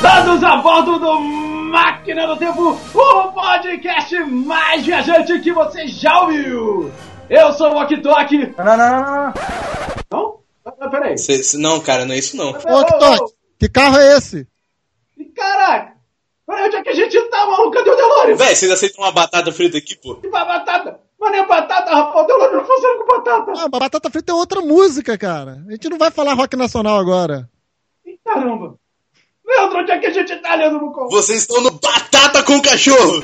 Todos a bordo do Máquina do Tempo, o podcast mais viajante que você já ouviu. Eu sou o Ok Tok. Não, não, não, não. Não? Não, peraí. Cê- cê- não, cara, não é isso não. Peraí, Ô, que carro é esse? Ih, Caraca! Peraí, onde é que a gente tá, maluco? Cadê o Delore? Véi, vocês aceitam uma batata frita aqui, pô? Que ba- batata? Mas nem batata, rapaz. O Delore não funciona com batata. Ah, batata frita é outra música, cara. A gente não vai falar rock nacional agora. Ih, caramba. Leandro, onde é que a gente tá, Leandro Bucon? Vocês estão no Batata com Cachorro!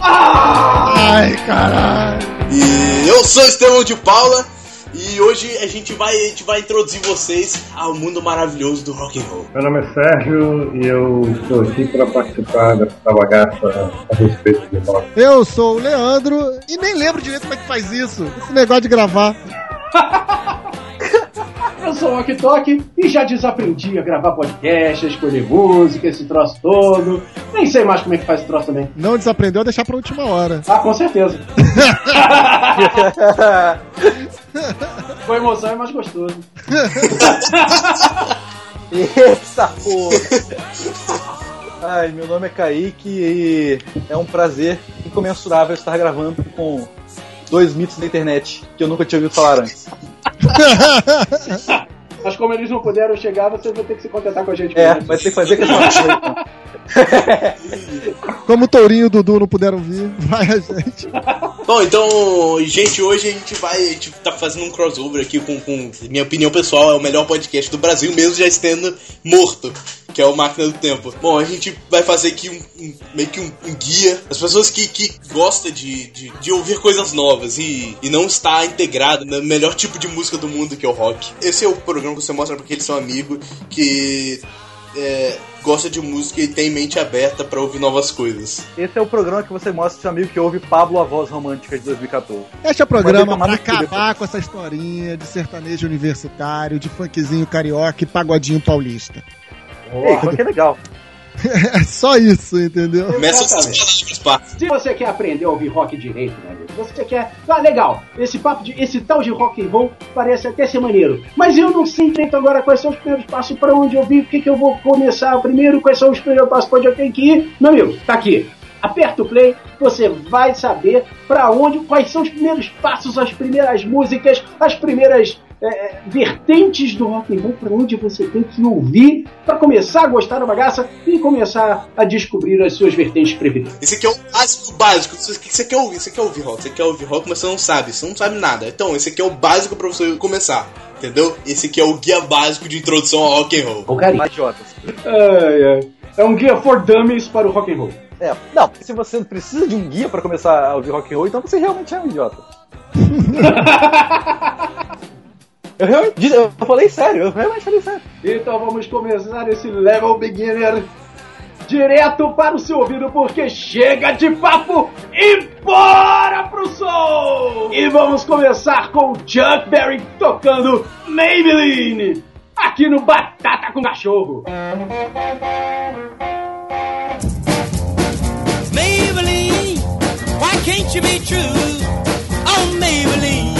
Ah! Ai, caralho. E eu sou Estevão de Paula e hoje a gente vai, a gente vai introduzir vocês ao mundo maravilhoso do rock and roll. Meu nome é Sérgio e eu estou aqui para participar dessa bagaça a respeito de rock. Eu sou o Leandro e nem lembro direito como é que faz isso. Esse negócio de gravar. Eu sou o Ok Tok e já desaprendi a gravar podcast, a escolher música, esse troço todo. Nem sei mais como é que faz esse troço também. Não desaprendeu a deixar pra última hora. Ah, com certeza. Com emoção é mais gostoso. Eita porra! Ai, meu nome é Kaique e é um prazer incomensurável estar gravando com dois mitos da internet que eu nunca tinha ouvido falar antes. Mas como eles não puderam chegar, vocês vão ter que se contentar com a gente. É, vai ter que fazer com coisa. então. Como o Tourinho e o Dudu não puderam vir, vai a gente. Bom, então, gente, hoje a gente vai, a gente tá fazendo um crossover aqui com, com minha opinião pessoal, é o melhor podcast do Brasil, mesmo já estando morto, que é o Máquina do Tempo. Bom, a gente vai fazer aqui um, um- meio que um, um guia, as pessoas que, que gostam de, de, de ouvir coisas novas e, e não está integrado no melhor tipo de música do mundo, que é o rock. Esse é o programa que você mostra porque eles são amigos, que é, gosta de música e tem mente aberta pra ouvir novas coisas. Esse é o programa que você mostra pro seu amigo que ouve Pablo a Voz Romântica de 2014. Este é o programa no cu acabar com essa historinha de sertanejo universitário, de funkzinho carioca e pagodinho paulista. Ei, isso aqui é legal. É só isso, entendeu? Começa pá. Se você quer aprender a ouvir rock direito, né, amigo? Você quer. Ah, legal. Esse papo de. Esse tal de rock and roll parece até ser maneiro. Mas eu não sei direito agora quais são os primeiros passos para onde eu vi, o que, que eu vou começar primeiro, quais são os primeiros passos para onde eu tenho que ir. Meu amigo, tá aqui. Aperta o play, você vai saber para onde, quais são os primeiros passos, as primeiras músicas, as primeiras é, é, vertentes do rock and roll para onde você tem que ouvir para começar a gostar da bagaça e começar a descobrir as suas vertentes preferidas. Esse aqui é o básico básico. Você- O que você quer ouvir? Você quer ouvir rock? Você quer ouvir rock, mas você não sabe. Você não sabe nada. Então, esse aqui é o básico pra você começar. Entendeu? Esse aqui é o guia básico de introdução ao rock and roll. O carinho. Ai, ai. É um guia for dummies para o rock and roll. É, não, se você não precisa de um guia pra começar a ouvir rock and roll, então você realmente é um idiota. eu realmente, eu falei sério, eu realmente falei sério. Então vamos começar esse level beginner direto para o seu ouvido, porque chega de papo e bora pro som! E vamos começar com o Chuck Berry tocando Maybelline aqui no Batata com Cachorro. Maybelline, why can't you be true? Oh, Maybelline,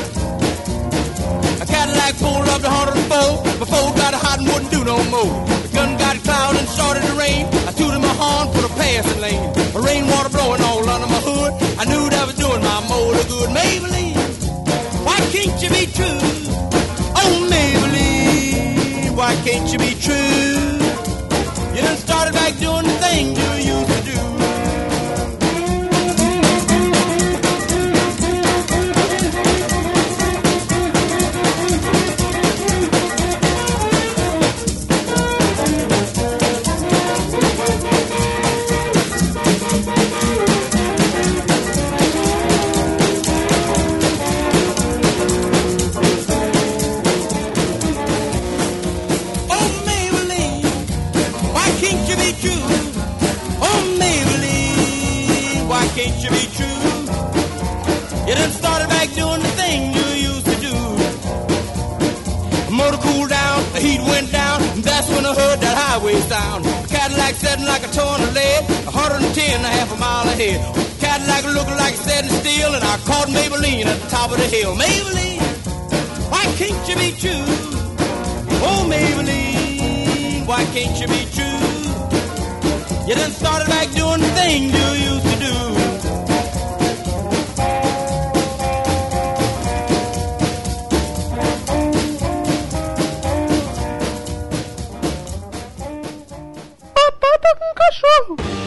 Cadillac pulled up to 104 before got hot and wouldn't do no more. The gun got cloud and started to rain. I tooted my horn for the passing lane. My rainwater blowing all under my hood. I knew that was doing my motor good. Maybelline, why can't you be true? Oh, Maybelline, why can't you be true? You done started back doing the things Motor cooled down, the heat went down, and that's when I heard that highway sound. Cadillac setting like a ton of lead, 110 and a half a mile ahead. Cadillac looking like it's setting still, and I caught Maybelline at the top of the hill. Maybelline, why can't you be true? Oh, Maybelline, why can't you be true? You done started back doing the thing you used to do. cachorro.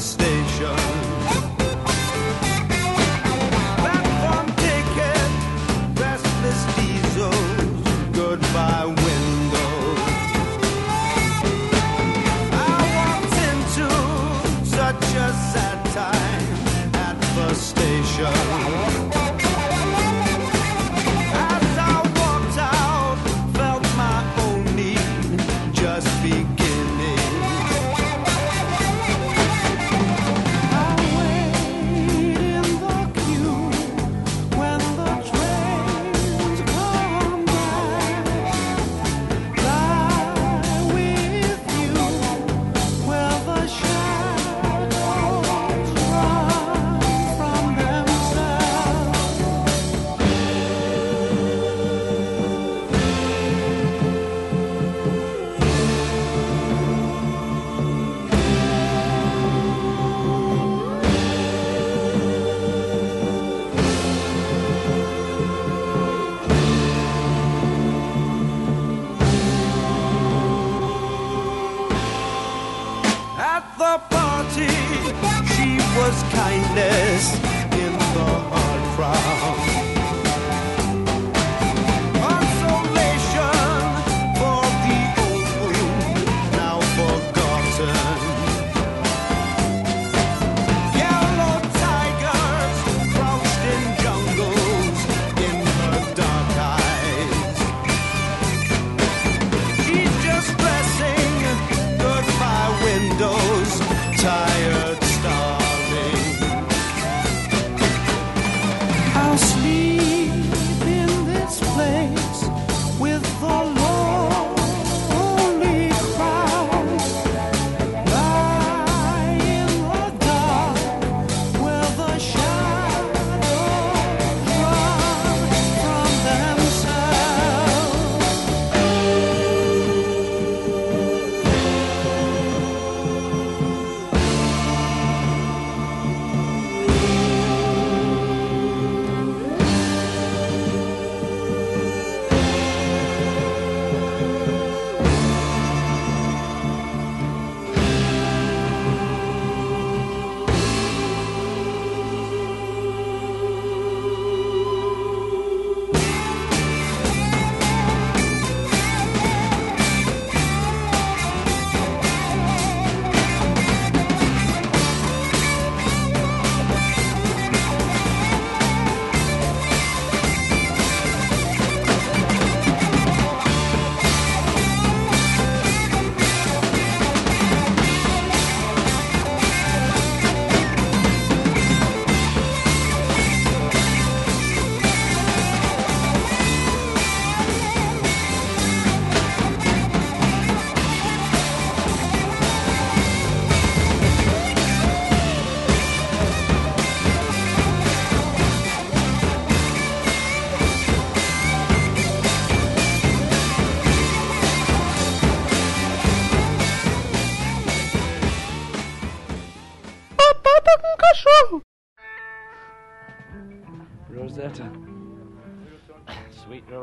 station.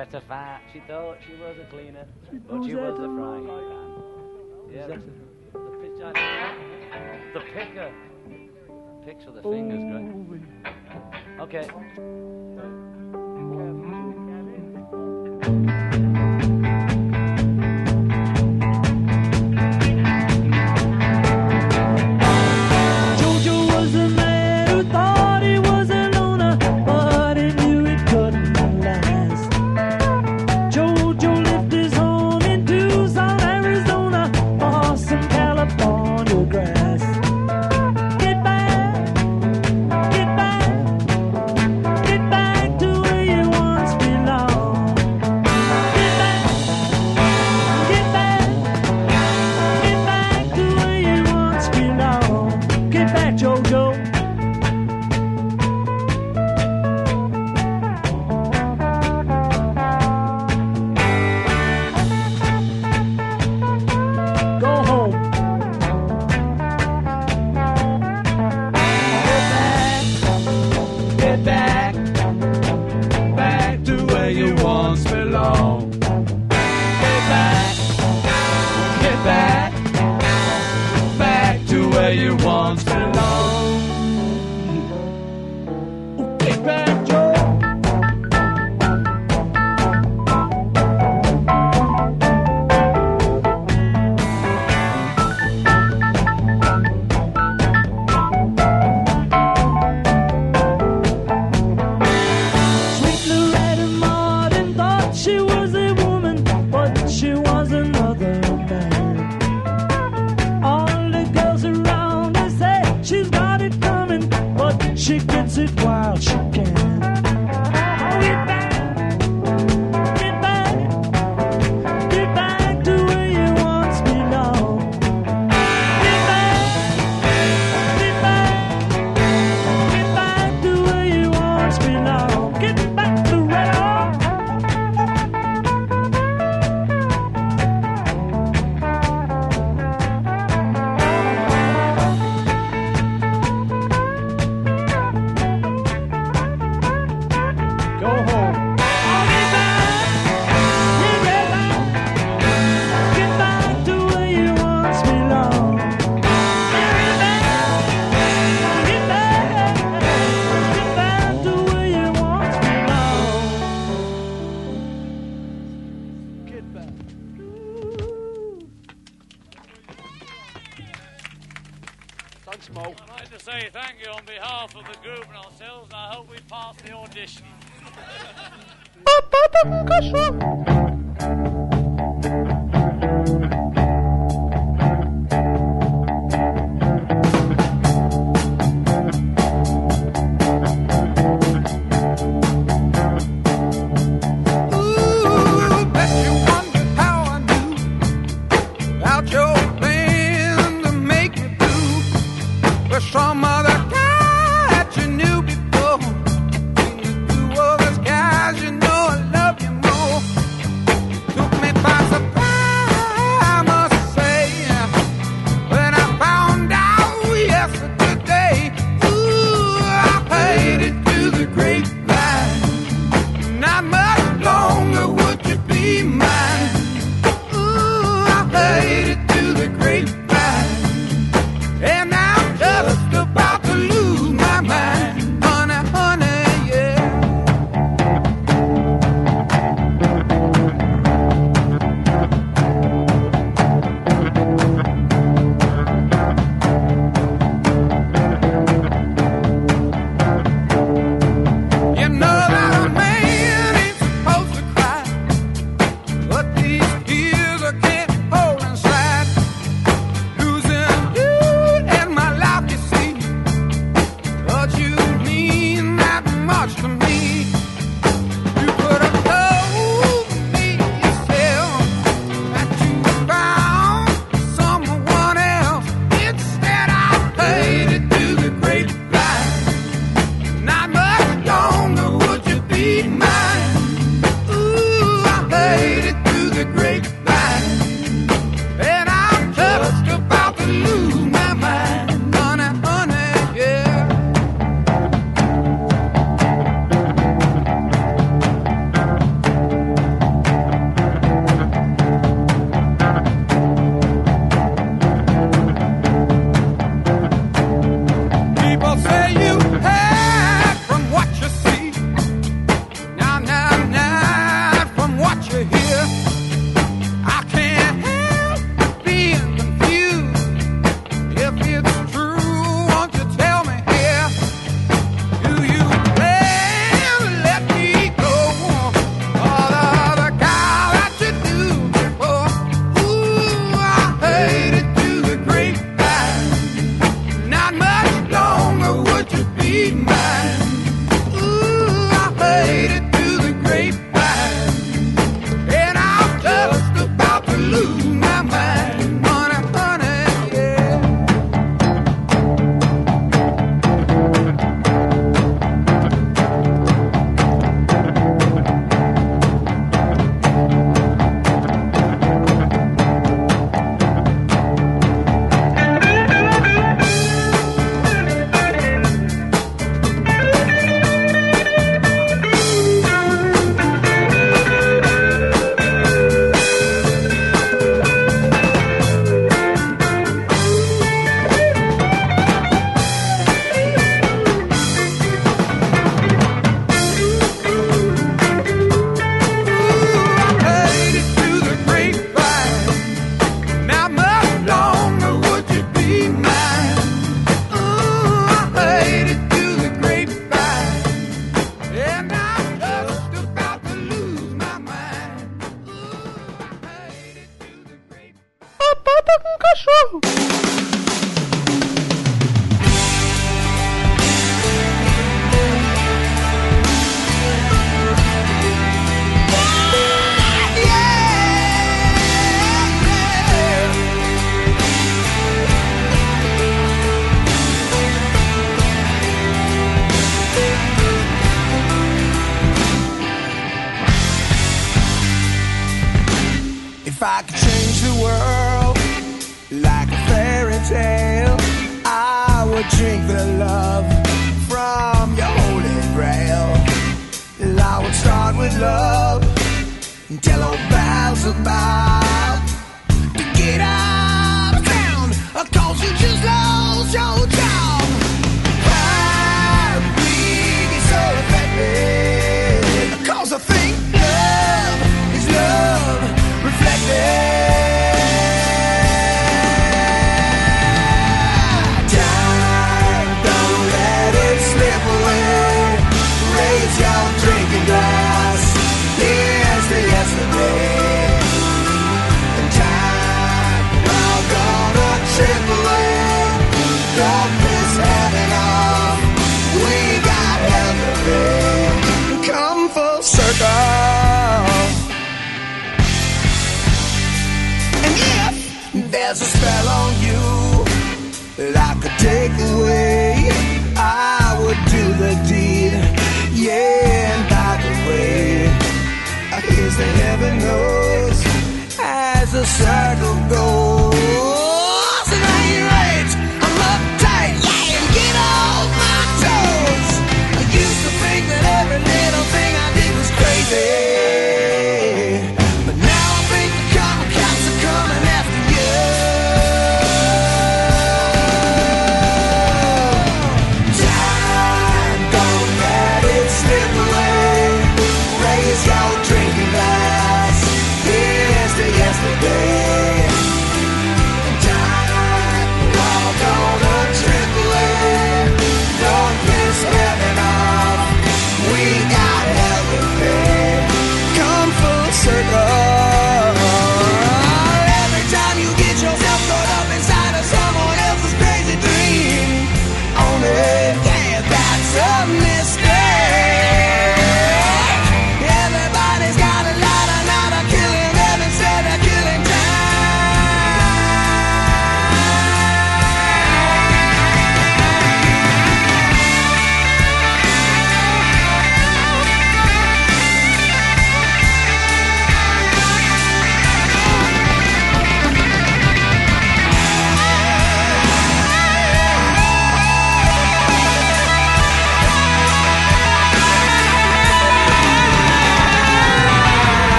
Loretta Fat. She thought she was a cleaner, she but she was a frying pan. Yeah, the, the, pitch, the picker. Picture the fingers, Greg. Okay. okay.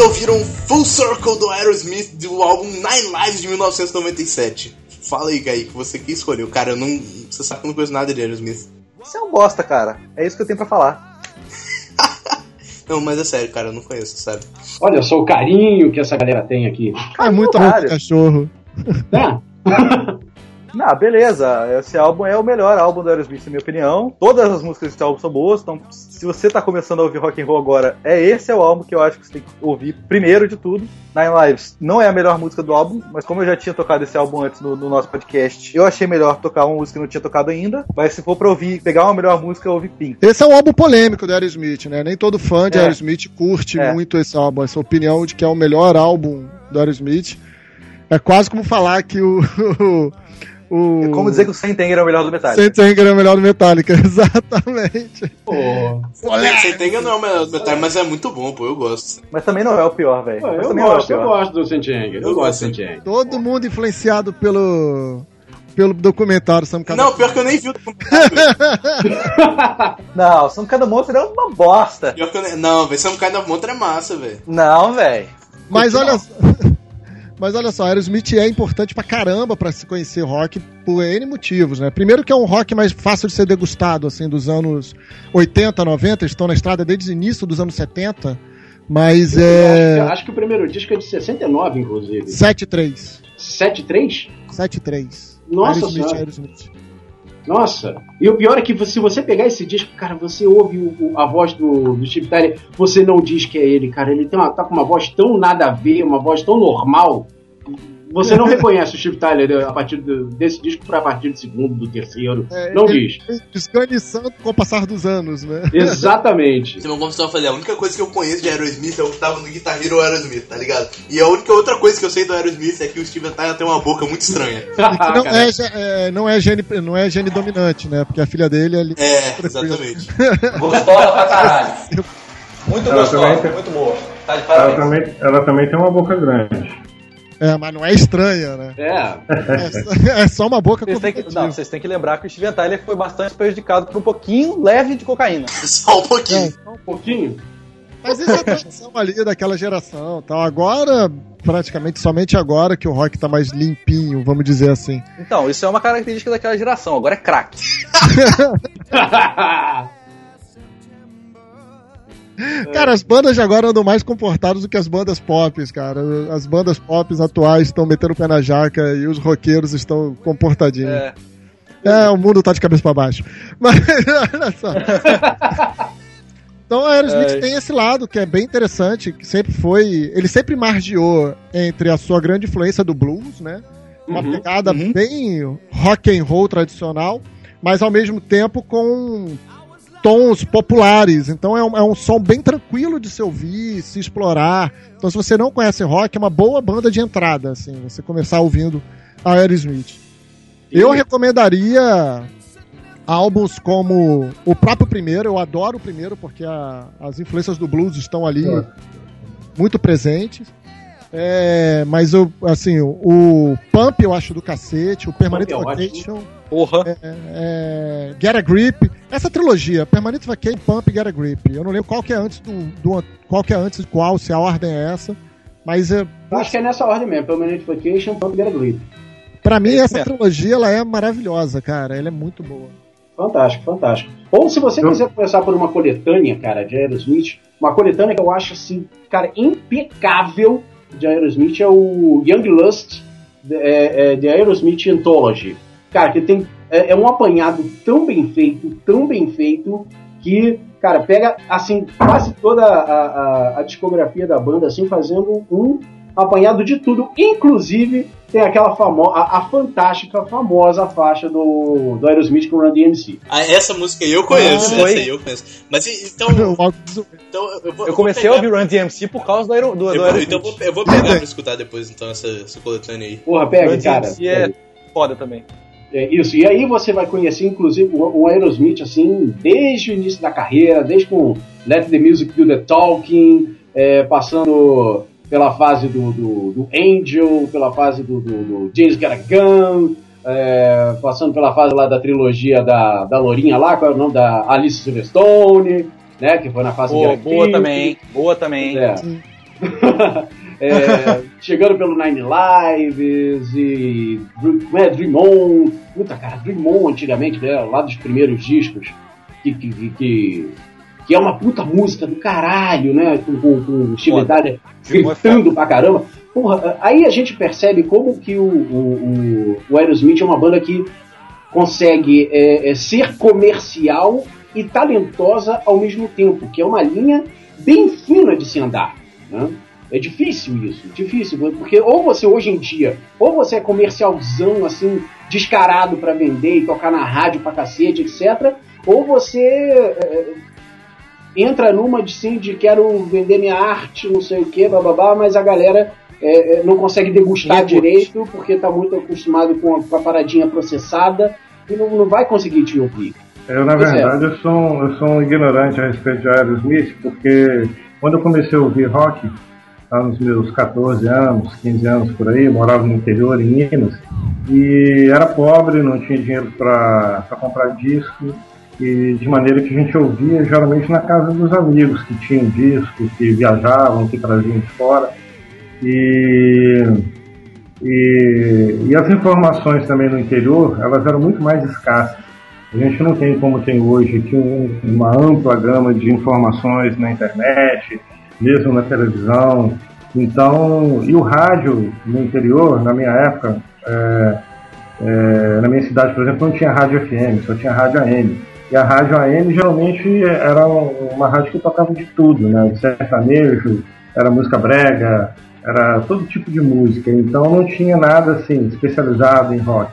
Ouviram Full Circle do Aerosmith do álbum Nine Lives de 1997. Fala aí, Kaique, você que escolheu. Cara, eu não. Você sabe que eu não conheço nada de Aerosmith. Você é um bosta, cara. É isso que eu tenho pra falar. Não, mas é sério, cara, eu não conheço, sabe? Olha só o carinho que essa galera tem aqui. É muito cachorro. Tá? Não, beleza. Esse álbum é o melhor álbum do Aerosmith, na minha opinião. Todas as músicas desse álbum são boas, então se você tá começando a ouvir rock and roll agora, é esse é o álbum que eu acho que você tem que ouvir primeiro de tudo. Nine Lives não é a melhor música do álbum, mas como eu já tinha tocado esse álbum antes no, no nosso podcast, eu achei melhor tocar uma música que não tinha tocado ainda. Mas se for pra ouvir, pegar uma melhor música, eu ouvi Pink. Esse é um álbum polêmico do Aerosmith, né? Nem todo fã de É. Aerosmith curte É. muito esse álbum. Essa opinião de que é o melhor álbum do Aerosmith. É quase como falar que o. o É como dizer que o Sentenger é o melhor do Metallica. Saint Anger é o melhor do Metallica, exatamente. Pô, tem não é o melhor do Metallica, mas é muito bom, pô, eu gosto. Mas também não é o pior, velho. eu é o gosto, eu pior. gosto do Sentenger. Eu, Eu gosto do Sentenger. Todo mundo influenciado pelo. pelo documentário Sam Cada Não, pior que eu nem vi o documentário. Não, São Cada Monstro é uma bosta. pior que eu nem... Não, velho, Kind of Monster é massa, velho. Não, velho. Mas olha só. Mas olha só, Aerosmith é importante pra caramba pra se conhecer rock por N motivos, né? Primeiro que é um rock mais fácil de ser degustado, assim, dos anos 80, 90, eles estão na estrada desde o início dos anos 70, mas Eu é... Acho, que- acho que o primeiro disco é de 69, inclusive. 7-3. 7-3? 7-3. Nossa Aerosmith, Senhora. Aerosmith. Nossa. E o pior é que se você pegar esse disco, cara, você ouve o- a voz do, do Steve Tyler, você não diz que é ele, cara. Ele tem uma, tá com uma voz tão nada a ver, uma voz tão normal. Você não reconhece o Steve Tyler a partir do- desse disco pra partir do segundo, do terceiro. É, não ele- diz. Desganiçando com o passar dos anos, né? Exatamente. Não como fazer, a única coisa que eu conheço de Aerosmith é o que tava no Guitar Hero Aerosmith, tá ligado? E a única outra coisa que eu sei do Aerosmith é que o Steven Tyler tem uma boca muito estranha. Não, é, é, não, é gene, não é gene dominante, né? Porque a filha dele ali. É, exatamente. Gostosa pra caralho. Muito Ela gostosa, também muito boa. Tá de Ela também, ela também tem uma boca grande. É, mas não é estranha, né? É. É só, é só uma boca Vocês têm, que, convidativa. não, vocês têm que lembrar que o Steven Tyler foi bastante prejudicado por um pouquinho leve de cocaína. Só um pouquinho. Um pouquinho. Mas isso é tradição ali daquela geração tal. Agora, praticamente somente agora que o rock tá mais limpinho, vamos dizer assim. Então, isso é uma característica daquela geração. Agora é crack. Cara, as bandas de agora andam mais comportadas do que as bandas pop, cara. As bandas pop atuais estão metendo o pé na jaca e os roqueiros estão comportadinhos. É, É, o mundo tá de cabeça pra baixo. Mas, olha só. Então a Aerosmith É. tem esse lado que é bem interessante, que sempre foi. Ele sempre margeou entre a sua grande influência do blues, né? Uma Uhum, pegada uhum. bem rock and roll tradicional, mas ao mesmo tempo com tons populares. Então é um, é um som bem tranquilo de se ouvir, se explorar. Então se você não conhece rock, é uma boa banda de entrada, assim, você começar ouvindo a Aerosmith. Eu recomendaria álbuns como o próprio primeiro, eu adoro o primeiro porque a- as influências do blues estão ali É. muito presentes. É, mas eu, assim, o, Pump eu acho do cacete, o Permanent é. Vacation, porra. é, Get a Grip, essa trilogia, Permanent Vacation, Pump e Get a Grip. Eu não lembro qual que é antes do, do qual que é antes de qual, se a ordem é essa, mas é, Eu acho que é nessa ordem mesmo. Permanent Vacation, Pump Get a Grip. pra mim isso essa mesmo. trilogia ela é maravilhosa, cara, ela é muito boa. Fantástico, fantástico. Ou se você Eu- quiser começar por uma coletânea, cara, de Aerosmith, uma coletânea que eu acho, assim, cara, impecável de Aerosmith é o Young Lust de, é, é, de Aerosmith Anthology. Cara, que tem. É, é um apanhado tão bem feito, tão bem feito, que, cara, pega, assim, quase toda a, a, a discografia da banda, assim, fazendo um apanhado de tudo, inclusive tem aquela famosa, a, a fantástica, famosa faixa do, do Aerosmith com o Run DMC. Ah, essa música aí eu conheço, Ah, essa aí eu conheço. Mas então, então eu, vou, Eu vou comecei pegar- a ouvir Run DMC por causa do, Aero, do, do Eu, vou- Aerosmith. então eu vou, eu vou pegar pra escutar depois, então, essa, essa coletânea aí. Porra, pega, Run cara. DMC é foda também. É isso. E aí você vai conhecer, inclusive, o, o Aerosmith, assim, desde o início da carreira, desde com Let the Music Do the Talking, é, passando pela fase do, do, do Angel, pela fase do, do, do James Gun, é, passando pela fase lá da trilogia da, da Lourinha lá, qual é o nome da Alice Silverstone, né, que foi na fase Boa, de boa também, boa também. É. É, chegando pelo Nine Lives e é, Dream On. Puta, cara, Dream On antigamente, né? Lá dos primeiros discos. Que, que, que, que é uma puta música do caralho, né? Com, com, com On é gritando pra caramba. Porra, aí a gente percebe como que o, o, o, o Aerosmith é uma banda que consegue é, é, ser comercial e talentosa ao mesmo tempo, que é uma linha bem fina de se andar. Né? É difícil isso, difícil, porque ou você hoje em dia, ou você é comercialzão assim, descarado para vender e tocar na rádio pra cacete, etc. Ou você é, entra numa de sim, de quero vender minha arte, não sei o que, bababá, mas a galera é, não consegue degustar direito porque tá muito acostumado com a, com a paradinha processada e não, não vai conseguir te ouvir. Eu, na Pois é. verdade, eu, sou, um- eu sou um ignorante a respeito de Aerosmith, porque quando eu comecei a ouvir rock, lá nos meus 14 anos, 15 anos por aí, morava no interior, em Minas, e era pobre, não tinha dinheiro para comprar disco, e de maneira que a gente ouvia geralmente na casa dos amigos que tinham disco, que viajavam, que traziam de fora. E e, e as informações também no interior, elas eram muito mais escassas. A gente não tem como tem hoje aqui um- uma ampla gama de informações na internet, mesmo na televisão. Então, e o rádio no interior, na minha época, é, é, na minha cidade, por exemplo, não tinha rádio FM, só tinha rádio AM. E a rádio AM geralmente era uma rádio que tocava de tudo, né? De sertanejo, era música brega, era todo tipo de música. Então não tinha nada assim especializado em rock.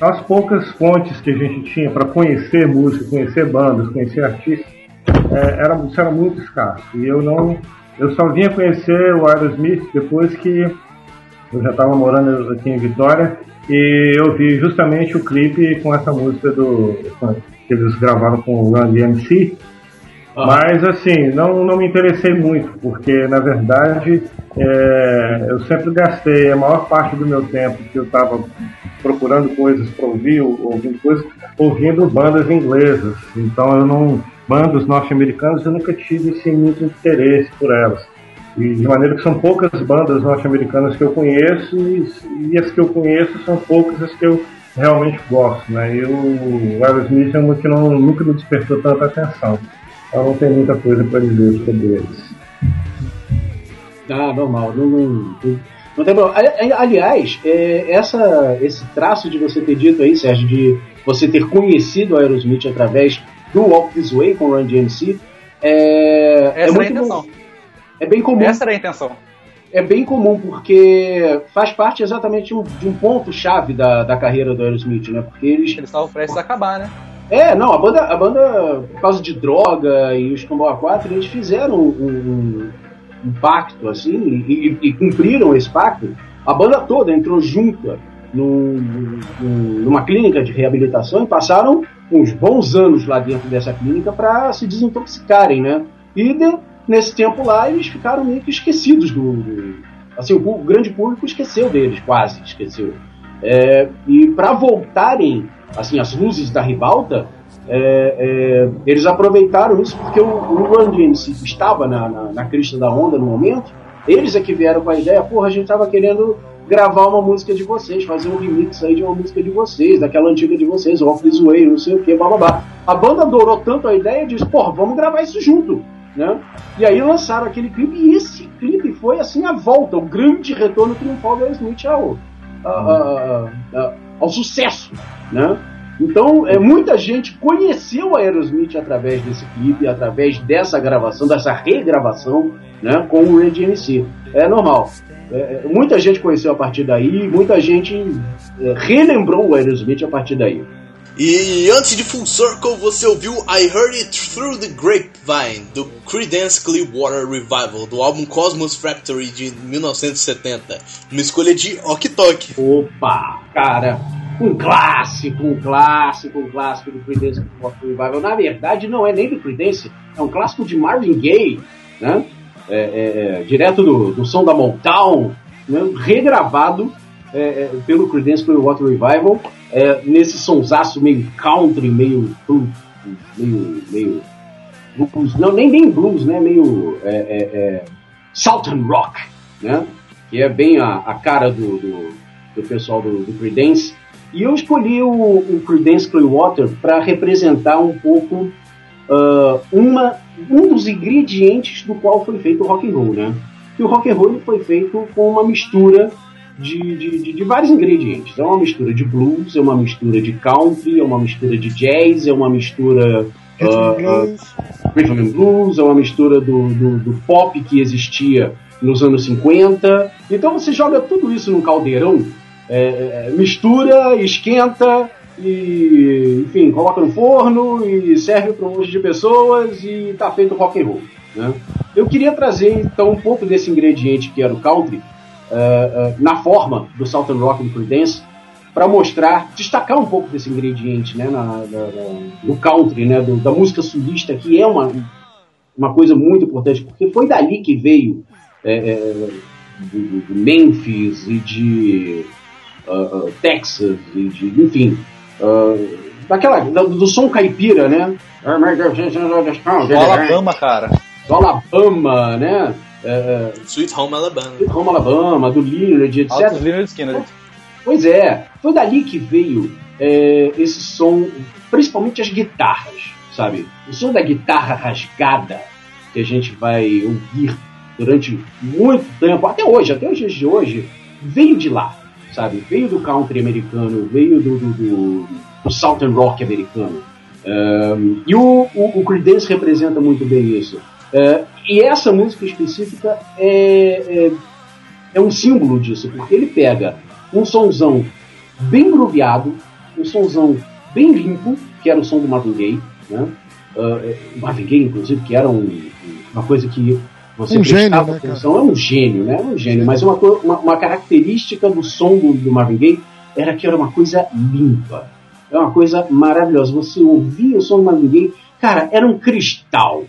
As poucas fontes que a gente tinha para conhecer música, conhecer bandas, conhecer artistas, é, era, isso era muito escasso. E eu não, eu só vinha conhecer o Aerosmith depois que eu já estava morando aqui em Vitória e eu vi justamente o clipe com essa música do que eles gravaram com o Run DMC. Mas assim, não, não me interessei muito, porque na verdade é, eu sempre gastei a maior parte do meu tempo que eu estava procurando coisas para ouvir, ou- ouvindo coisas, ouvindo bandas inglesas. Então eu não. Bandas norte-americanas eu nunca tive assim, muito interesse por elas. E de maneira que são poucas bandas norte-americanas que eu conheço e, e as que eu conheço são poucas as que eu realmente gosto, né? E o Aerosmith é uma que não, nunca me despertou tanta atenção. Então não tem muita coisa para dizer sobre eles. Ah, normal. Não, não, não, não tem problema. Ali- Aliás, é, essa, esse traço de você ter dito aí, Sérgio, de você ter conhecido o Aerosmith através do Walk This Way com o Run DMC, é, Essa é era a muito intenção. bom. É bem comum. Essa era a intenção. É bem comum, porque faz parte exatamente de um, ponto-chave da, da carreira do Aerosmith, né? Porque eles Eles estavam prestes a acabar, né? é, não, a banda, a banda, por causa de droga e os Cambau 4, eles fizeram um, um- um pacto, assim, e, e- e cumpriram esse pacto. A banda toda entrou junta num- num- numa clínica de reabilitação e passaram uns bons anos lá dentro dessa clínica para se desintoxicarem, né? E de- nesse tempo lá eles ficaram meio que esquecidos do. do- assim, o, o grande público esqueceu deles, quase esqueceu. É, e para voltarem assim as luzes da ribalta, é, é, eles aproveitaram isso porque o, o Run estava na, na, na crista da onda no momento, eles é que vieram com a ideia, porra, a gente tava querendo gravar uma música de vocês, fazer um remix aí de uma música de vocês, daquela antiga de vocês, Off This Way, não sei o que, blá. A banda adorou tanto a ideia e disse, porra, vamos gravar isso junto. Né? E aí lançaram aquele clipe e esse clipe foi assim a volta, o grande retorno triunfal do Aerosmith ao, a- a- a- ao sucesso, né? Então, é, muita gente conheceu a Aerosmith através desse clipe, através dessa gravação, dessa regravação, né, com o Red MC. É normal. É, muita gente conheceu a partir daí, muita gente é, relembrou o Aerosmith a partir daí. E antes de Full Circle, você ouviu I Heard It Through the Grapevine, do Creedence Clearwater Revival, do álbum Cosmos Factory de 1970. Uma escolha de Ok Tok. Opa, cara, um clássico, um clássico, um clássico do Creedence Revival. Na verdade, não é nem do Creedence, é um clássico de Marvin Gaye, né? É, é, é, direto do, do som da Motown, né? regravado é, é, pelo Creedence Clearwater Revival, é, nesse sonsaço meio country, meio blues, meio, meio blues, não, nem bem blues, né? Meio Southern Rock, né? Que é bem a, a cara do, do, do pessoal do, do Creedence. E eu escolhi o, o Creedence Clearwater para representar um pouco uh, uma, um dos ingredientes do qual foi feito o rock and roll, né? Que o rock and roll foi feito com uma mistura de, de, de, de vários ingredientes. É uma mistura de blues, é uma mistura de country, é uma mistura de jazz, é uma mistura uh, uh, rhythm and blues, é uma mistura do, do, do pop que existia nos anos 50. Então você joga tudo isso num caldeirão, é, é, mistura, esquenta e, enfim, coloca no forno e serve para um monte de pessoas e tá feito rock and roll. Né? Eu queria trazer então um pouco desse ingrediente que era o country eh, eh, na forma do Southern Rock do Creedence para mostrar, destacar um pouco desse ingrediente né, na, na- na- do country, né, do- da música sulista, que é uma, uma coisa muito importante, porque foi dali que veio é, é, de, de Memphis e de ah, ah, Texas e de, enfim, ah, daquela, do, do som caipira, né? O Alabama, cara. Do Alabama, né? É, é, Sweet Home Alabama. Home Alabama, do Leonard, etc. Altos Leonard Skinner. Pois é, foi dali que veio é, esse som, principalmente as guitarras, sabe? O som da guitarra rasgada que a gente vai ouvir durante muito tempo, até hoje, até os dias de hoje, veio de lá, sabe? Veio do country americano, veio do, do, do, do southern rock americano. Um, e o, o, o Creedence representa muito bem isso. É, e essa música específica é, é, é um símbolo disso, porque ele pega um sonzão bem grooveado, um sonzão bem limpo, que era o som do Marvin Gaye, né? Uh, Marvin Gaye, inclusive, que era um- uma coisa que você Um gênio, né, é um gênio, né? É um gênio, mas uma, uma, uma característica do som do, do Marvin Gaye era que era uma coisa limpa, é uma coisa maravilhosa. Você ouvia o som do Marvin Gaye, cara, era um cristal.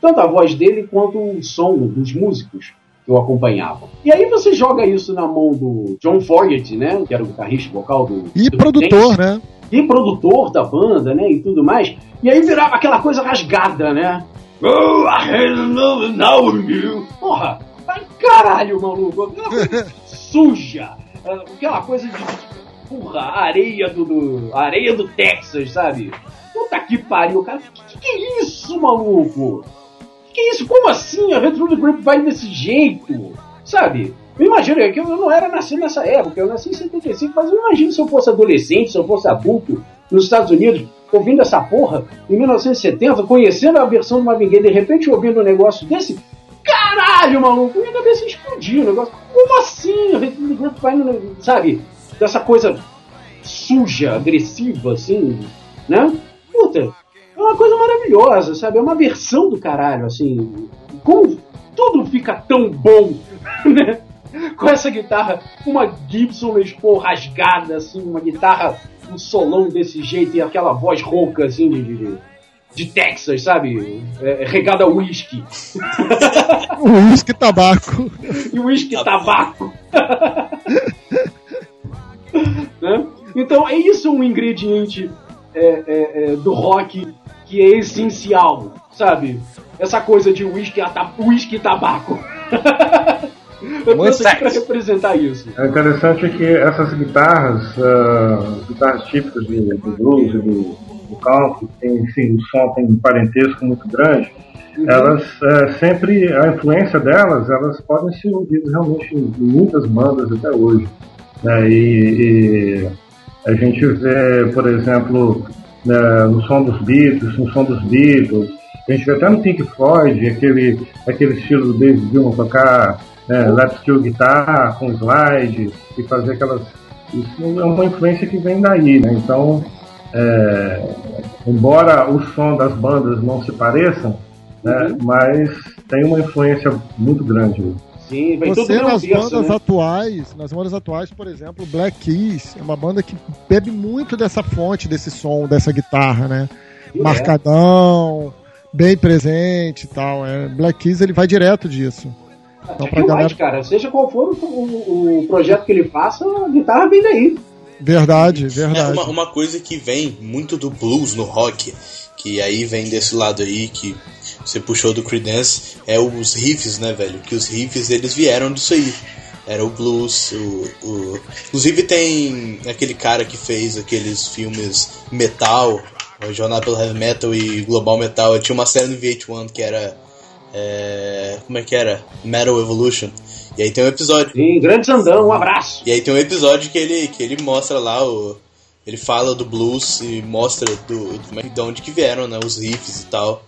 Tanto a voz dele quanto o som dos músicos que o acompanhavam. E aí você joga isso na mão do John Fogerty, né? Que era o guitarrista vocal do. E do produtor, né? e produtor da banda, né, e tudo mais. E aí virava aquela coisa rasgada, né? Oh, I had another now with you. Porra, ai, caralho, maluco. Aquela coisa suja. Aquela coisa de, porra, areia do, do- areia do Texas, sabe? Puta que pariu, cara. Que, que, é isso, maluco? Que, que é isso? Como assim a Retro do Grip vai desse jeito? Sabe? Eu imagino é que eu não era nascido nessa época, eu nasci em 75, mas eu imagino se eu fosse adolescente, se eu fosse adulto nos Estados Unidos, ouvindo essa porra em 1970, conhecendo a versão do Marvin Gaye, de repente ouvindo um negócio desse. Caralho, maluco, minha cabeça explodiu o negócio. Como assim? Sabe? Dessa coisa suja, agressiva, assim, né? Puta, é uma coisa maravilhosa, sabe? É uma versão do caralho, assim. Como tudo fica tão bom, né? Com essa guitarra, uma Gibson Les Paul rasgada, assim, uma guitarra, um solão desse jeito e aquela voz rouca, assim, de, de, de Texas, sabe? É, regada a uísque e tabaco. e whisky tabaco. né? Então, é isso um ingrediente é, é, é, do rock que é essencial, sabe? Essa coisa de whisky e tabaco. Eu Muito pra sexy. representar isso. É interessante que essas guitarras, as guitarras típicas do, do blues e do, do country, tem, enfim, o som tem um parentesco muito grande, elas eh, sempre, a influência delas, elas podem ser ouvidas realmente em muitas bandas até hoje. né? E, e a gente vê, por exemplo, né, no som dos Beatles, no som dos Beatles, a gente vê até no Pink Floyd, aquele, aquele estilo do David Gilmour tocar né, lap steel guitar com slide e fazer aquelas. Isso é uma influência que vem daí, né? Então, é, embora o som das bandas não se pareçam, né, mas tem uma influência muito grande. Sim, vem Você nas bandas né? atuais, nas bandas atuais, por exemplo, Black Keys é uma banda que bebe muito dessa fonte, desse som, dessa guitarra, né? É. Marcadão, bem presente e tal. É, Black Keys ele vai direto disso. Então, Jack pra galera- White, cara, seja qual for o, o- o projeto que ele faça, a guitarra vem daí. Verdade, É verdade. uma, uma coisa que vem muito do blues no rock, que aí vem desse lado aí, que você puxou do Creedence, é os riffs, né, velho? Que os riffs eles vieram disso aí. Era o blues, o, o... Inclusive tem aquele cara que fez aqueles filmes metal, o Jornada pelo Heavy Metal e Global Metal. Tinha uma série no VH1 que era. É, Como é que era? Metal Evolution. E aí tem um episódio. Sim, grande Sandão, um abraço. E aí tem um episódio que ele, que ele mostra lá o. Ele fala do blues e mostra do, do, de onde que vieram, né? Os riffs e tal.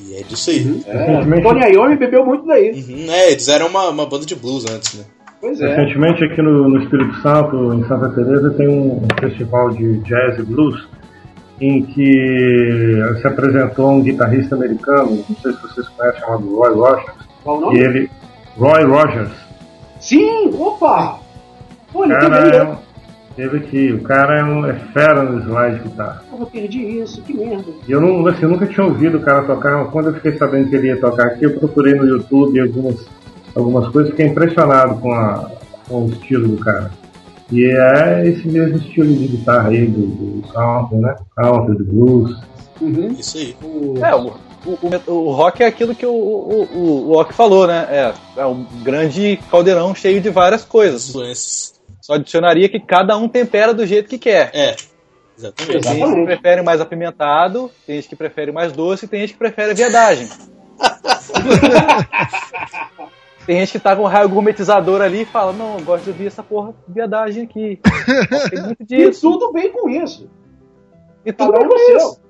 E é disso aí. É, Tony Iommi bebeu muito daí. Uhum, é, eles eram uma, uma banda de blues antes, né? Pois é. Recentemente aqui no, no Espírito Santo, em Santa Teresa, tem um festival de jazz e blues em que se apresentou um guitarrista americano, não sei se vocês conhecem, chamado Roy Rogers. Qual o E nome? ele, Roy Rogers. Sim, opa! Pô, ele cara é um- teve aqui, o cara é, um, é fera no slide de guitarra. Eu perdi isso, que merda. E eu não, assim, eu nunca tinha ouvido o cara tocar, mas quando eu fiquei sabendo que ele ia tocar aqui, eu procurei no YouTube algumas, algumas coisas, fiquei impressionado com, a, com o estilo do cara. E é esse mesmo estilo de guitarra aí, do, do country, né? Country, do blues. Uhum. Isso aí. O- É, o, o, o- rock é aquilo que o, o, o, o Ock falou, né? É, é um grande caldeirão cheio de várias coisas. Influências. Só adicionaria que cada um tempera do jeito que quer. É, exatamente. Tem gente que prefere mais apimentado, tem gente que prefere mais doce, tem gente que prefere viadagem. tem gente que tá com um raio gourmetizador ali e fala, não, eu gosto de ouvir essa porra de viadagem aqui. Tem muito E disso. tudo bem com isso. E tudo um bem no com seu. isso.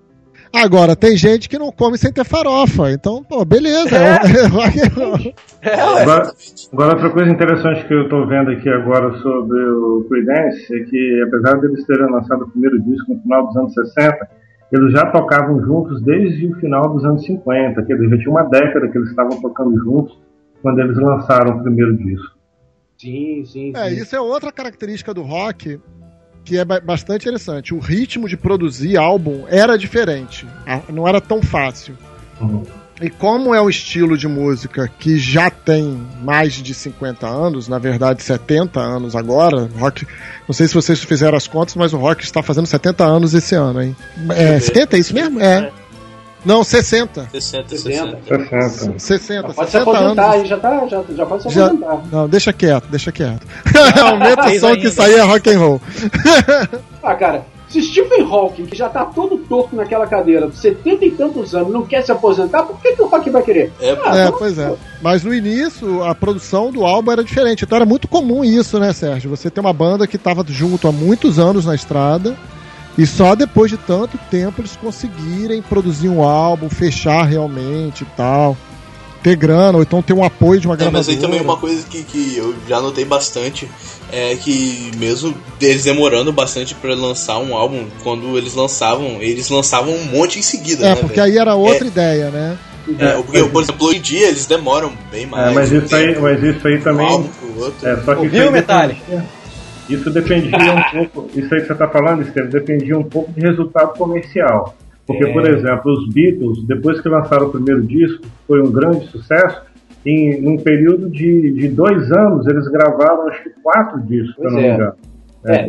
Agora, tem gente que não come sem ter farofa. Então, pô, beleza. É. É, Agora, agora, outra coisa interessante que eu estou vendo aqui agora sobre o Creedence é que, apesar deles terem lançado o primeiro disco no final dos anos 60, eles já tocavam juntos desde o final dos anos 50. Quer dizer, já tinha uma década que eles estavam tocando juntos quando eles lançaram o primeiro disco. Sim, sim, sim. É, isso é outra característica do rock que é ba- bastante interessante. O ritmo de produzir álbum era diferente, não era tão fácil. Uhum. E como é um estilo de música que já tem mais de 50 anos, na verdade 70 anos agora, rock, não sei se vocês fizeram as contas, mas o rock está fazendo 70 anos esse ano, hein? É, 70, é isso mesmo? É. Não, 60. 60, 60. 60. 60. 60, Já pode se 60 aposentar, anos. aí já, tá, já, já pode se Já- aposentar. Não, deixa quieto, deixa quieto. Aumenta o som que isso aí é rock and roll. Ah, cara, se Stephen Hawking, que já tá todo torto naquela cadeira, 70 e tantos anos, não quer se aposentar, por que, que o rock vai querer? É, Ah, É, vamos- pois é. Mas no início, a produção do álbum era diferente. Então era muito comum isso, né, Sérgio? Você ter uma banda que estava junto há muitos anos na estrada e só depois de tanto tempo eles conseguirem produzir um álbum, fechar realmente e tal. Ter grana, ou então ter um apoio de uma É, gravadora. mas aí também uma coisa que, que eu já notei bastante é que mesmo eles demorando bastante pra lançar um álbum, quando eles lançavam, eles lançavam um monte em seguida, É, né? porque velho? aí era outra ideia, né? É, porque, por exemplo, hoje em dia eles demoram bem mais. É, mas, um isso aí, mas isso aí um também. álbum pro outro. É, só que Ouviu, Metallica? Isso dependia um pouco. Isso aí que você está falando, Estevam, dependia um pouco de resultado comercial. Porque, É. por exemplo, os Beatles, depois que lançaram o primeiro disco, foi um grande sucesso. Em um período de, de dois anos, eles gravaram acho que quatro discos, se eu Pois não me engano. É,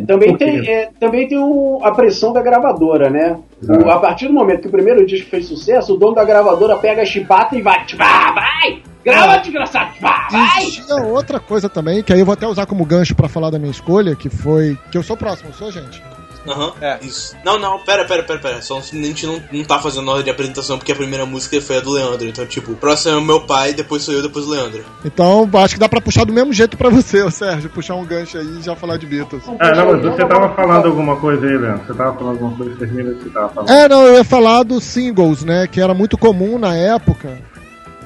também por quê? tem, é, também tem o- a pressão da gravadora, né? O- a partir do momento que o primeiro disco fez sucesso, o dono da gravadora pega a chibata e vai, tchá, vai! Grava, desgraçado, tchá, vai! Existia outra coisa também, que aí eu vou até usar como gancho pra falar da minha escolha, que foi. Que eu sou próximo, eu sou, gente? Aham, É. isso. Não, não, pera, pera, pera, pera. Só a gente não, não tá fazendo ordem de apresentação porque a primeira música foi a do Leandro. Então, tipo, o próximo é o meu pai, depois sou eu, depois o Leandro. Então acho que dá pra puxar do mesmo jeito pra você, ô Sérgio, puxar um gancho aí e já falar de Beatles. Ah, não, mas você estava falando alguma coisa aí, Leandro. Você estava falando alguma coisa, termina o que você estava falando. É, não, eu ia falar dos singles, né? Que era muito comum na época.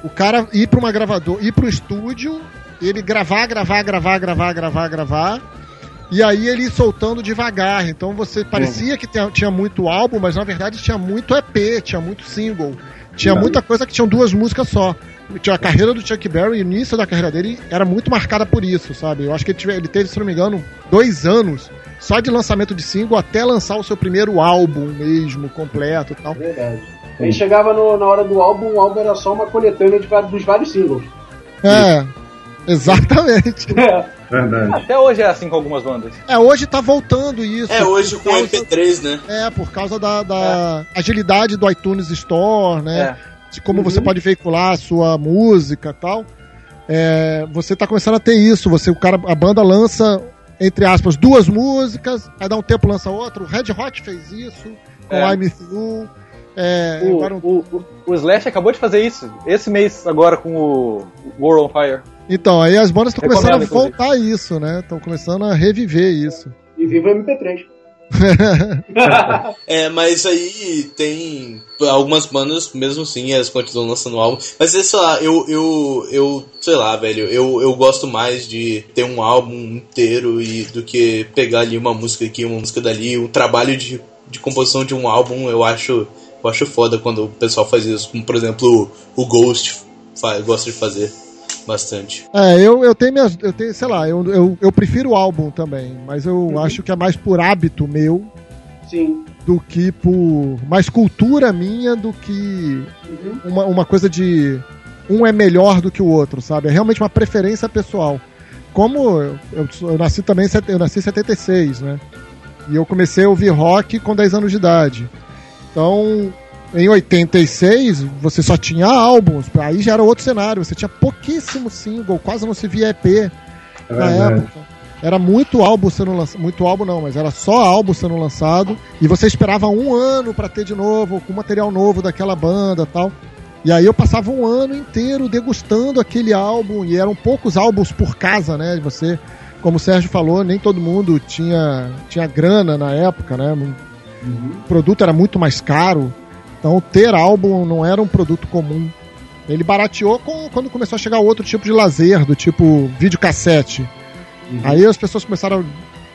O cara ir pra uma gravadora, ir pro estúdio, ele gravar, gravar, gravar, gravar, gravar, gravar. E aí ele soltando devagar. Então você parecia que tinha, muito álbum, mas na verdade tinha muito EP, tinha muito single. Tinha muita coisa que tinham duas músicas só. A carreira do Chuck Berry, o início da carreira dele era muito marcada por isso, sabe? Eu acho que ele, tive- ele teve, se não me engano, dois anos só de lançamento de single até lançar o seu primeiro álbum mesmo, completo e tal. Verdade. Aí chegava no- na hora do álbum, o álbum era só uma coletânea de, dos vários singles. É, exatamente. Verdade. Até hoje é assim com algumas bandas. É, hoje tá voltando isso. É, hoje com causa- MP3, né? É, por causa da, da agilidade do iTunes Store, né? É. de como você pode veicular a sua música e tal. É, você tá começando a ter isso. Você, o cara, a banda lança, entre aspas, duas músicas, aí dá um tempo lança outra. O Red Hot fez isso com É. I'm Through. É, O, um- o, o, o Slash acabou de fazer isso esse mês agora com o World on Fire. Então, aí as bandas estão começando a voltar a isso, né? Estão começando a reviver isso. E viva o MP3. É, mas aí tem algumas bandas, mesmo assim, elas continuam lançando álbum. Mas é, sei lá, eu, eu, eu, sei lá, velho, eu, eu gosto mais de ter um álbum inteiro e do que pegar ali uma música aqui, uma música dali. O trabalho de, de composição de um álbum eu acho, eu acho foda quando o pessoal faz isso. Como, por exemplo, o, Ghost fa- gosta de fazer bastante. É, eu, eu tenho minhas. Eu tenho, sei lá, eu, eu, eu prefiro o álbum também, mas eu Uhum. acho que é mais por hábito meu Sim. do que por. mais cultura minha do que Uhum. uma, uma coisa de. Um é melhor do que o outro, sabe? É realmente uma preferência pessoal. Como eu, eu, nasci também, eu nasci em 76, né? E eu comecei a ouvir rock com 10 anos de idade. Então, em 86, você só tinha álbuns, aí já era outro cenário, você tinha pouquíssimo single, quase não se via EP É na época. Era muito álbum sendo lançado, muito álbum não, mas era só álbum sendo lançado e você esperava um ano pra ter de novo, com material novo daquela banda tal. E aí eu passava um ano inteiro degustando aquele álbum e eram poucos álbuns por casa, né? Você, como o Sérgio falou, nem todo mundo tinha, tinha grana na época, né? O produto era muito mais caro, então ter álbum não era um produto comum. Ele barateou com- quando começou a chegar outro tipo de lazer, do tipo videocassete. Aí as pessoas começaram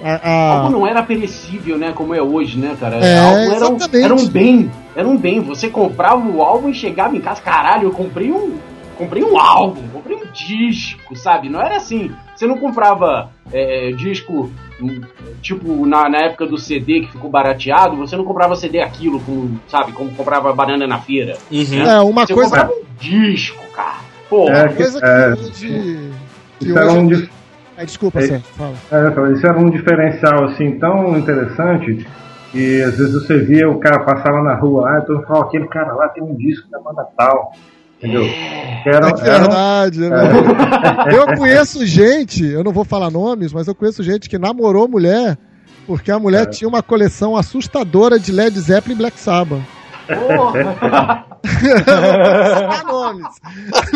a. a- Álbum não era perecível, né? Como é hoje, né, cara? É, álbum era um, era um bem. Era um bem. Você comprava o álbum e chegava em casa, caralho, eu comprei um. Comprei um álbum, comprei um disco, sabe? Não era assim. Você não comprava é, disco, hum, tipo, na, na época do CD que ficou barateado, você não comprava CD aquilo, como, sabe? Como comprava banana na feira. Uhum. É, uma você coisa, comprava um disco, cara. Pô, É, uma coisa que é, hoje. Que Isso era hoje um é, desculpa, É. Sérgio, fala. É, eu isso era um diferencial assim tão interessante que às vezes você via o cara passava na rua, ah, então oh, aquele cara lá tem um disco da banda tal, entendeu? Que era, É era um- verdade, é verdade. Eu conheço gente, eu não vou falar nomes, mas eu conheço gente que namorou mulher porque a mulher É. tinha uma coleção assustadora de Led Zeppelin e Black Sabbath. porra. Não vou falar nomes.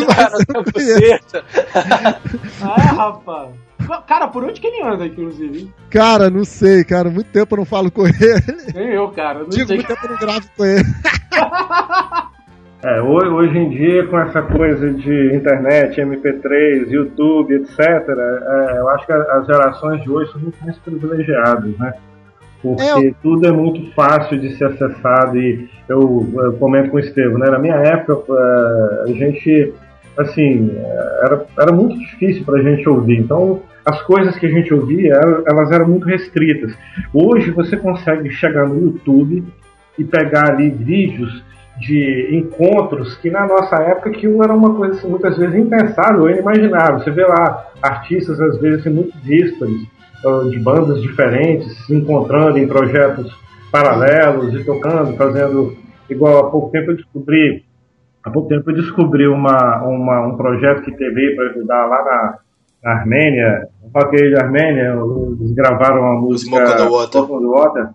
Mas eu conheço. ah, rapaz. Cara, por onde que ele anda, inclusive? Cara, não sei, cara. Muito tempo eu não falo com ele. Nem eu, cara. Não Digo, sei. muito tempo eu não gravo com ele. É, hoje, hoje em dia, com essa coisa de internet, MP3, YouTube, etc., é, eu acho que as gerações de hoje são muito mais privilegiadas, né? Porque É, tudo é muito fácil de ser acessado e eu, eu comento com o Estevam, né? Na minha época, é, a gente, assim, era, era muito difícil para a gente ouvir. Então, as coisas que a gente ouvia, elas eram muito restritas. Hoje, você consegue chegar no YouTube e pegar ali vídeos de encontros que na nossa época aquilo era uma coisa assim, muitas vezes impensável ou inimaginável. Você vê lá artistas às vezes assim, muito díspares, de bandas diferentes, se encontrando em projetos paralelos e tocando, fazendo igual há pouco tempo eu descobri há pouco tempo eu descobri uma, uma- um projeto que teve para ajudar lá na, na Armênia, o Rock Age Armênia, eles gravaram uma música Smoke on the Water.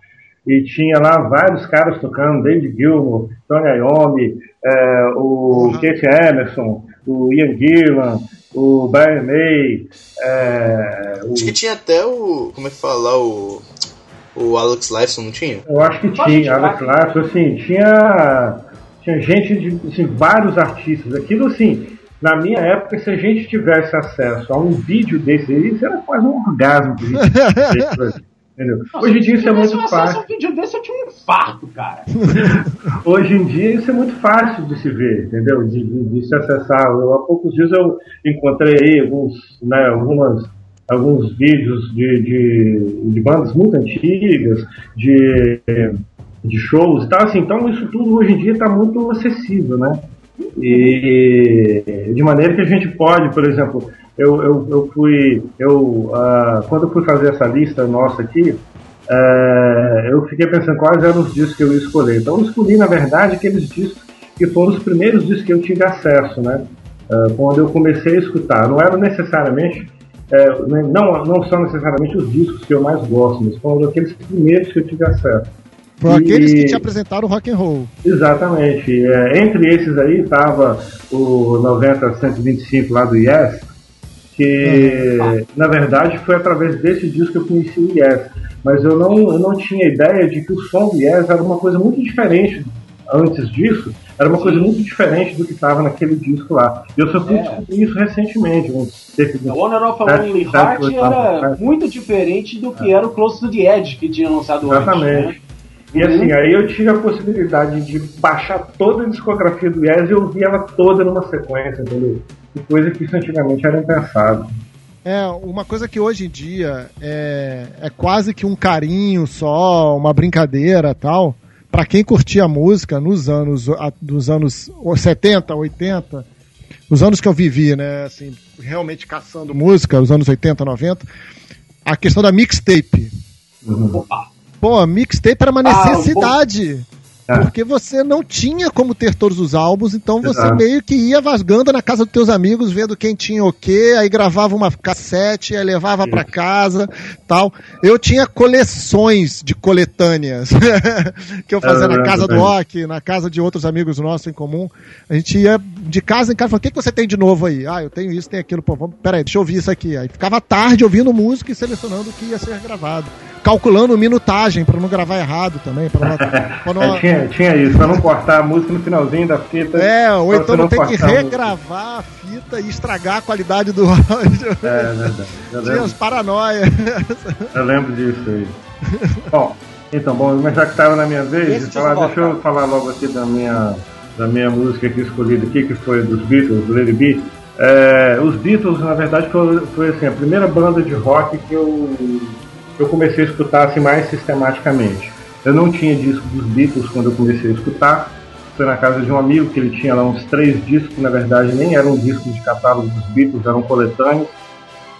E tinha lá vários caras tocando, David Gilmour, Tony Iommi, é, o Uhum. Keith Emerson, o Ian Gillan, o Brian May, é, o- Acho que tinha até o. Como é que fala lá? O. O Alex Lifeson, não tinha? eu acho que tinha, Alex. Lifeson, assim, tinha, tinha gente de assim, vários artistas. Aquilo assim, na minha época, se a gente tivesse acesso a um vídeo desse aí, isso era quase um orgasmo que a gente entendeu? Hoje em dia isso é muito fácil. um vídeo desse, eu tinha um infarto, cara. Hoje em dia isso é muito fácil de se ver, entendeu? De, de- de se acessar. Eu, há poucos dias eu encontrei aí alguns, né, algumas, alguns vídeos de, de, de bandas muito antigas, de, de shows e tal, assim, então isso tudo hoje em dia está muito acessível, né? E de maneira que a gente pode, por exemplo, eu, eu, eu fui, eu, ah, quando eu fui fazer essa lista nossa aqui, é, eu fiquei pensando quais eram os discos que eu ia escolher. Então eu escolhi, na verdade, aqueles discos que foram os primeiros discos que eu tive acesso, né? Ah, quando eu comecei a escutar. Não eram necessariamente, é, não, não são necessariamente os discos que eu mais gosto, mas foram aqueles primeiros que eu tive acesso. Foram aqueles que te apresentaram o rock and roll. Exatamente. É, entre esses aí estava o 90-125 lá do Yes, que na verdade foi através desse disco que eu conheci o Yes. Mas eu não, eu não tinha ideia de que o som do Yes era uma coisa muito diferente antes disso. Era uma coisa muito diferente do que estava naquele disco lá. E eu só fui É. descobrir isso recentemente. Uns, cerca de O Honor of a Lonely Heart era muito diferente do que era o Close to the Edge que tinha lançado antes. Né? E assim, aí eu tive a possibilidade de baixar toda a discografia do Yes e ouvir ela toda numa sequência, entendeu? Que coisa que isso antigamente era impensado. É, uma coisa que hoje em dia é, é quase que um carinho só, uma brincadeira tal. Pra quem curtia música nos anos, a- dos anos 70, 80, os anos que eu vivi, né, assim, realmente caçando música, os anos 80, 90, a questão da mixtape. Pô, mixtape era uma Ah, necessidade. É. Porque você não tinha como ter todos os álbuns, então você Exato. meio que ia vasgando na casa dos teus amigos, vendo quem tinha o quê, aí gravava uma cassete, aí levava pra casa, tal. Eu tinha coleções de coletâneas que eu fazia É, na casa do rock, na casa de outros amigos nossos em comum. A gente ia de casa em casa e falava, o que, que você tem de novo aí? Ah, eu tenho isso, tem aquilo, pô, vamos, peraí, deixa eu ouvir isso aqui. Aí ficava tarde ouvindo música e selecionando o que ia ser gravado. Calculando minutagem pra não gravar errado também, pra não, pra não- É, tinha, tinha isso, pra não cortar a música no finalzinho da fita. é, ou então não tem que regravar a fita e estragar a qualidade do áudio. É, verdade. Eu Tinha as paranoia. eu lembro disso aí. bom, então, bom, mas já que estava na minha vez, Esse de falar, disco deixa eu falar logo aqui da minha, da minha música aqui escolhida aqui, que foi dos Beatles, do Lady B. É, os Beatles, na verdade, foi, foi assim, a primeira banda de rock que eu, eu comecei a escutar assim, mais sistematicamente. Eu não tinha disco dos Beatles quando eu comecei a escutar. Foi na casa de um amigo que ele tinha lá uns três discos, que na verdade nem eram discos de catálogo dos Beatles, eram coletâneos.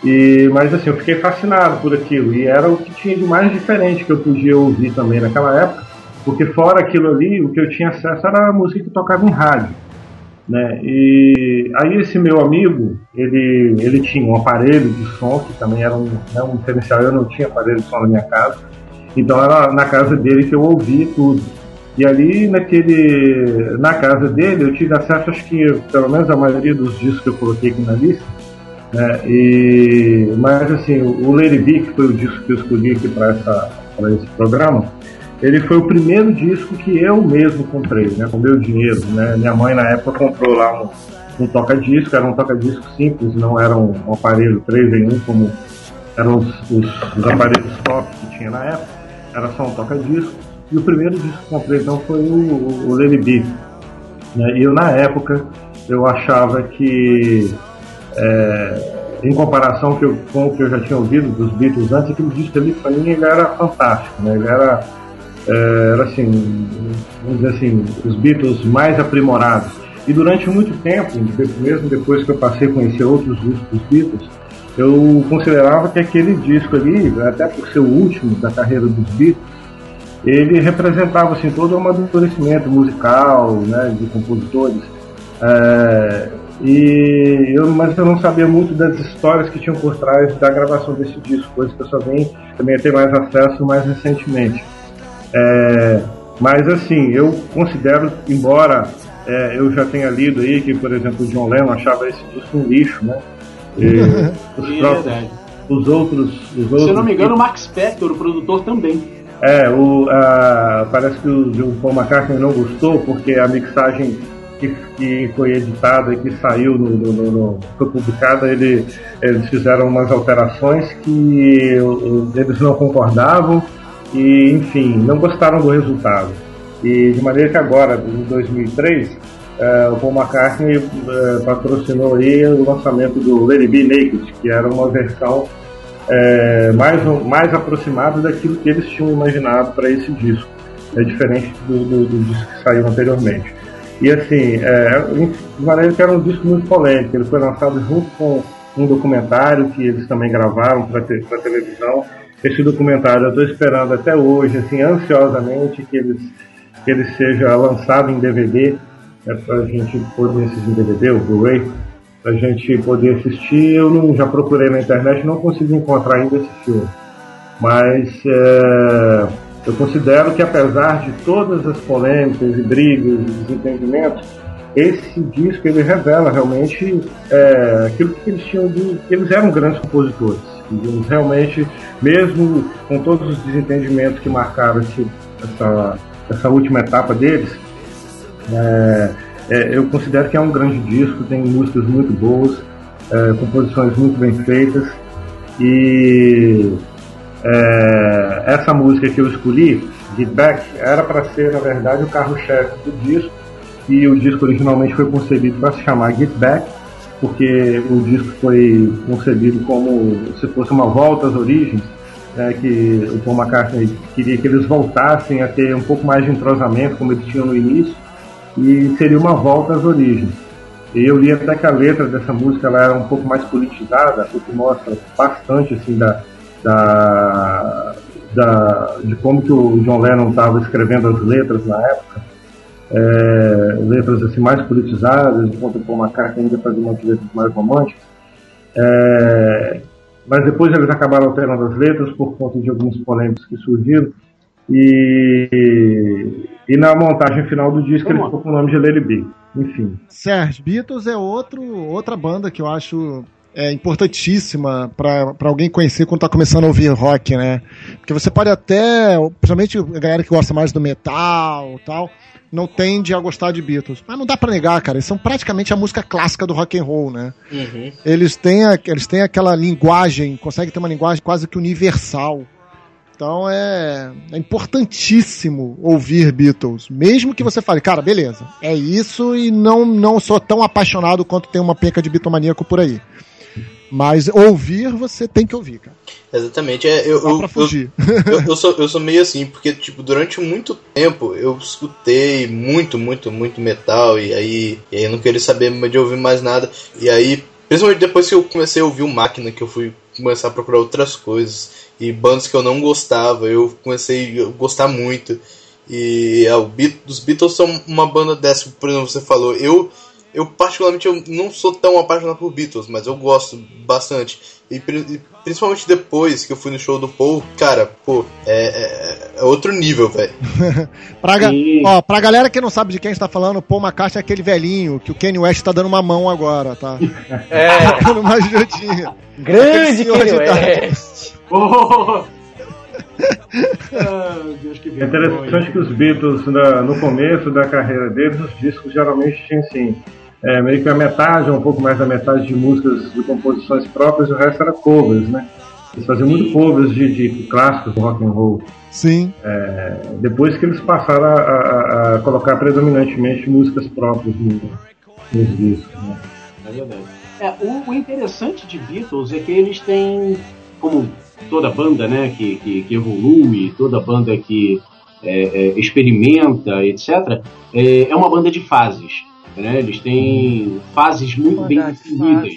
E, mas assim, eu fiquei fascinado por aquilo. E era o que tinha de mais diferente que eu podia ouvir também naquela época. Porque fora aquilo ali, o que eu tinha acesso era a música que tocava em rádio. Né? E aí esse meu amigo, ele, ele tinha um aparelho de som, que também era um, né, um diferencial, eu não tinha aparelho de som na minha casa. Então era na casa dele que eu ouvia tudo. E ali naquele. Na casa dele eu tive acesso, acho que pelo menos a maioria dos discos que eu coloquei aqui na lista. Né? E, mas assim, o Lady B, que foi o disco que eu escolhi aqui para esse programa, ele foi o primeiro disco que eu mesmo comprei, né, com meu dinheiro. Né? Minha mãe na época comprou lá um, um toca-disco, era um toca-disco simples, não era um, um aparelho 3 em 1 como eram os, os, os aparelhos top que tinha na época, era só um toca-disco. E o primeiro disco que comprei então foi o, o Lady B. Né? E eu na época eu achava que é, em comparação que eu, com o que eu já tinha ouvido dos Beatles antes, aquele disco ali pra mim ele era fantástico, né? Ele era, era assim, vamos dizer assim, os Beatles mais aprimorados. E durante muito tempo, mesmo depois que eu passei a conhecer outros discos Beatles, eu considerava que aquele disco ali, até por ser o último da carreira dos Beatles, ele representava assim, todo o amadurecimento musical né, de compositores. É, e eu, mas eu não sabia muito das histórias que tinham por trás da gravação desse disco, coisa que eu só vim também ter mais acesso mais recentemente. É, mas assim, eu considero, embora é, eu já tenha lido aí que, por exemplo, o John Lennon achava esse disco um lixo, né? E os, É próprios, os outros, os outros. Se eu não me engano, o Max Spector, o produtor, também. É, o, a- parece que o, o Paul McCartney não gostou porque a mixagem que, que foi editada e que saiu no, no- no- no- foi publicada, ele, eles fizeram umas alterações que eles não concordavam e, enfim, não gostaram do resultado. E de maneira que agora, em 2003, eh, o Paul McCartney eh, patrocinou aí o lançamento do Lady Be Naked, que era uma versão é, mais, mais aproximado daquilo que eles tinham imaginado para esse disco. É diferente do, do- do disco que saiu anteriormente. E assim, é, de maneira que era um disco muito polêmico. Ele foi lançado junto com um documentário que eles também gravaram para te, televisão. Esse documentário eu estou esperando até hoje, assim, ansiosamente, que, eles, que ele seja lançado em DVD, é, pra gente poder assistir em DVD, o Blu-ray, pra gente poder assistir. Eu não, já procurei na internet não consegui encontrar ainda esse filme. Mas é, eu considero que apesar de todas as polêmicas e brigas e desentendimentos, esse disco ele revela realmente é, aquilo que eles tinham de. eles eram grandes compositores. Eles realmente, mesmo com todos os desentendimentos que marcaram esse, essa, essa última etapa deles, é, é, eu considero que é um grande disco, tem músicas muito boas, é, composições muito bem feitas e é, essa música que eu escolhi, Get Back, era para ser na verdade o carro-chefe do disco e o disco originalmente foi concebido para se chamar Get Back, porque o disco foi concebido como se fosse uma volta às origens, né, que o Paul McCartney queria que eles voltassem a ter um pouco mais de entrosamento, como eles tinham no início, e seria uma volta às origens. E eu li até que a letra dessa música ela era um pouco mais politizada, o que mostra bastante assim da, da, da de como que o John Lennon estava escrevendo as letras na época. É, letras assim mais politizadas, enquanto Paul McCartney ainda fazia umas letras mais românticas. É, mas depois eles acabaram alterando as letras por conta de alguns polêmicos que surgiram. E, e na montagem final do disco ele ficou com o nome de Lady B. Enfim. Sérgio, Beatles é outro, outra banda que eu acho é importantíssima para alguém conhecer quando tá começando a ouvir rock, né? Porque você pode até, principalmente a galera que gosta mais do metal tal, não tende a gostar de Beatles. Mas não dá para negar, cara. Eles são praticamente a música clássica do rock and roll, né? Uhum. Eles têm, a- eles têm aquela linguagem, conseguem ter uma linguagem quase que universal. Então é, é importantíssimo ouvir Beatles. Mesmo que você fale, cara, beleza, é isso e não, não sou tão apaixonado quanto tem uma penca de bitomaníaco por aí. Mas ouvir, você tem que ouvir, cara. Exatamente, é, eu, Só eu, pra fugir. eu, eu, eu sou, eu sou meio assim, porque tipo, durante muito tempo eu escutei muito, muito, muito metal e aí, e aí eu não queria saber de ouvir mais nada. E aí, principalmente depois que eu comecei a ouvir o Máquina, que eu fui começar a procurar outras coisas e bandas que eu não gostava, eu comecei a gostar muito. E é, o Beat- os Beatles são uma banda dessa, por exemplo, você falou, eu eu particularmente eu não sou tão apaixonado por Beatles, mas eu gosto bastante. E, pri- e principalmente depois que eu fui no show do Paul, cara, pô, é, é- é outro nível, velho. Pra, ga- ó, pra galera que não sabe de quem a gente tá falando, Paul McCartney é aquele velhinho que o Kanye West tá dando uma mão agora, tá? É, Tá dando uma ajudinha. grande Kanye. West. Oh! ah, Deus que É interessante que os Beatles, na- no começo da carreira deles, os discos geralmente tinham assim, é, meio que a metade, ou um pouco mais da metade de músicas de composições próprias, e o resto era covers, né? Eles faziam muito covers de, de clássicos do rock and roll. Sim. Depois que eles passaram a, a- a colocar predominantemente músicas próprias no- nos discos. Né? É verdade. É, o, o interessante de Beatles é que eles têm, como toda banda né, que, que, que evolui, toda banda que é, é, experimenta, etc., é, é uma banda de fases. Né? Eles têm fases muito bem definidas.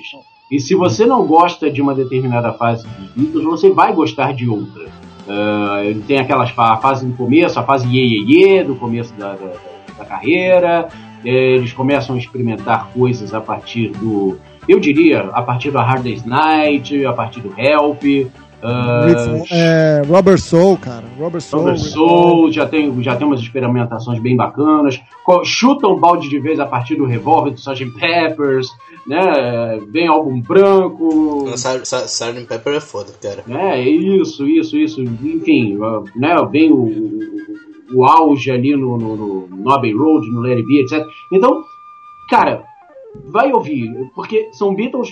E se você não gosta de uma determinada fase dos Beatles, você vai gostar de outra. Ele tem aquelas fa- a fase no começo, a fase iê, iê, iê, do começo da, da, da carreira. Eh, Eles começam a experimentar coisas a partir do, eu diria, a partir do Hard Day's Night, a partir do Help. Ritmo- é, Robert Soul, cara. Robert Soul. Robert Soul, já tem, já tem umas experimentações bem bacanas. Chutam o balde de vez a partir do Revolver do Sgt. Peppers, né? Vem álbum branco. Sgt. Pepper é foda, cara. É, isso, isso, isso. Enfim, uh, né, vem o, o, o auge ali no, no, no Abbey Road, no Larry B, etc. Então, cara, vai ouvir, porque são Beatles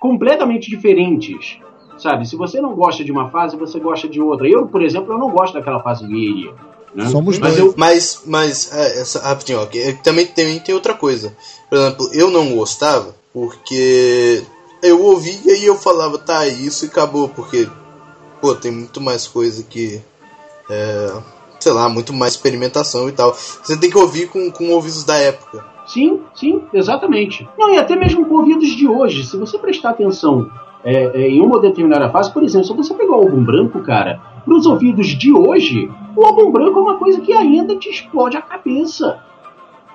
completamente diferentes, sabe? Se você não gosta de uma fase, você gosta de outra. Eu, por exemplo, eu não gosto daquela fase Iê, né? Somos Mas dois. eu, Mas, mas, é, essa, rapidinho, ó, que- é, também, também tem outra coisa. Por exemplo, eu não gostava porque eu ouvia e eu falava, tá, isso e acabou, porque, pô, tem muito mais coisa que, é, sei lá, muito mais experimentação e tal. Você tem que ouvir com, com ouvidos da época. Sim, sim, exatamente. Não, e até mesmo com ouvidos de hoje. Se você prestar atenção é, é, em uma determinada fase, por exemplo, se você pegar o álbum branco, cara, para os ouvidos de hoje, o álbum branco é uma coisa que ainda te explode a cabeça.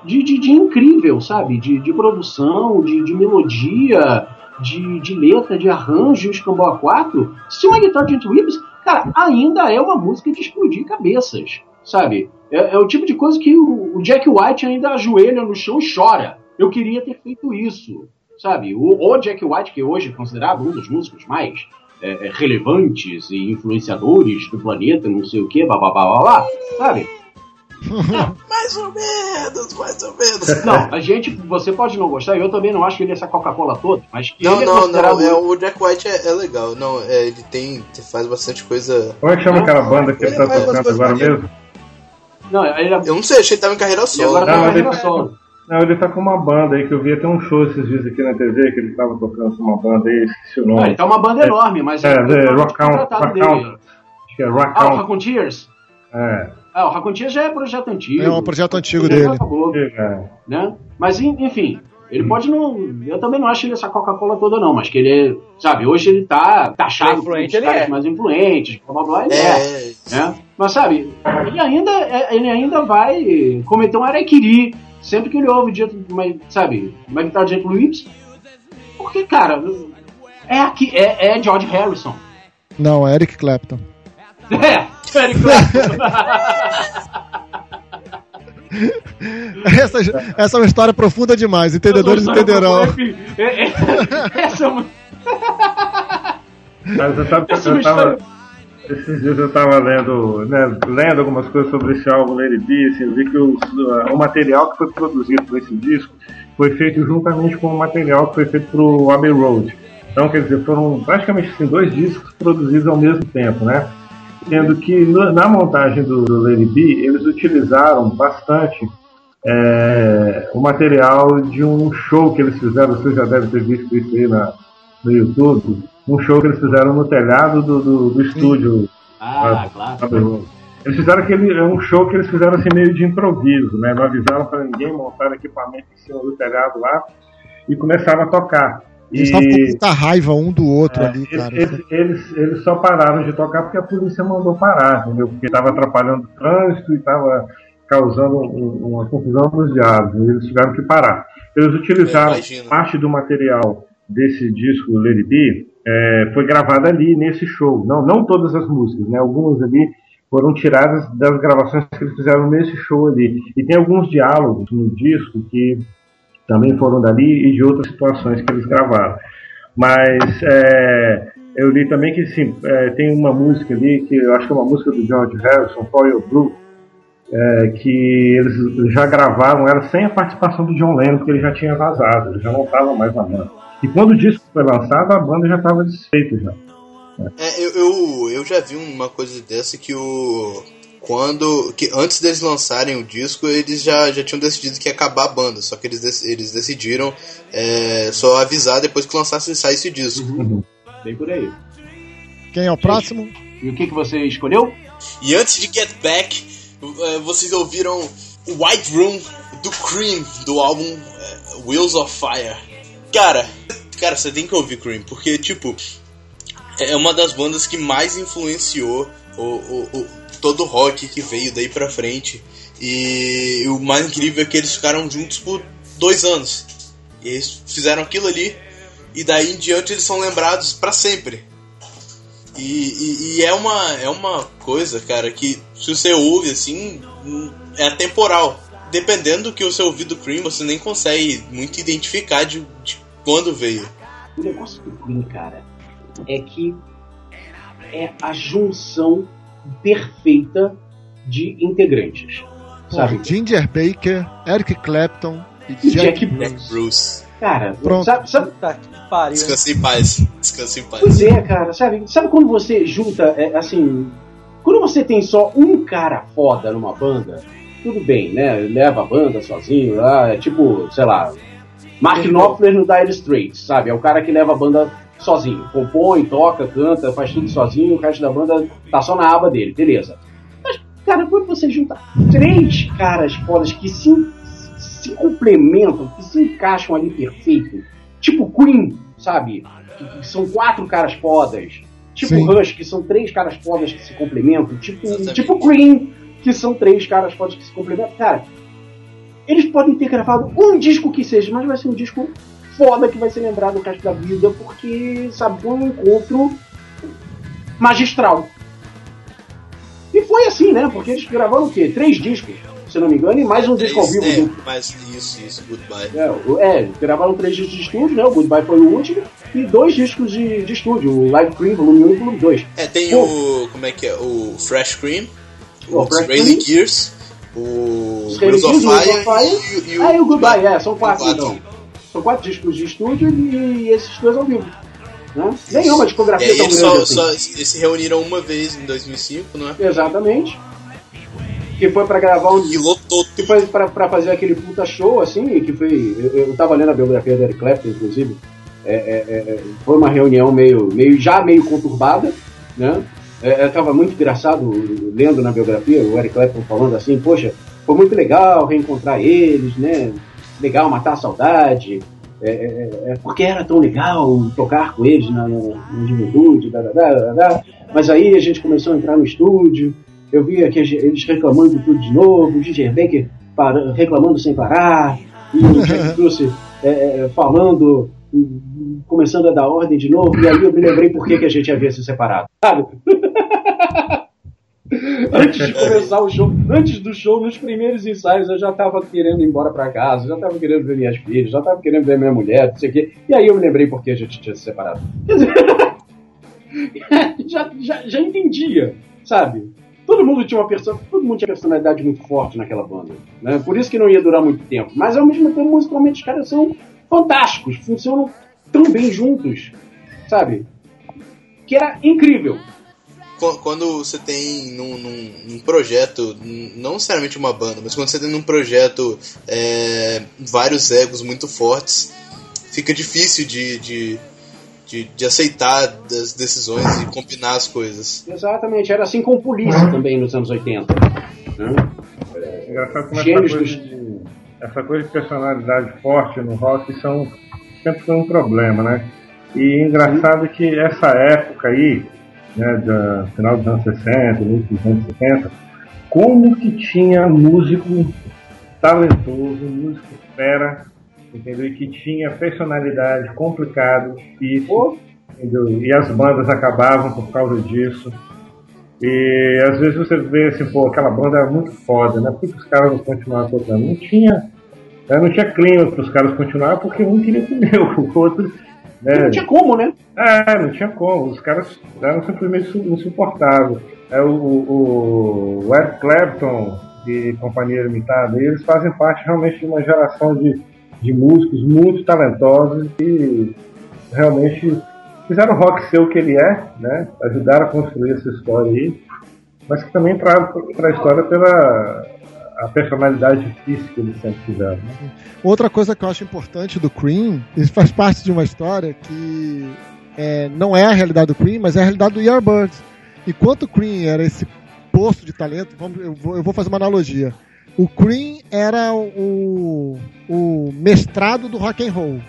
de, de, de incrível, sabe? De, de produção, de, de melodia, de, de letra, de arranjo, escambau a quatro. Se uma guitarra de Whips, cara, ainda é uma música de explodir cabeças, sabe? É, é o tipo de coisa que o, o Jack White ainda ajoelha no chão e chora. Eu queria ter feito isso, sabe? O, o Jack White, que hoje é considerado um dos músicos mais é, é, relevantes e influenciadores do planeta, não sei o que, blá blá blá blá, blá sabe? Mais ou menos, mais ou menos. Não, a gente, você pode não gostar, eu também não acho que ele é essa Coca-Cola toda, mas que Não, ele é não, considerado- não. É, o Jack White é, é legal. Não, é, ele tem. faz bastante coisa. Como é que chama aquela banda que ele Ele tá tocando agora mesmo? Não, ele, é- Eu não sei, achei que ele tava em carreira solo. agora tá Não, na ele carreira tá- solo. Não, ele tá com uma banda aí que eu vi até um show esses dias aqui na TV que ele tava tocando com uma banda aí, esqueci o Não, nome. ele tá uma banda enorme, mas É, é, tô Rock Count, Rock. Count. Acho que é Rock Ah, o. Raconteers? É, Ah, o Raconteers já é projeto antigo. É um projeto antigo dele. acabou, é. né? Mas en- enfim, ele pode não. Eu também não acho ele essa Coca-Cola toda, não, mas que ele é. Sabe, hoje ele tá taxado por ele caras é. mais influentes, blá blá blá, ele é. É, né? Mas sabe, ele ainda, é- ele ainda vai cometer um araquiri sempre que ele ouve de uma, sabe, uma guitarra de Whips. Porque, cara, é aqui, é, é George Harrison. Não, é Eric Clapton. É, Eric Clapton. Essa, essa é uma história profunda demais, entendedores entenderão. Essa é uma- tava, Essa é uma eu tava, esses dias eu tava lendo, né, lendo algumas coisas sobre esse álbum Lady B, assim, vi que uh, o material que foi produzido por esse disco foi feito juntamente com o material que foi feito pro Abbey Road. Então, quer dizer, foram praticamente assim, dois discos produzidos ao mesmo tempo, né? Sendo que no- na montagem do, do Lady B, eles utilizaram bastante é, o material de um show que eles fizeram, você já deve ter visto isso aí na, no YouTube, um show que eles fizeram no telhado do, do, do estúdio Ah, claro. Abbey Road. Eles fizeram aquele é um show que eles fizeram assim meio de improviso, né? Não avisaram para ninguém, montaram equipamento em cima do telhado lá e começaram a tocar. Eles estavam com muita raiva um do outro É, ali, eles, cara. eles, eles, eles só pararam de tocar porque a polícia mandou parar, entendeu? Porque estava atrapalhando o trânsito e estava causando um- uma confusão nos diálogos. e Eles tiveram que parar. Eles utilizaram imagino. parte do material desse disco Lady B, é, foi gravado ali nesse show. Não, não todas as músicas, né? Algumas ali foram tiradas das gravações que eles fizeram nesse show ali. E tem alguns diálogos no disco que também foram dali e de outras situações que eles gravaram. Mas é, eu li também que sim, é, tem uma música ali que eu acho que é uma música do George Harrison, For Your Blue, é, que eles já gravaram ela sem a participação do John Lennon, porque ele já tinha vazado, ele já não estava mais na banda. E quando o disco foi lançado, a banda já estava desfeita já. É, eu, eu, eu já vi uma coisa dessa que o. Quando. que antes deles lançarem o disco, eles já, já tinham decidido que ia acabar a banda. Só que eles, dec- eles decidiram é, só avisar depois que lançasse saísse o disco. Bem por aí. Quem é o próximo? E o que, que você escolheu? E antes de Get Back, eh, vocês ouviram White Room do Cream, do álbum eh, Wheels of Fire. Cara, cara, você tem que ouvir Cream, porque, tipo, é uma das bandas que mais influenciou o, o- o- todo o rock que veio daí pra frente. E o mais incrível é que eles ficaram juntos por dois anos. E eles fizeram aquilo ali, e daí em diante eles são lembrados pra sempre. E, e- e é, uma, é uma coisa, cara, que se você ouve assim, é atemporal. Dependendo do que você ouvir do Cream, você nem consegue muito identificar de, de quando veio. O negócio do Queen, cara, é que é a junção perfeita de integrantes. Sabe? Ginger Baker, Eric Clapton e E Jack, Jack Bruce. Bruce. Cara, Pronto. sabe, sabe- Puta que pariu. Descanse em paz. Descanse em paz. Pois é, cara, sabe? Sabe quando você junta, é, assim. Quando você tem só um cara foda numa banda, tudo bem, né? Leva a banda sozinho lá, é tipo, sei lá. Mark Knopfler no Dire Straits, sabe? É o cara que leva a banda sozinho. Compõe, toca, canta, faz tudo sozinho, o resto da banda tá só na aba dele, beleza. Mas, cara, quando você junta três caras fodas que se, se complementam, que se encaixam ali perfeito, tipo Queen, sabe? Que, que são quatro caras fodas. Tipo Sim. Rush, que são três caras fodas que se complementam. Tipo, Exatamente. tipo Queen, que são três caras fodas que se complementam. Cara, eles podem ter gravado um disco que seja, mas vai ser um disco foda que vai ser lembrado o resto da vida, porque, sabe, foi um encontro magistral. E foi assim, né? Porque eles gravaram o quê? Três discos, se não me engano, e mais um disco ao vivo. é, do- mas isso, isso, goodbye. é, é, gravaram três discos de estúdio, né? O Goodbye foi o último, e dois discos de, de estúdio, o Live Cream, volume 1 e volume 2. É, tem Pô. o. Como é que é? O Fresh Cream, O o Fresh Cream. Gears, o Os Wheels of Fire, of e, e Ah, e o Goodbye, é, são quatro, quatro. então. São quatro discos de estúdio e esses dois ao vivo. Né? Nenhuma discografia É, e tão eles grande só, assim. só eles se reuniram uma vez em 2005, não é? Exatamente. Que foi pra gravar um. E lotou Que foi pra, pra fazer aquele puta show, assim, que foi. Eu, eu tava lendo a biografia do Eric Clapton, inclusive. É, é, é, foi uma reunião meio, meio já meio conturbada, né? É, é, tava muito engraçado lendo na biografia o Eric Clapton falando assim, poxa, foi muito legal reencontrar eles, né? Legal matar a saudade. É, é, é, porque era tão legal tocar com eles na, na, na juventude, da, da, da, da, mas aí a gente começou a entrar no estúdio, eu vi aqui eles reclamando tudo de novo, o DJ Baker para- reclamando sem parar, e o Jack Bruce é, é, falando, começando a dar ordem de novo, e aí eu me lembrei por que, que a gente havia se separado, sabe? antes de começar o show, antes do show, nos primeiros ensaios, eu já tava querendo ir embora pra casa, já tava querendo ver minhas filhas, já tava querendo ver minha mulher, não sei o quê, e aí eu me lembrei por que a gente tinha se separado. Já, já, já entendia, sabe? Todo mundo tinha uma perso- todo mundo tinha personalidade muito forte naquela banda, né? Por isso que não ia durar muito tempo. Mas ao mesmo tempo, musicalmente, os caras são fantásticos, funcionam tão bem juntos, sabe? Que era incrível. Qu- Quando você tem num, num- num projeto, não necessariamente uma banda, mas quando você tem num projeto é, vários egos muito fortes, fica difícil de, de, de, de aceitar as decisões e combinar as coisas. Exatamente, era assim com o Polícia também nos anos 80. Né? É engraçado como essa coisa, de, essa coisa de personalidade forte no rock são, sempre foi um problema, né? E engraçado que essa época aí, né, da final dos anos 60, início dos anos 70, como que tinha músico talentoso, músico fera, entendeu? E que tinha personalidade complicado, difícil, entendeu? E as bandas acabavam por causa disso. E às vezes você vê assim, pô, aquela banda era muito foda, né? Por que que os caras não continuaram tocando? Não tinha, né? não tinha clima para os caras continuar porque um queria comer o outro. Né? Não tinha como, né? É, não tinha como. Os caras eram simplesmente su- insuportáveis. É, o, o, o Eric Clapton e Companhia Limitada, eles fazem parte realmente de uma geração de, de músicos muito talentosos e realmente fizeram o rock ser o que ele é, né? Ajudaram a construir essa história aí, mas que também entraram para a história pela a personalidade difícil que eles sempre tiveram. Né? Outra coisa que eu acho importante do Cream, isso faz parte de uma história que é, não é a realidade do Cream, mas é a realidade do Yardbirds. Enquanto o Cream era esse poço de talento, vamos, eu, vou, eu vou fazer uma analogia. O Cream era o, o mestrado do rock and roll.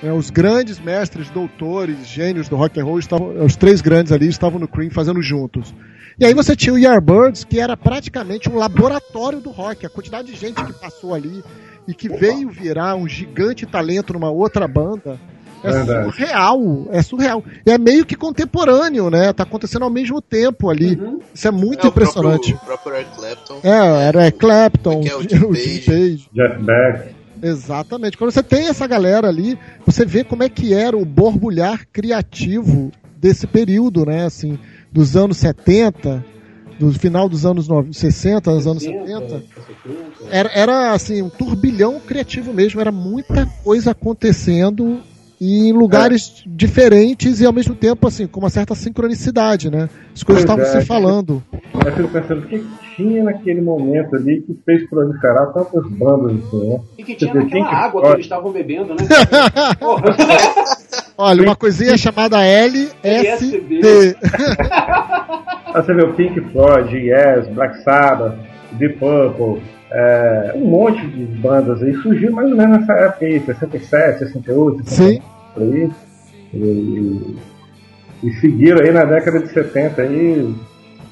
É, os grandes mestres, doutores, gênios do rock and roll, estavam, os três grandes ali estavam no Cream fazendo juntos. E aí você tinha o Yardbirds, que era praticamente um laboratório do rock. A quantidade de gente que passou ali e que veio virar um gigante talento numa outra banda é Verdade. surreal. É surreal. E é meio que contemporâneo, né? Tá acontecendo ao mesmo tempo ali. Uhum. Isso é muito É, o impressionante. próprio, o próprio Eric Clapton. É, era é, Clapton, é o o Jim. Page. Jeff Beck. Exatamente. Quando você tem essa galera ali, você vê como é que era o borbulhar criativo desse período, né? Assim, dos anos 70, do final dos anos 90, 60, dos anos 70. Era, era assim, um turbilhão criativo mesmo, era muita coisa acontecendo e em lugares diferentes e ao mesmo tempo assim, com uma certa sincronicidade, né? As coisas estavam é. se falando. Eu fico pensando, o que tinha naquele momento ali que fez proliferar tantas bandas assim, né? E que tinha Tipo, naquela Pink água que eles estavam bebendo, né? Olha, uma coisinha chamada LSD. Você vê o Pink Floyd, Yes, Black Sabbath, Deep Purple, é, um monte de bandas aí surgiu mais ou menos nessa época aí, 67, 68, 69, Sim. por aí. E, e- seguiram aí na década de 70 aí,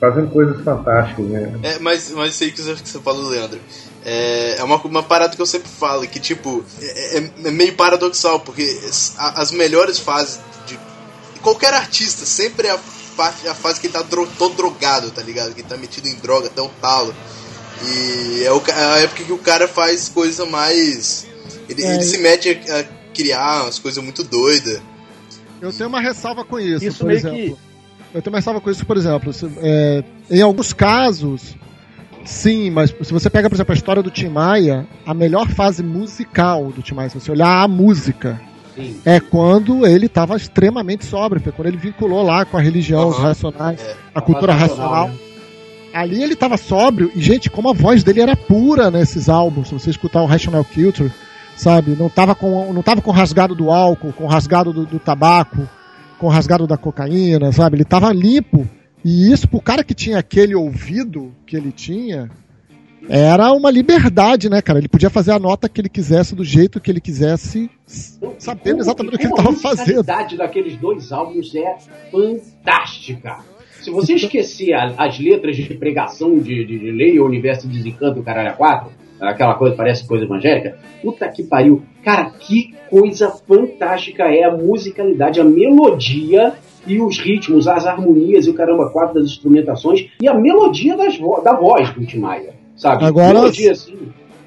fazendo coisas fantásticas, né? É, mas, mas isso aí que você que você falou, Leandro. É, é uma, uma parada que eu sempre falo, que tipo, é, é- é meio paradoxal, porque as melhores fases de qualquer artista sempre é a, parte, a fase que ele tá dro- todo drogado, tá ligado? Que ele tá metido em droga até o talo. E é, o é a época que o cara faz coisa mais. Ele, É, ele se mete a, a criar umas coisas muito doidas. Eu tenho uma ressalva com isso, Isso por meio exemplo. que- Eu tenho uma ressalva com isso, por exemplo. se- é, em alguns casos, sim, mas se você pega, por exemplo, a história do Tim Maia, a melhor fase musical do Tim Maia, se você olhar a música, Sim. é quando ele estava extremamente sóbrio, foi quando ele vinculou lá com a religião, os racionais, É. a cultura racional. né? Ali ele estava sóbrio e, gente, como a voz dele era pura nesses álbuns, se você escutar o Rational Culture, sabe? Não tava com, não tava com rasgado do álcool, com rasgado do, do tabaco, com rasgado da cocaína, sabe? Ele tava limpo. E isso, pro cara que tinha aquele ouvido que ele tinha, era uma liberdade, né, cara? Ele podia fazer a nota que ele quisesse, do jeito que ele quisesse, sabendo exatamente o que ele Como tava a fazendo. musicalidade daqueles dois álbuns é fantástica. Se você esquecer as letras de pregação de, de, de lei, o universo desencanto, o caralho a quatro, aquela coisa parece coisa evangélica, puta que pariu. Cara, que coisa fantástica é a musicalidade, a melodia e os ritmos, as harmonias e o caramba quatro das instrumentações e a melodia das vo- da voz do Tim Maia, sabe? Agora- Melodia assim.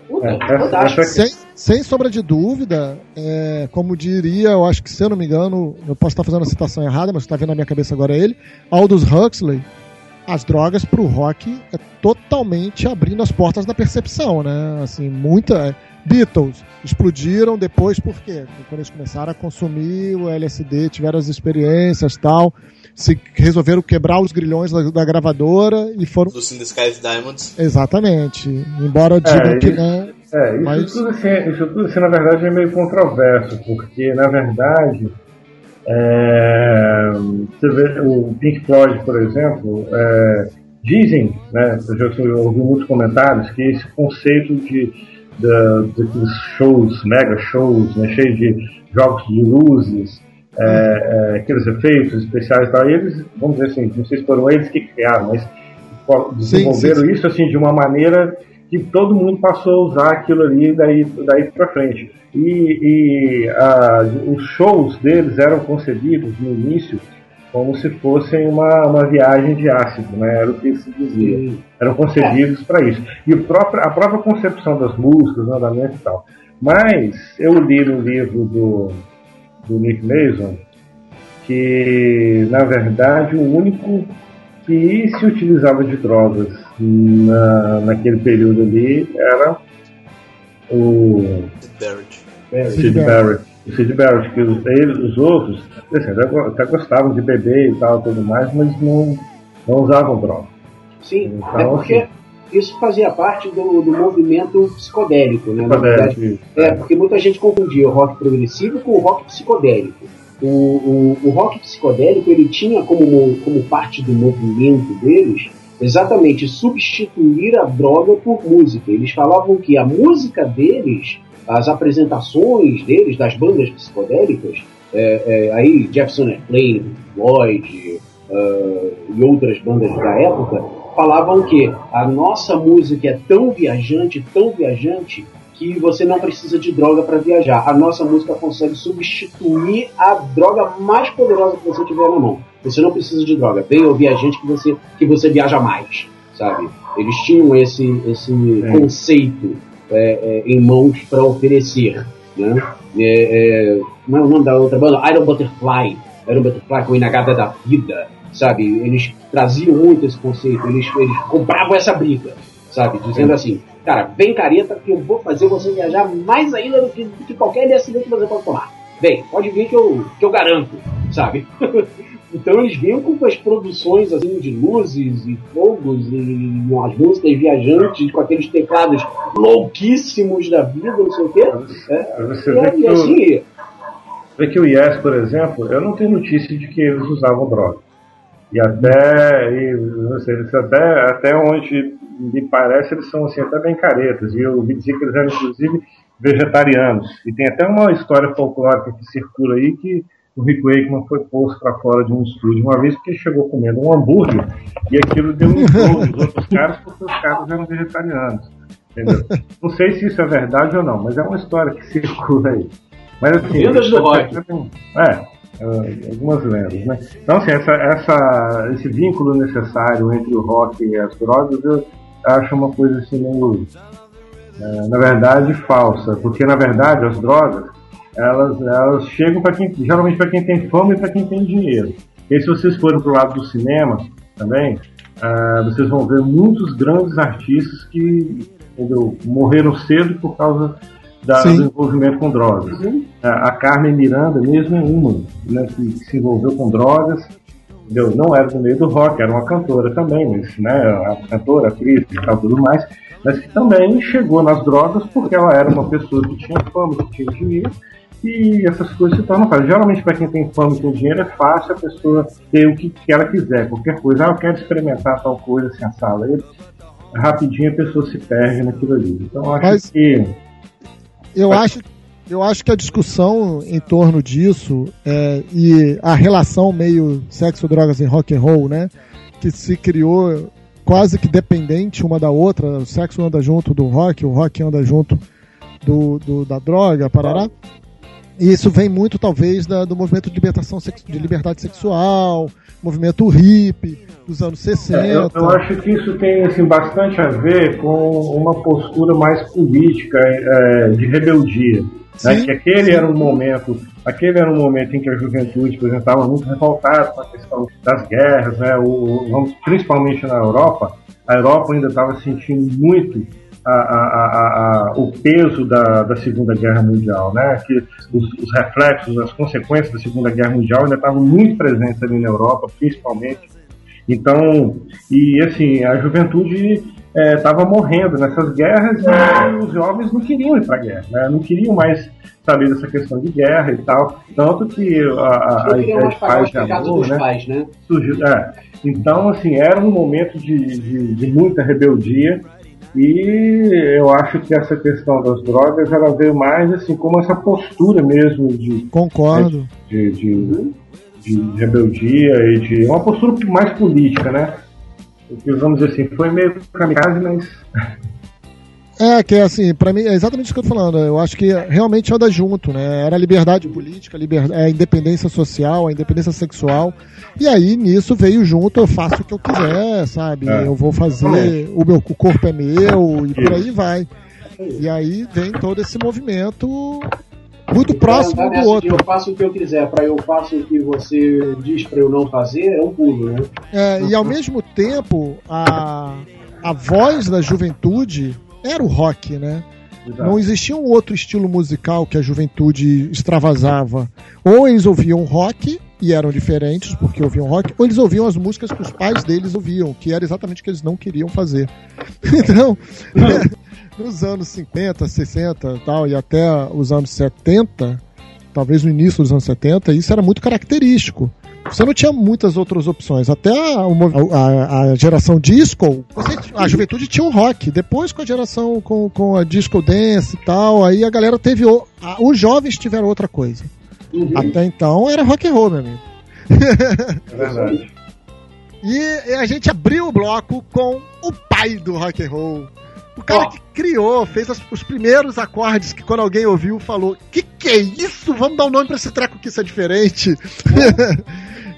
Puta, É, essa- fantástico. essa- Sem, sem sombra de dúvida, é, como diria, eu acho que se eu não me engano, eu posso estar fazendo a citação errada, mas está vindo na minha cabeça agora ele, Aldous Huxley, as drogas pro rock é totalmente abrindo as portas da percepção, né? Assim, muita. Beatles explodiram depois por quê? Quando eles começaram a consumir o LSD, tiveram as experiências tal, se resolveram quebrar os grilhões da, da gravadora e foram. Do the Skies Diamonds. Exatamente. Embora digam que isso- não. É, isso, Mas- tudo assim, isso tudo assim, na verdade, é meio controverso, porque, na verdade, é, você vê o Pink Floyd, por exemplo, é, dizem, né, eu já ouvi muitos comentários, que esse conceito de, da- daqueles shows, mega shows, né, cheios de jogos de luzes, é, é, aqueles efeitos especiais e tal, eles, vamos dizer assim, não sei se foram eles que criaram, mas desenvolveram sim. isso assim de uma maneira que todo mundo passou a usar aquilo ali daí, daí para frente. E, e ah, os shows deles eram concebidos no início como se fossem uma, uma viagem de ácido, né? era o que se dizia. Eram concebidos para isso. E próprio, a própria concepção das músicas, o andamento e tal. Mas eu li no livro do, do Nick Mason que, na verdade, o único que se utilizava de drogas na, naquele período ali era o Barrett. Sid Barrett. O Sid Barrett, que os, ele, os outros assim, até, até gostavam de beber e tal, tudo mais, mas não, não usavam droga. Sim, Então, é porque assim. isso fazia parte do, do movimento psicodélico, né? Psicodélico, É, porque muita gente confundia o rock progressivo com o rock psicodélico. O, o, o rock psicodélico ele tinha como, mo- como parte do movimento deles exatamente substituir a droga por música. Eles falavam que a música deles, as apresentações deles, das bandas psicodélicas, é, é, aí Jefferson Airplane, Floyd ah, e outras bandas da época, falavam que a nossa música é tão viajante, tão viajante, que você não precisa de droga para viajar. A nossa música consegue substituir a droga mais poderosa que você tiver na mão. Você não precisa de droga. Vem o viajante que você, que você viaja mais, sabe? Eles tinham esse, esse É. conceito é, é, em mãos para oferecer, né? É, é, como é o nome da outra banda? Iron Butterfly. Iron Butterfly com Inagada da Vida, sabe? Eles traziam muito esse conceito. Eles, eles compravam essa briga, sabe? Dizendo assim, cara, vem careta que eu vou fazer você viajar mais ainda do que, do que qualquer LSD que você pode tomar. Vem, pode vir que eu, que eu garanto, sabe? então eles vinham com as produções assim de luzes e fogos e umas músicas viajantes com aqueles teclados louquíssimos da vida, não sei o quê. É, Você e, vê que, e o, assim, vê que o Yes, por exemplo, eu não tenho notícia de que eles usavam droga. E até, e, não sei, até, até onde me parece, eles são assim, até bem caretas. E eu ouvi dizer que eles eram, inclusive, vegetarianos. E tem até uma história folclórica que circula aí que o Rick Wakeman foi posto para fora de um estúdio uma vez porque chegou comendo um hambúrguer e aquilo deu um nos outros caras porque os caras eram vegetarianos. Entendeu? Não sei se isso é verdade ou não, mas é uma história que circula aí. Mas assim. Lendas do rock. É, é, algumas lendas, né? Então, assim, essa, essa, esse vínculo necessário entre o rock e as drogas, eu acho uma coisa assim meio. é, na verdade, falsa. Porque, na verdade, as drogas, elas, elas chegam para quem. geralmente para quem tem fama e para quem tem dinheiro. E se vocês forem pro lado do cinema também, ah, vocês vão ver muitos grandes artistas que entendeu, morreram cedo por causa da- do envolvimento com drogas. A, a Carmen Miranda mesmo é uma né, que, se envolveu com drogas. Entendeu? Não era do meio do rock, era uma cantora também, mas né, a cantora, atriz e tal, tudo mais, mas que também chegou nas drogas porque ela era uma pessoa que tinha fama, que tinha dinheiro, e essas coisas se tornam fáceis. Geralmente, para quem tem fama e tem dinheiro, é fácil a pessoa ter o que, que ela quiser, qualquer coisa. Ah, eu quero experimentar tal coisa assim, a sala. Aí, rapidinho a pessoa se perde naquilo ali. Então, eu acho Mas- que. Eu acho, eu acho que a discussão em torno disso é, e a relação meio sexo, drogas e rock and roll, né, que se criou quase que dependente uma da outra. O sexo anda junto do rock, o rock anda junto do, do- da droga, parará. E isso vem muito, talvez, da- do movimento de libertação de liberdade sexual, movimento hippie dos anos 60. É, eu, eu acho que isso tem assim, bastante a ver com uma postura mais política é, de rebeldia. né? Sim, Que aquele sim. era um momento, aquele era um momento em que a juventude, por exemplo, estava muito revoltada com a questão das guerras, né? o, vamos, principalmente na Europa. A Europa ainda estava sentindo muito a- a- a- o peso da, da Segunda Guerra Mundial, né? Que os, os reflexos, as consequências da Segunda Guerra Mundial ainda estavam muito presentes ali na Europa, principalmente. Então, e assim, a juventude estava morrendo nessas guerras e os jovens não queriam ir para a guerra, né? não queriam mais saber dessa questão de guerra e tal. Tanto que a, ideia de paz os de amor, né? pais, né? surgiu. É. Então, assim, era um momento de, de, de muita rebeldia e eu acho que essa questão das drogas ela veio mais assim como essa postura mesmo de, Concordo. de, de, de rebeldia e de uma postura mais política, né? O que vamos dizer assim, foi meio kamikaze, mas É, que é assim, pra mim, é exatamente isso que eu tô falando. Eu acho que realmente anda junto, né? Era a liberdade política, a, liber... a independência social, a independência sexual. E aí, nisso, veio junto, eu faço o que eu quiser, sabe? É, Eu vou fazer, o meu o corpo é meu, e por aí vai. E aí vem todo esse movimento muito próximo do outro. Eu faço o que eu quiser, pra eu faço o que você diz pra eu não fazer, é um pulo, né? É, e ao mesmo tempo, a, a voz da juventude era o rock, né? Não existia um outro estilo musical que a juventude extravasava. Ou eles ouviam rock e eram diferentes porque ouviam rock, ou eles ouviam as músicas que os pais deles ouviam, que era exatamente o que eles não queriam fazer. Então, nos anos 50, 60 e tal, e até os anos 70, talvez no início dos anos 70, isso era muito característico. Você não tinha muitas outras opções. Até a, a- a geração disco, você- a juventude tinha o rock. Depois, com a geração com, com a disco dance e tal, aí a galera teve. O, a- os jovens tiveram outra coisa. Uhum. Até então era rock and roll, meu amigo. é verdade. E a gente abriu o bloco com o pai do rock and roll. O cara Ó. que criou, fez as- os primeiros acordes que quando alguém ouviu falou: Que que é isso? Vamos dar um nome pra esse treco que isso é diferente.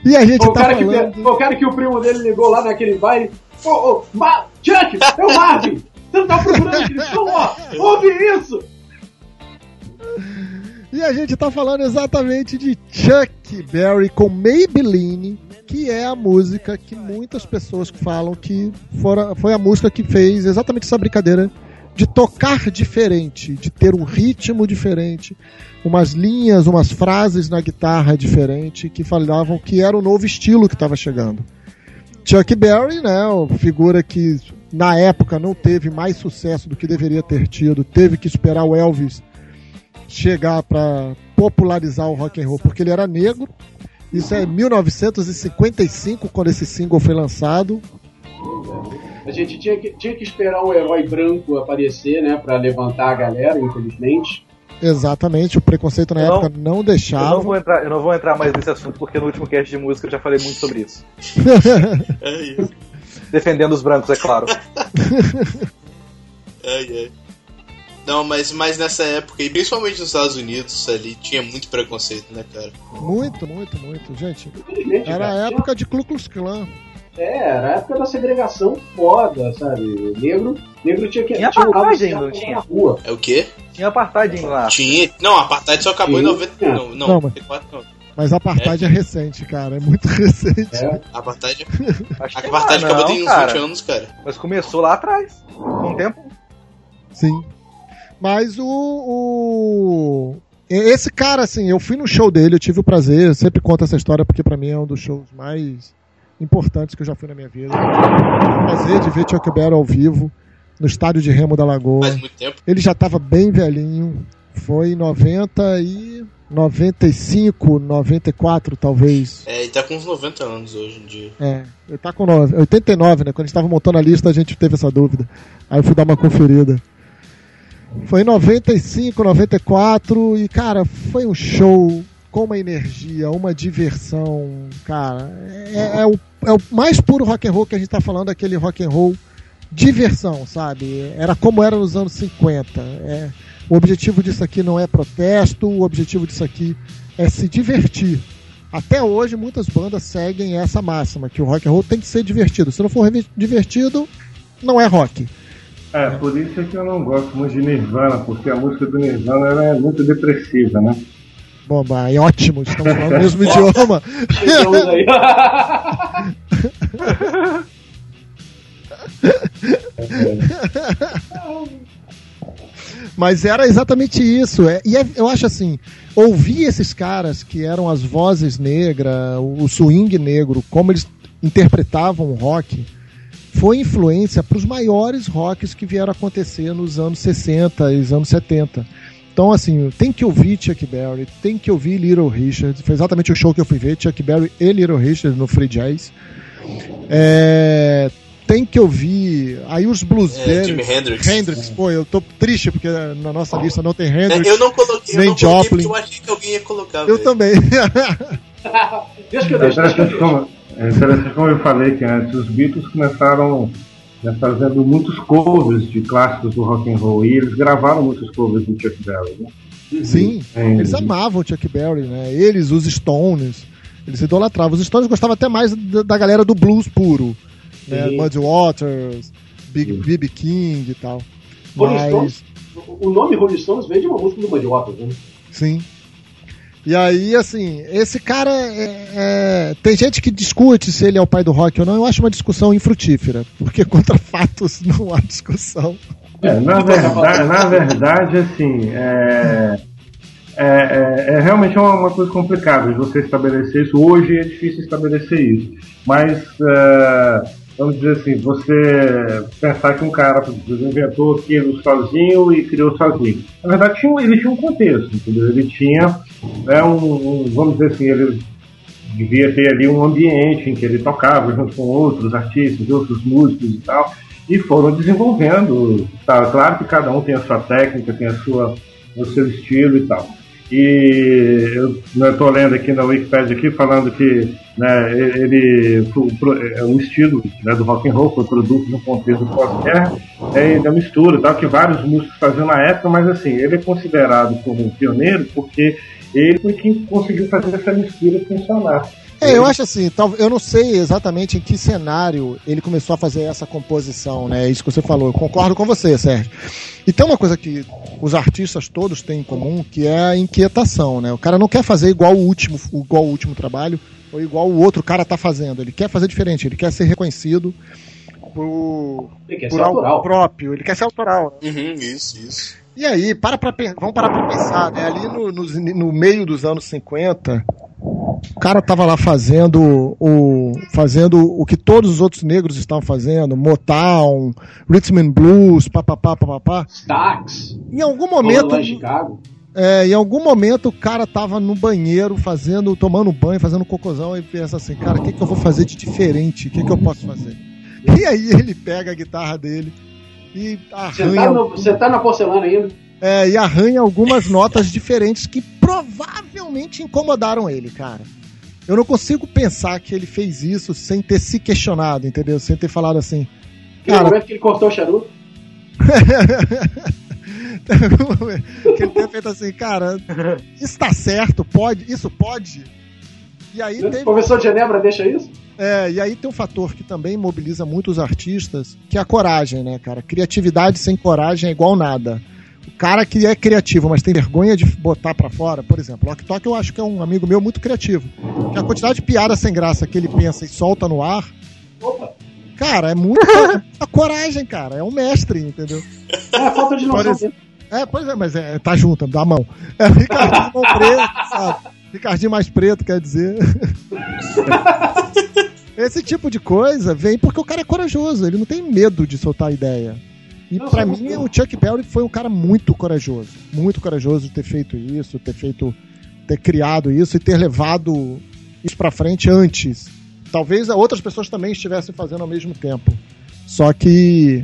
e a gente o, tá cara que, falando. foi o cara que o primo dele ligou lá naquele baile. Ô, ô, Ma Chuck, é o Marvin! Você não tá procurando inscrição, ó! Ouve isso! E a gente tá falando exatamente de Chuck Berry com Maybelline, que é a música que muitas pessoas falam que fora, foi a música que fez exatamente essa brincadeira de tocar diferente, de ter um ritmo diferente, umas linhas, umas frases na guitarra diferente que falavam que era o novo estilo que estava chegando. Chuck Berry, né, figura que na época não teve mais sucesso do que deveria ter tido, teve que esperar o Elvis chegar para popularizar o rock and roll, porque ele era negro. Isso é 1955 quando esse single foi lançado. A gente tinha que, tinha que esperar um herói branco aparecer, né, pra levantar a galera, infelizmente. Exatamente, o preconceito na Eu não- época não Eu deixava. não, vou entrar, eu não vou entrar mais nesse assunto porque no último cast de música eu já falei muito sobre isso. É isso. Defendendo os brancos, é claro. Ai, ai. Não, mas, mas nessa época, e principalmente nos Estados Unidos, ali tinha muito preconceito, né, cara? Muito, muito, muito. Gente, era a época de Ku Klux Klan. É, era a época da segregação foda, sabe? Negro, negro tinha que Tinha apartheid, certo não tinha? na rua. É o quê? Tinha apartheid lá. Tinha. Não, a apartheid só acabou em Sim. 90. Não, não, Não, mas- 94 não. Mas a apartheid é, recente, cara. É muito recente. É. A apartheid, Acho a apartheid não, acabou tem uns cara. 20 anos, cara. Mas começou lá atrás. Com o tempo. Sim. Mas o, o- Esse cara, assim, eu fui no show dele, eu tive o prazer, eu sempre conto essa história porque pra mim é um dos shows mais importantes que eu já fui na minha vida. Prazer de ver Chuck Berry ao vivo, no estádio de Remo da Lagoa. Faz muito tempo. Ele já estava bem velhinho. Foi em 90 e 95, 94 talvez. É, ele tá com uns 90 anos hoje em dia. É, ele tá com nove- 89, né? Quando a gente tava montando a lista, a gente teve essa dúvida. Aí eu fui dar uma conferida. Foi em 95, 94 e, cara, foi um show com uma energia, uma diversão, cara. É, é o, é o mais puro rock and roll que a gente tá falando, aquele rock and roll diversão, sabe? Era como era nos anos 50. É, o objetivo disso aqui não é protesto, o objetivo disso aqui é se divertir. Até hoje, muitas bandas seguem essa máxima, que o rock and roll tem que ser divertido. Se não for divertido, não é rock. É, por isso é que eu não gosto muito de Nirvana, porque a música do Nirvana ela é muito depressiva, né? Bom, é ótimo, estamos falando o mesmo idioma. Mas era exatamente isso. É, e é- eu acho assim, ouvir esses caras que eram as vozes negras, o swing negro, como eles interpretavam o rock, foi influência para os maiores rocks que vieram acontecer nos anos 60 e os anos 70. Então, assim, tem que ouvir Chuck Berry, tem que ouvir Little Richard. Foi exatamente o show que eu fui ver, Chuck Berry e Little Richard no Free Jazz. É, tem que ouvir. Aí os blues É, Jimi Hendrix. Hendrix, pô, eu tô triste porque na nossa lista não tem Hendrix. É, eu não coloquei, eu nem não coloquei Joplin. eu achei que alguém ia colocar. Eu velho. também. Deixa que eu É que eu como, é interessante como eu falei que antes, os Beatles começaram né, fazendo muitos covers de clássicos do rock and roll e eles gravaram muitos covers do Chuck Berry. Né? Sim, É, eles amavam o Chuck Berry, né? Eles, os Stones, eles idolatravam. Os Stones gostavam até mais da, da galera do blues puro, né? Waters, Big B.B. King e tal. Rolling Mas, Stones, o nome Rolling Stones veio de uma música do Muddy Waters, né? sim. E aí, assim, esse cara é, é- tem gente que discute se ele é o pai do rock ou não. Eu acho uma discussão infrutífera, porque contra fatos não há discussão. É, na, verdade, na verdade, assim, é, é, é- é realmente uma, uma coisa complicada de você estabelecer isso. Hoje é difícil estabelecer isso. Mas, é, vamos dizer assim, você pensar que um cara inventou aquilo sozinho e criou sozinho. Na verdade, tinha, ele tinha um contexto, entendeu? Ele tinha, né, um, um- vamos dizer assim, ele devia ter ali um ambiente em que ele tocava junto com outros artistas, outros músicos e tal, e foram desenvolvendo. Tá? Claro que cada um tem a sua técnica, tem a sua, o seu estilo e tal. E eu estou lendo aqui na Wikipedia aqui falando que né, ele é, o estilo né, do rock and roll foi produto no contexto pós-guerra é da mistura, tal que vários músicos faziam na época, mas assim ele é considerado como um pioneiro porque ele foi quem conseguiu fazer essa mistura funcionar. É, eu acho assim, tal- eu não sei exatamente em que cenário ele começou a fazer essa composição, né? Isso que você falou. Eu concordo com você, Sérgio. E tem uma coisa que os artistas todos têm em comum, que é a inquietação, né? O cara não quer fazer igual o último, igual o último trabalho ou igual o outro cara tá fazendo. Ele quer fazer diferente, ele quer ser reconhecido por, por ser algo autoral. próprio, ele quer ser autoral. né? Uhum, isso, isso. E aí, para pra, vamos parar pra pensar, né? Ali no, nos- no meio dos anos 50, o cara tava lá fazendo o, fazendo o que todos os outros negros estavam fazendo, Motown, Rhythm and Blues, papapá, papapá. Stax, Em algum momento, é, em algum momento o cara tava no banheiro fazendo, tomando banho, fazendo cocôzão e pensa assim, cara, o que, que eu vou fazer de diferente? O que, que eu posso fazer? E aí ele pega a guitarra dele e Você arranha tá, no- você tá na porcelana ainda? É, e arranha algumas notas diferentes que provavelmente incomodaram ele, cara. Eu não consigo pensar que ele fez isso sem ter se questionado, entendeu? Sem ter falado assim. Cara, momento que ele cortou o charuto. Que ele tenha feito assim, cara, isso tá certo, pode, isso pode. E aí O teve, professor de Genebra deixa isso? é, e aí tem um fator que também mobiliza muito os artistas, que é a coragem, né, cara? Criatividade sem coragem é igual nada. O cara que é criativo, mas tem vergonha de botar pra fora, por exemplo, o Tok eu acho que é um amigo meu muito criativo. Que a quantidade de piada sem graça que ele pensa e solta no ar, Opa! cara, é muito muita coragem, cara. É um mestre, entendeu? É, falta de noção. É, pois é, mas é, tá junto, dá a mão. É Ricardinho mão preto, sabe? Ricardinho mais preto, quer dizer. Esse tipo de coisa vem porque o cara é corajoso, ele não tem medo de soltar a ideia. E só mim, o Chuck Berry foi um cara muito corajoso. Muito corajoso de ter feito isso, ter feito. ter criado isso e ter levado isso pra frente antes. Talvez outras pessoas também estivessem fazendo ao mesmo tempo. Só que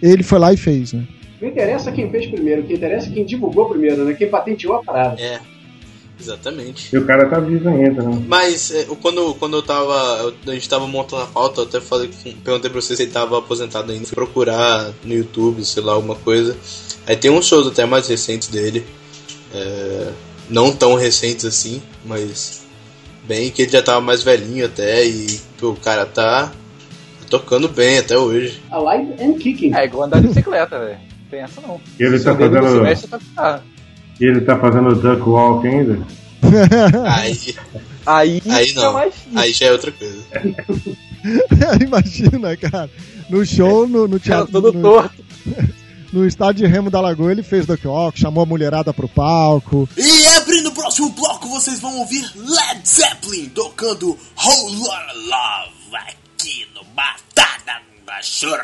ele foi lá e fez, né? Não interessa quem fez primeiro, o que interessa é quem divulgou primeiro, né? Quem patenteou a parada. É, exatamente. E o cara tá vivo ainda, né? Mas é, quando, quando eu tava. eu- a gente tava montando a pauta, eu até falei, perguntei pra você se ele tava aposentado ainda. Fui procurar no YouTube, sei lá, alguma coisa. Aí tem uns shows até mais recentes dele. é, não tão recentes assim, mas bem que ele já tava mais velhinho até e pô, o cara tá tocando bem até hoje. Alive and Kicking. É igual andar de bicicleta, velho. Não tem essa não. E ele Se tá não se fazendo. mexe, tá. E ele tá fazendo duck walk ainda? Aí, Aí, aí não. difícil. Aí já é outra coisa. Imagina, cara. No show, no, no Cara, teatro. todo no, torto. no estádio de Remo da Lagoa, ele fez Duck Walk, chamou a mulherada pro palco. E abrindo o próximo bloco, vocês vão ouvir Led Zeppelin tocando Whole Lotta Love aqui no Batata da Churro.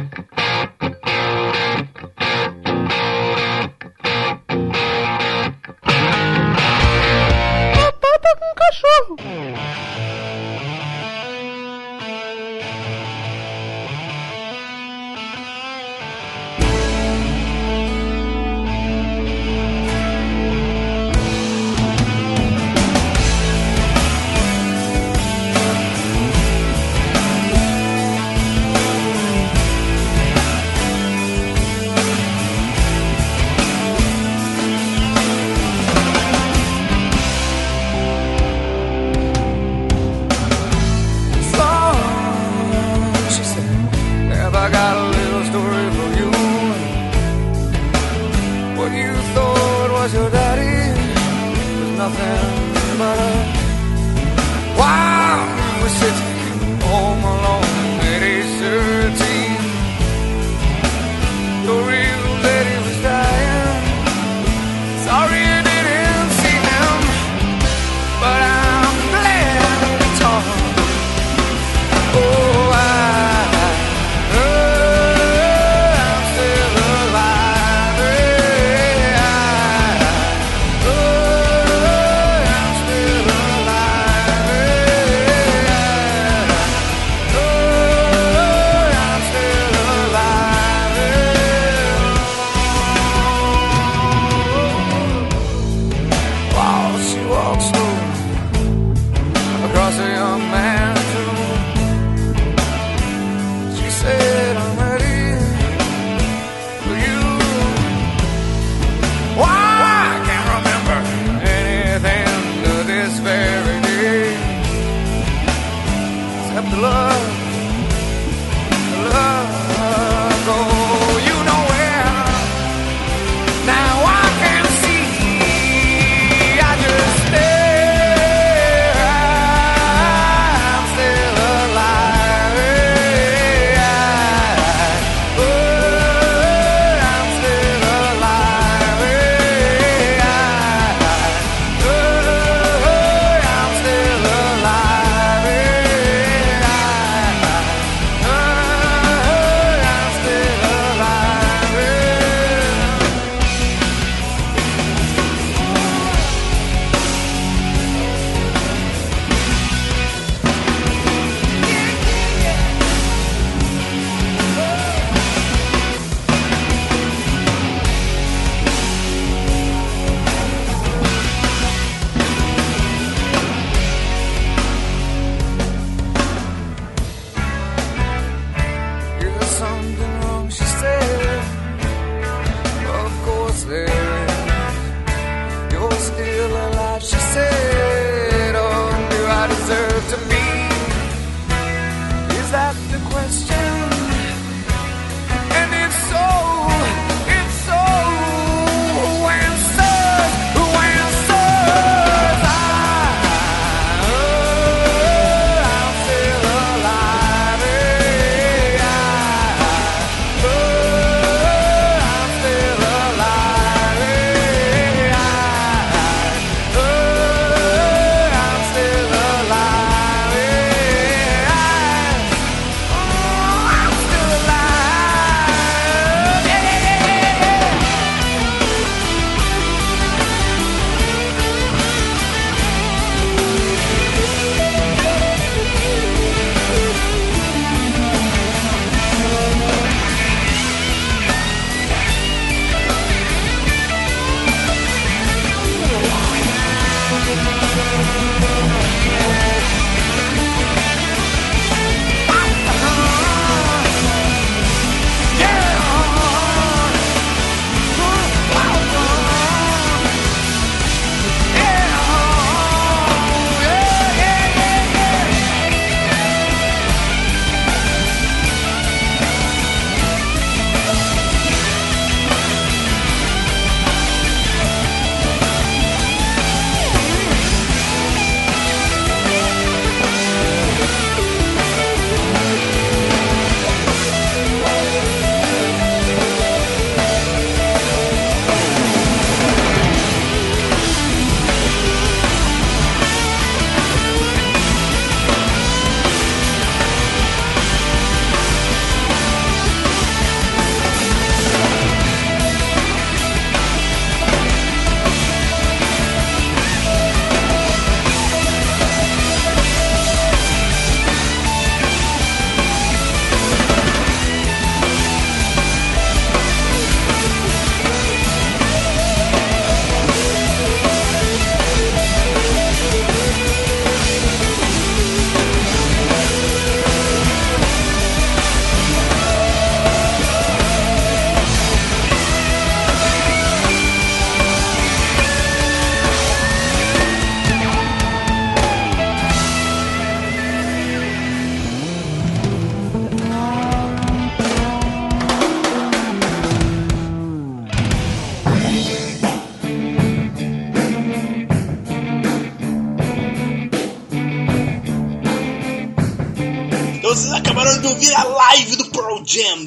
Mm-hmm.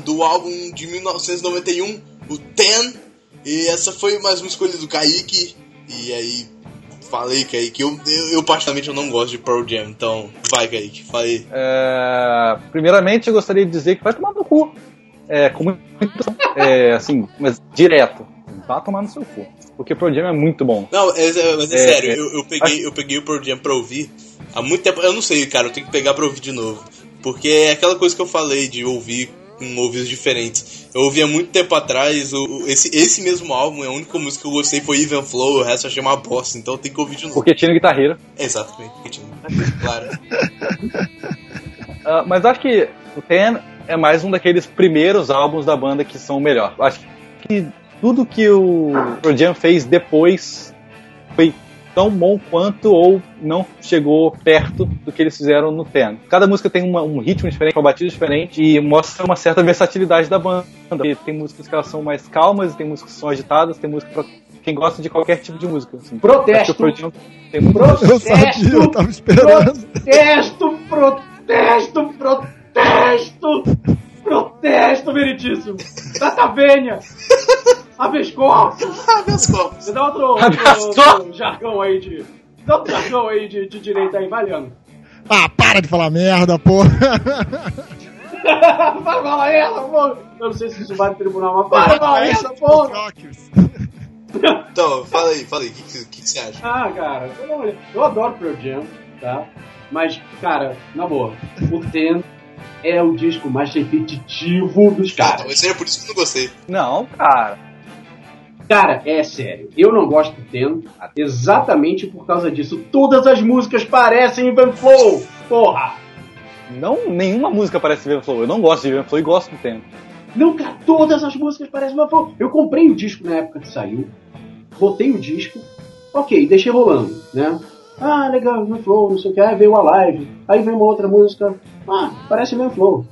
Do álbum de 1991, o Ten. E essa foi mais uma escolha do Kaique. E aí, falei, Kaique. Eu, eu, eu particularmente eu não gosto de Pearl Jam, então vai, Kaique, falei. É, primeiramente, eu gostaria de dizer que vai tomar no cu. É, com muito, é, assim, mas direto. Vá tomar no seu cu. Porque Pearl Jam é muito bom. Não, é, é- mas é, É, sério, é. eu, eu peguei, eu peguei o Pearl Jam pra ouvir há muito tempo. Eu não sei, cara, eu tenho que pegar pra ouvir de novo. Porque é aquela coisa que eu falei de ouvir com ouvidos diferentes. Eu ouvi há muito tempo atrás, o, esse, esse mesmo álbum, a única música que eu gostei foi Even Flow, o resto eu achei uma bosta, então tenho que ouvir de novo. Porque tinha guitarreiro. Exatamente, claro. Ah, mas acho que o Ten é mais um daqueles primeiros álbuns da banda que são o melhor. Acho que tudo que o Pearl Jam fez depois foi tão bom quanto ou não chegou perto do que eles fizeram no Ten. Cada música tem uma- um ritmo diferente, uma batida diferente e mostra uma certa versatilidade da banda. E tem músicas que elas são mais calmas, tem músicas que são agitadas, tem música pra quem gosta de qualquer tipo de música. assim. Protesto. Acho que o Pearl Jam tem muito Eu sabia, eu tava esperando. Protesto, protesto, protesto, protesto, meritíssimo. Tata Venha, habeas corpus. Habeas corpus. Você dá outro, outro, jargão aí de... Dá outro jargão aí de, de direita aí, valendo. Ah, para de falar merda, porra. Para falar essa, porra. Eu não sei se isso vai no tribunal, mas para falar essa, porra. Então, fala aí, fala aí, o que, que, que você acha? Ah, cara, eu, não- eu adoro Pearl Jam, tá? Mas, cara, na boa, o Ten é o disco mais repetitivo dos caras. Talvez seja por isso que eu não gostei. Não, cara. Cara, é sério. Eu não gosto do Ten exatamente por causa disso. Todas as músicas parecem Even Flow. Porra! Não, nenhuma música parece Even Flow. Eu não gosto de Even Flow e gosto do Ten. Não, cara, todas as músicas parecem Even Flow. Eu comprei o disco na época que saiu. Botei o disco. Ok, deixei rolando, né? Ah, legal, Even Flow, não sei o que. Aí veio a live. Aí veio uma outra música. Ah, parece Even Flow.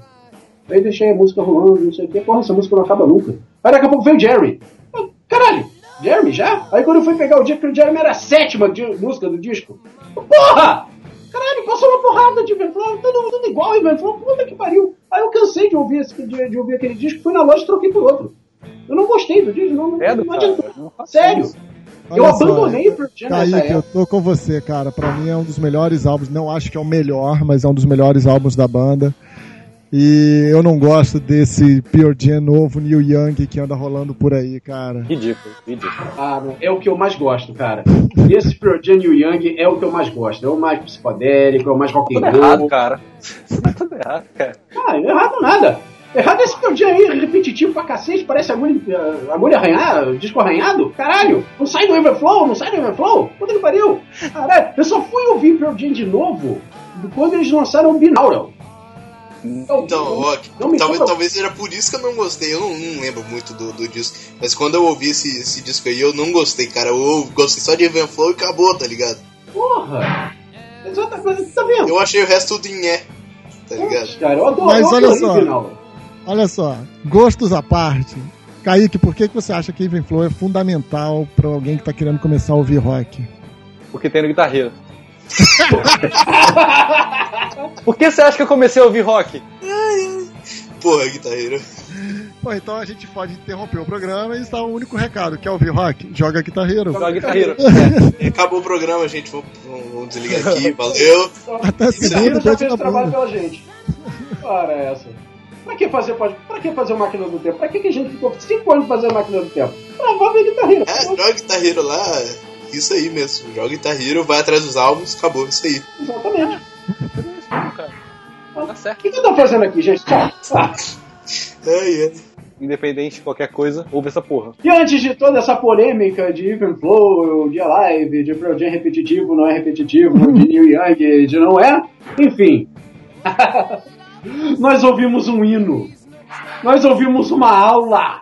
Aí deixei a música rolando, não sei o que. Porra, essa música não acaba nunca. Aí daqui a pouco veio o Jerry. Ah, Caralho, Jeremy já? Aí quando eu fui pegar o disco, o Jeremy era a sétima música do disco. Porra! Caralho, passou uma porrada de Ivanflow, tudo, tudo igual Ivanflow, puta que pariu. Aí eu cansei de ouvir, esse, de, de ouvir aquele disco, fui na loja e troquei por outro. Eu não gostei do disco, não, É não adiantou. Sério. isso. Eu Olha só, abandonei o Pearl Jam nessa Kaique, eu época. tô com você, cara. Pra mim é um dos melhores álbuns. Não acho que é o melhor, mas é um dos melhores álbuns da banda. E eu não gosto desse Pearl Jam novo, Neil Young, que anda rolando por aí, cara. Ridículo, ridículo. Ah, não, é o que eu mais gosto, cara. Esse Pearl Jam o Young é o que eu mais gosto. É o mais psicodélico, é o mais rock and Tudo errado, roll. cara. Tá tudo errado, cara. Ah, errado nada. Errado é esse Pearl Jam aí, repetitivo pra cacete, parece agulha, eh, agulha arranhada, disco arranhado. Caralho, não sai do Everflow, não sai do Everflow. Puta que pariu. Caralho, eu só fui ouvir Pearl Jam de novo quando eles lançaram o Binaural. Então, ó, não me talvez, talvez seja por isso que eu não gostei. Eu não, não lembro muito do, do disco. Mas quando eu ouvi esse, esse disco aí, eu não gostei, cara. Eu gostei só de Even Flow e acabou, tá ligado? Porra. Exatamente, tá vendo? Eu achei o resto tudo em é, tá ligado? Cara, eu adoro, Mas eu olha só. o Binaural. Olha só, gostos à parte. Kaique, por que, que você acha que Even Flow é fundamental pra alguém que tá querendo começar a ouvir rock? Porque tem no guitarreiro. Por que você acha que eu comecei a ouvir rock? Porra, guitarreiro. Bom, então a gente pode interromper o programa e está o único recado. Quer ouvir rock? Joga guitarreiro. Joga guitarreiro. Acabou o programa, gente. Vamos, vamos- desligar aqui. Valeu. Até O segunda, já fez o trabalho pela gente. Para essa. Pra que fazer, pode- pra que fazer máquina do tempo? Pra que, que a gente ficou 5 anos fazendo máquina do tempo? Pra ver guitarreiro. É, joga guitarreiro lá. Isso aí mesmo. Joga guitarreiro, vai atrás dos álbuns, acabou. Isso aí. Exatamente. Tá certo. O que, eu tô fazendo aqui, gente? Tchau. Ah. Ai, ai. Independente de qualquer coisa, ouve essa porra. E antes de toda essa polêmica de Even Flow, de Alive, de Pearl Jam repetitivo, não é repetitivo, de Neil Young, de não é, enfim. Nós ouvimos um hino. Nós ouvimos uma aula.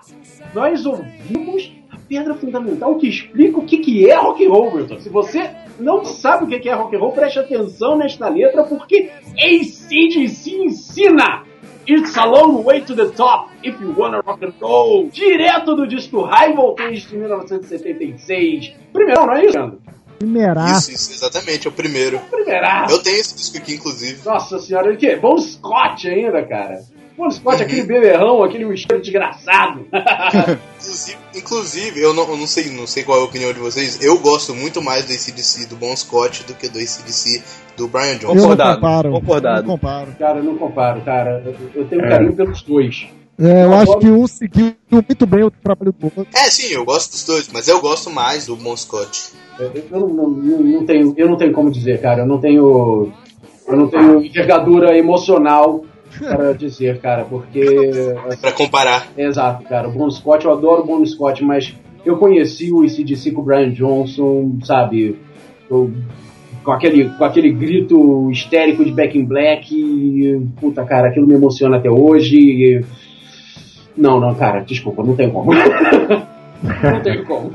Nós ouvimos a pedra fundamental que explica o que, que é rock and roll, Wilton. Se você não sabe o que que é rock and roll, preste atenção nesta letra, porque ACDC ensina. It's a long way to the top if you wanna rock and roll. Direto do disco High Voltage de 1976. Primeiro, não é isso, Leandro? Primeiraço. Isso, isso, exatamente, é o primeiro. Primeiraço. Eu tenho esse disco aqui, inclusive. Nossa senhora, ele que? Bom Scott ainda, cara. Bom Scott, aquele beberrão, aquele whisky desgraçado. Inclusive, inclusive, eu, não, eu não sei, não sei qual é a opinião de vocês. Eu gosto muito mais do ACDC do Bon Scott do que do ACDC do Brian Eu Johnson. não Concordado, comparo. concordado. Eu não comparo. cara, eu não comparo, cara. Eu, eu tenho É. carinho pelos dois. É, eu Eu acho que um seguiu muito bem o trabalho do outro. É, sim, eu gosto dos dois, mas eu gosto mais do Bon Scott. Eu, eu não, não- não- tenho, eu não tenho como dizer, cara. Eu não tenho. Eu não tenho envergadura emocional para dizer, cara, porque. Pra comparar. Exato, cara. O Bon Scott, eu adoro o Bon Scott, mas eu conheci o ICDC com o Brian Johnson, sabe? Eu- com, aquele, com aquele grito histérico de Back in Black. e, puta, cara, aquilo me emociona até hoje. e- não, não, cara, desculpa, não tem como. não tem como.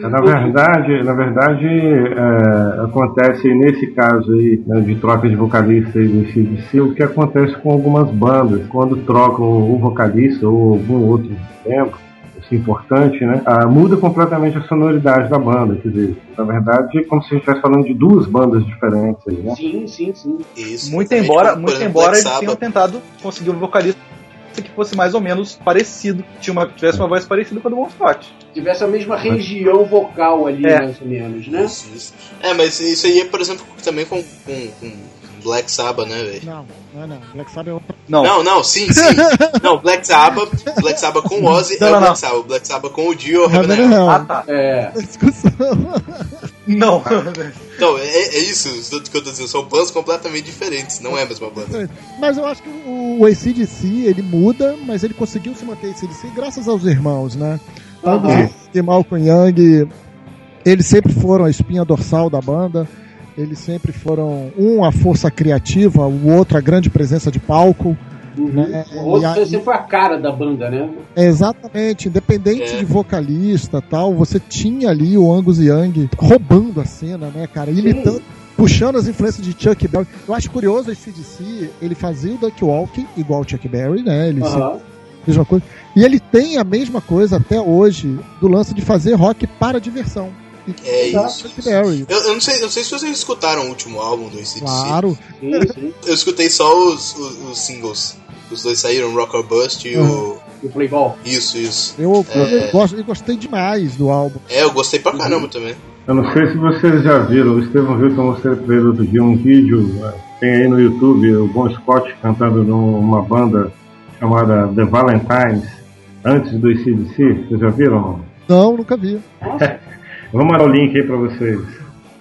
Na verdade, na verdade é, acontece nesse caso aí né, de troca de vocalista e do CDC, o que acontece com algumas bandas quando trocam o vocalista ou algum outro membro, isso é importante, né? ah, muda completamente a sonoridade da banda, quer dizer, na verdade é como se a gente estivesse falando de duas bandas diferentes aí, né? sim, sim, sim. Isso, Muito embora, muito embora eles tenham tentado conseguir um vocalista que fosse mais ou menos parecido, tinha uma, tivesse uma voz parecida com a do Bon Scott. Tivesse a mesma região vocal ali, É. mais ou menos, né? Isso, isso. É, mas isso aí é, por exemplo, também com, com, com Black Sabbath, né, velho? Não, não é não. Black Sabbath é outra. Não, Não, não, sim, sim. não, Black Sabbath, Black Sabbath com Ozzy Não, é o não, Black não. Sabbath. Black Sabbath com o Dio é o Heaven. Ah, tá. É. Discussão. Não. Então, é, é isso que eu tô dizendo. São bandas completamente diferentes, não é a mesma banda. Mas eu acho que o, o ACDC, ele muda, mas ele conseguiu se manter ACDC graças aos irmãos, né? Tanto que Malcolm Young, eles sempre foram a espinha dorsal da banda. Eles sempre foram, um, a força criativa, o outro, a grande presença de palco. Né? Outro a- sempre foi a cara da banda, né? É, exatamente, independente É. de vocalista tal, você tinha ali o Angus Young roubando a cena, né, cara? Imitando, puxando as influências de Chuck Berry. Eu acho curioso esse DC, ele fazia o Duck Walk igual o Chuck Berry, né? Ele Aham. mesma coisa. E ele tem a mesma coisa até hoje do lance de fazer rock para diversão. É isso, Chuck isso. Berry. Eu, eu não sei, eu não sei se vocês escutaram o último álbum do ACDC. Claro. Sim, sim. Eu escutei só os, os, os singles. Os dois saíram, Rock or Bust e o. E o Playball. Isso, isso. Eu, É. eu gosto, eu gostei demais do álbum. É, eu gostei pra caramba também. Eu não sei se vocês já viram, o que eu mostrei pra ele outro dia um vídeo, né, tem aí no YouTube o Bon Scott cantando numa banda chamada The Valentines, antes do ICDC, vocês já viram? Não, nunca vi. Vou mandar o link aí pra vocês.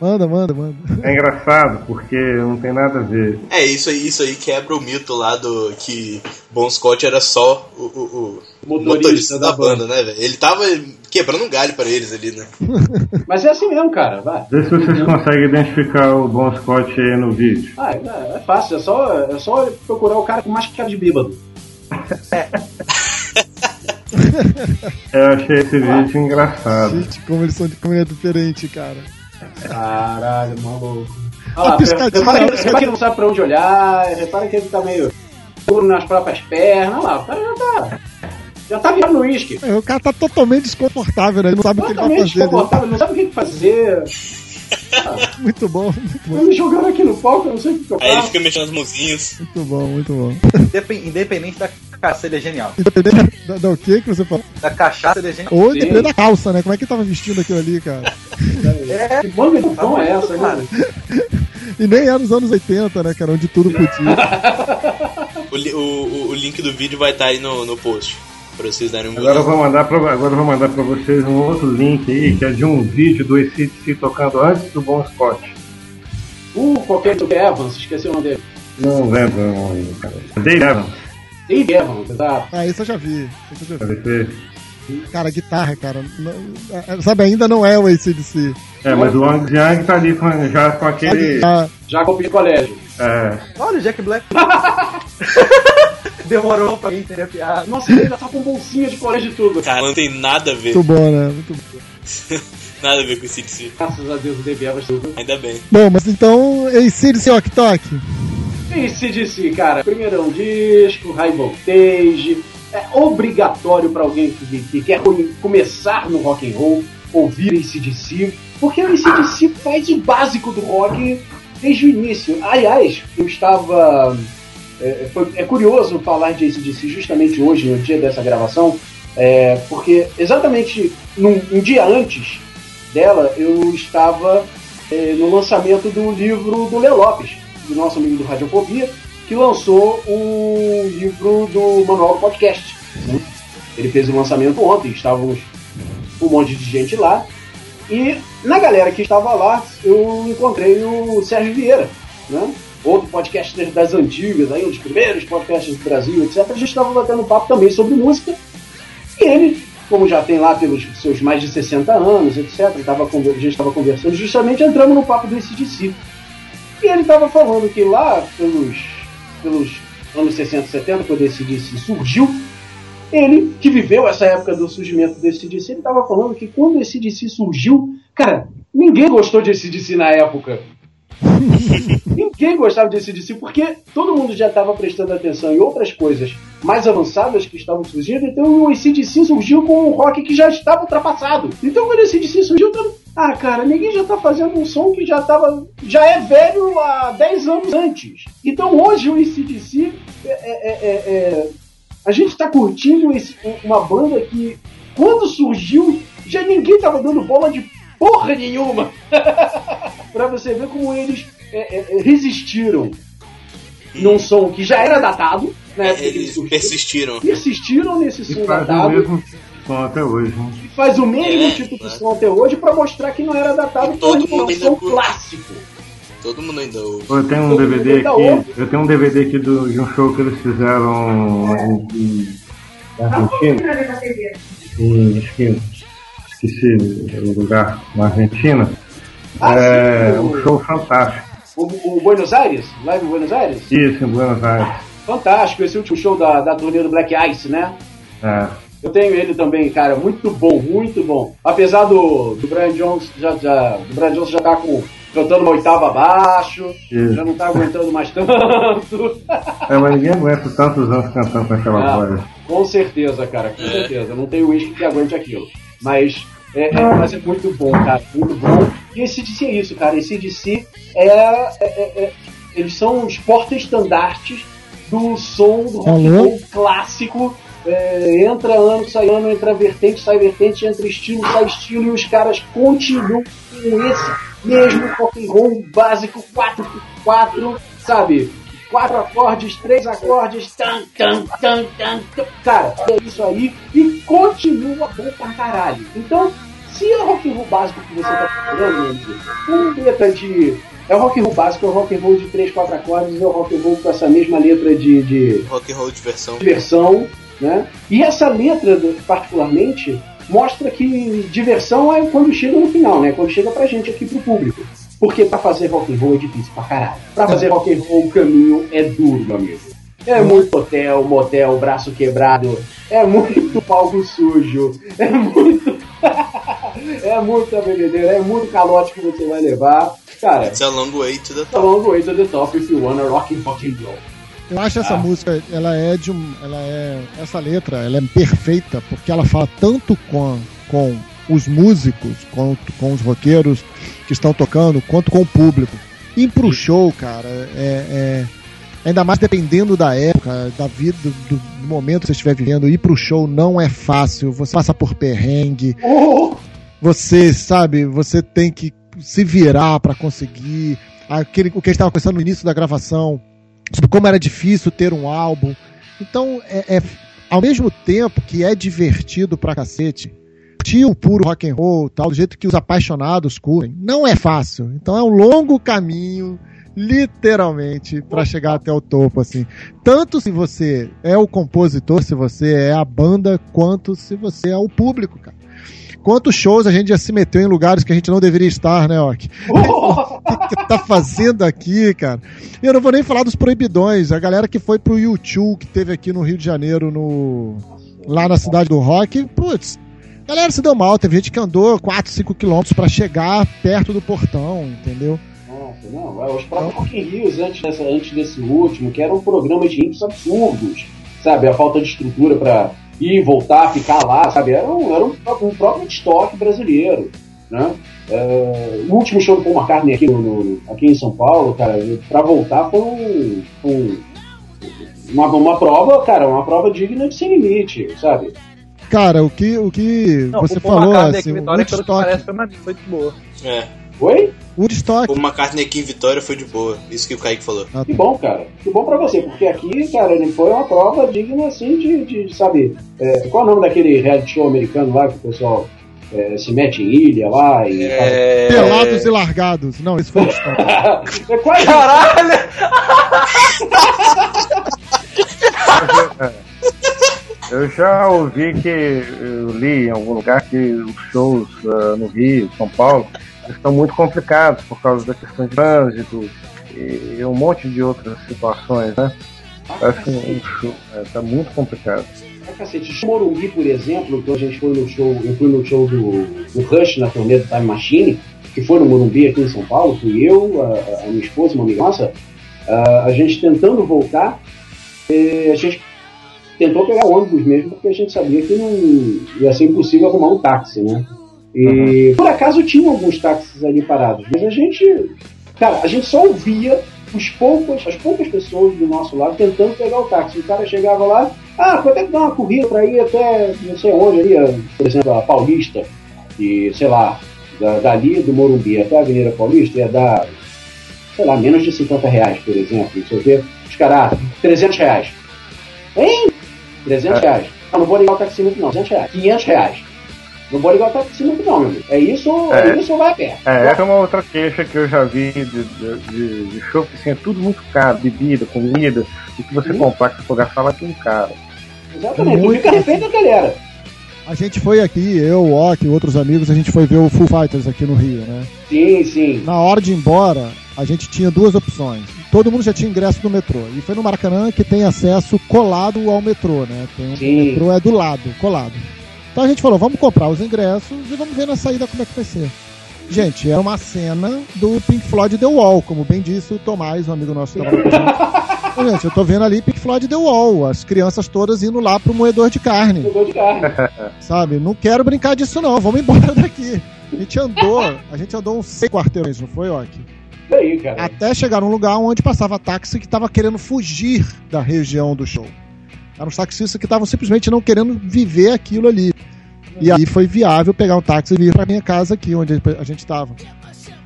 Manda, manda, manda. É engraçado, porque não tem nada a ver. É, isso aí, isso aí quebra o mito lá do que Bon Scott era só o, o- o Motorista motorista, da da, banda, né, velho? Ele tava quebrando um galho pra eles ali, né? Mas é assim mesmo, cara. Vai. Vê se vocês conseguem identificar o Bon Scott aí no vídeo. Ah, é, é fácil. É só, é só procurar o cara com mais cara de bêbado. Eu achei esse vídeo engraçado. Gente, como eles são ele é diferente, cara. Caralho, maluco. Olha lá, repara que, repara que ele não sabe pra onde olhar, repara que ele tá meio duro nas próprias pernas. Olha lá, o cara já tá. Já tá virando uísque. É, o cara tá totalmente desconfortável, né? Ele não sabe o que ele vai Totalmente fazer. né? desconfortável, não sabe o que fazer. Muito bom, muito bom, me jogando aqui no palco, eu não sei o que, eu Aí ele faço. fica mexendo as mãozinhas. muito bom, muito bom. Independ- Independente da cachaça, ele é genial. Independente da, da o que que você falou. Da cachaça, ele é genial. Ou Sim. independente da calça, né? Como é que ele tava vestindo aquilo ali, cara? É, Que banda de som é essa, cara. né? E nem era nos anos 80, né, cara? Onde tudo podia. O, li- o, o- link do vídeo vai estar aí no, no post. Pra vocês darem um Agora vou mandar pra, agora eu vou mandar pra vocês um outro link aí, que é de um vídeo do ACDC tocando antes do Bon Scott. Uh, qualquer do Evans, esqueci o nome dele. Não lembro o nome, cara. Dave Evans, Dave Evans, exato. Ah, isso eu já vi. Isso eu já vi. Cara, guitarra, cara. não- é, sabe, ainda não é o ACDC. É, mas o Angus Young tá ali com, já com aquele. Ah, Já com o de colégio. É, Olha o Jack Black. Demorou pra entender a piada. Nossa, ele ainda tá com bolsinha de colégio e tudo. Cara, não tem nada a ver. muito bom, né? Muito bom. Nada a ver com o CDC. Graças a Deus o Evans tudo. Ainda bem. Bom, mas então, ACDC Ok Tok. E CDC, cara, primeirão disco, high voltage, é obrigatório pra alguém que, que quer come- começar no rock and roll. ouvir ACDC, porque o ACDC faz o básico do rock desde o início. Aliás, eu estava. É, foi- é curioso falar de ACDC justamente hoje, no dia dessa gravação, é, porque exatamente num, um dia antes dela, eu estava é, no lançamento do livro do Léo Lopes, do nosso amigo do Radiofobia, que lançou o livro do Manual do Podcast. Ele fez o lançamento ontem, estávamos um monte de gente lá. E na galera que estava lá, eu encontrei o Sérgio Vieira, né? outro podcaster das antigas, aí, um dos primeiros podcasts do Brasil, etc. A gente estava batendo papo também sobre música. E ele, como já tem lá pelos seus mais de 60 anos, etc., tava, a gente estava conversando, justamente entramos no papo do ACDC. E ele estava falando que lá, pelos, pelos anos 60, 70, quando esse DC surgiu, ele, que viveu essa época do surgimento desse DC, ele estava falando que quando esse DC surgiu, cara, ninguém gostou desse DC na época. ninguém gostava desse DC porque todo mundo já estava prestando atenção em outras coisas mais avançadas que estavam surgindo, então o ACDC surgiu com um rock que já estava ultrapassado. Então quando o ACDC surgiu, todo... ah, cara, ninguém já tá fazendo um som que já tava. já é velho há 10 anos antes. Então hoje o ACDC é, é, é, é- a gente tá curtindo esse- uma banda que quando surgiu já ninguém tava dando bola de porra nenhuma. pra você ver como eles é, é, é, resistiram num som que já era datado, ele Eles persistiram. Persistiram nesse E som datado mesmo som até hoje. Né? e faz o mesmo É, tipo de som até hoje pra mostrar que não era datado todo é um mundo ainda som curte. clássico. Todo mundo ainda ouve. Eu tenho um Todo DVD aqui. Eu tenho um DVD aqui do, de um show que eles fizeram em, em Argentina. Em, que esqueci o lugar na Argentina. Ah, é sim, o- um show fantástico. O, o Buenos Aires, live em Buenos Aires, Isso, em Buenos Aires. fantástico. Esse último show da, da turnê do Black Ice, né? É. Eu tenho ele também, cara, muito bom, muito bom. Apesar do, do Brian Jones já, já, o Brian Jones já tá com, cantando uma oitava abaixo, Isso. já não tá aguentando mais tanto. É, mas ninguém aguenta tantos anos cantando com aquela Ah, voz. com certeza, cara, com certeza. Não tem uísque que aguente aquilo. Mas é, é- mas é muito bom, cara, muito bom. E esse DC é isso, cara. Esse DC é, é- é- é- Eles são os porta-estandartes do som do rock clássico. É, entra ano, sai ano, entra vertente, sai vertente, entra estilo, sai estilo, e os caras continuam com esse mesmo rock and roll básico 4x4, sabe? Quatro acordes, três acordes, tan, tan, tan, tan, tan. Cara, é isso aí e continua bom pra caralho. Então, se é rock and roll básico que você tá procurando, com letra de. É o rock and roll básico, é o rock and roll de três, quatro acordes, é o rock and roll com essa mesma letra de, de Rock and roll diversão, né? E essa letra, particularmente, mostra que diversão é quando chega no final, né? Quando chega pra gente aqui pro público. Porque pra fazer rock and roll é difícil pra caralho. Pra fazer rock and roll o caminho é duro, meu amigo. É muito hotel, motel, braço quebrado, é muito palco sujo, é muito. é muita bebedeira, é muito calote que você vai levar. Cara, It's a long way to the a top. long way to the top if you wanna rock and roll. Eu acho essa Ah. música, ela é de um. Ela é. Essa letra, ela é perfeita, porque ela fala tanto com, com os músicos, quanto com os roqueiros que estão tocando, quanto com o público. Ir pro show, cara, é. é- ainda mais dependendo da época, da vida, do, do momento que você estiver vivendo, ir pro show não é fácil. Você passa por perrengue, Oh! você sabe, você tem que se virar para conseguir aquele o que a gente estava pensando no início da gravação sobre como era difícil ter um álbum. Então, é, é- ao mesmo tempo que é divertido pra cacete, curtir o puro rock and roll, tal, do jeito que os apaixonados curtem, não é fácil. Então é um longo caminho, literalmente, pra chegar até o topo, assim. Tanto se você é o compositor, se você é a banda, quanto se você é o público, cara. Quantos shows a gente já se meteu em lugares que a gente não deveria estar, né, Ok? O que, tá fazendo aqui, cara? E eu não vou nem falar dos proibidões. A galera que foi pro YouTube, que teve aqui no Rio de Janeiro, no lá na cidade do rock, putz, a galera se deu mal. Teve gente que andou 4, 5 quilômetros pra chegar perto do portão, entendeu? Nossa, não, é, os próprios Rock in Rios antes, dessa, antes desse último, que eram programas de rios absurdos, sabe? A falta de estrutura pra ir, voltar, ficar lá, sabe? Era um, era um, um próprio estoque brasileiro, né? É, o último show do Paul McCartney aqui, no, no- aqui em São Paulo, cara, pra voltar foi um, um- uma, uma prova, cara, uma prova digna de sem limite, sabe? Cara, o que, o que Não, você o falou, assim, aqui em Vitória, pelo que Woodstock, parece, foi, de boa. É. Oi? Woodstock, O McCartney aqui em Vitória foi de boa. Isso que o Kaique falou. Ah, Que bom, cara. Que bom pra você, porque aqui, cara, ele foi uma prova digna, assim, de, de sabe, é, qual é o nome daquele reality show americano lá que o pessoal é, se mete em ilha lá e... É... Pelados e largados. Não, isso foi Woodstock. É quase Caralho! Eu já ouvi que, eu li em algum lugar que os shows ah, no Rio, São Paulo, estão muito complicados por causa da questão de trânsito e, e um monte de outras situações, né? Que um show está muito complicado. pra cacete. O Morumbi, por exemplo, que a gente foi no show, eu fui no show do, do Rush na turnê do Time Machine, que foi no Morumbi aqui em São Paulo, fui eu, a, a minha esposa, uma amiga nossa, a, a gente tentando voltar, a gente tentou pegar ônibus mesmo, porque a gente sabia que não ia ser impossível arrumar um táxi, né? E por acaso tinha alguns táxis ali parados, mas a gente, cara, a gente só ouvia os poucos, as poucas pessoas do nosso lado tentando pegar o táxi. O cara chegava lá, ah, quanto é que dá uma corrida pra ir até não sei onde ali, por exemplo, a Paulista, e sei lá, da, dali do Morumbi até a Avenida Paulista ia dar, sei lá, menos de 50 reais, por exemplo. Você vê, os caras, ah, 300 reais. Hein? 300 reais. Não, não vou ligar o taxímetro não, 200 reais. 500 reais. Não vou ligar o taxímetro não, meu amigo. É isso, é, É. isso ou vai a pé. É, essa é uma outra queixa que eu já vi de, de, de, de show que assim, é tudo muito caro, bebida, comida, e que você comprar que você for gastar lá tem caro. Exatamente, Muito fica refém da galera. A gente foi aqui, eu, o Ok e outros amigos, a gente foi ver o Full Fighters aqui no Rio, né? Sim, sim. Na hora de ir embora, a gente tinha duas opções. Todo mundo já tinha ingresso no metrô. E foi no Maracanã que tem acesso colado ao metrô, né? Tem um Sim. o metrô é do lado, colado. Então a gente falou, vamos comprar os ingressos e vamos ver na saída como é que vai ser. Gente, era uma cena do Pink Floyd The Wall, como bem disse o Tomás, um amigo nosso que com gente. Então, gente, eu tô vendo ali Pink Floyd The Wall, as crianças todas indo lá pro moedor de carne Mudou de carne. sabe? Não quero brincar disso não, vamos embora daqui. A gente andou, a gente andou uns seis quarteirões, não foi, Ok? Isso aí, cara. Até chegar num lugar onde passava táxi que tava querendo fugir da região do show. Eram os taxistas que estavam simplesmente não querendo viver aquilo ali. E aí foi viável pegar um táxi e vir pra minha casa aqui, onde a gente tava.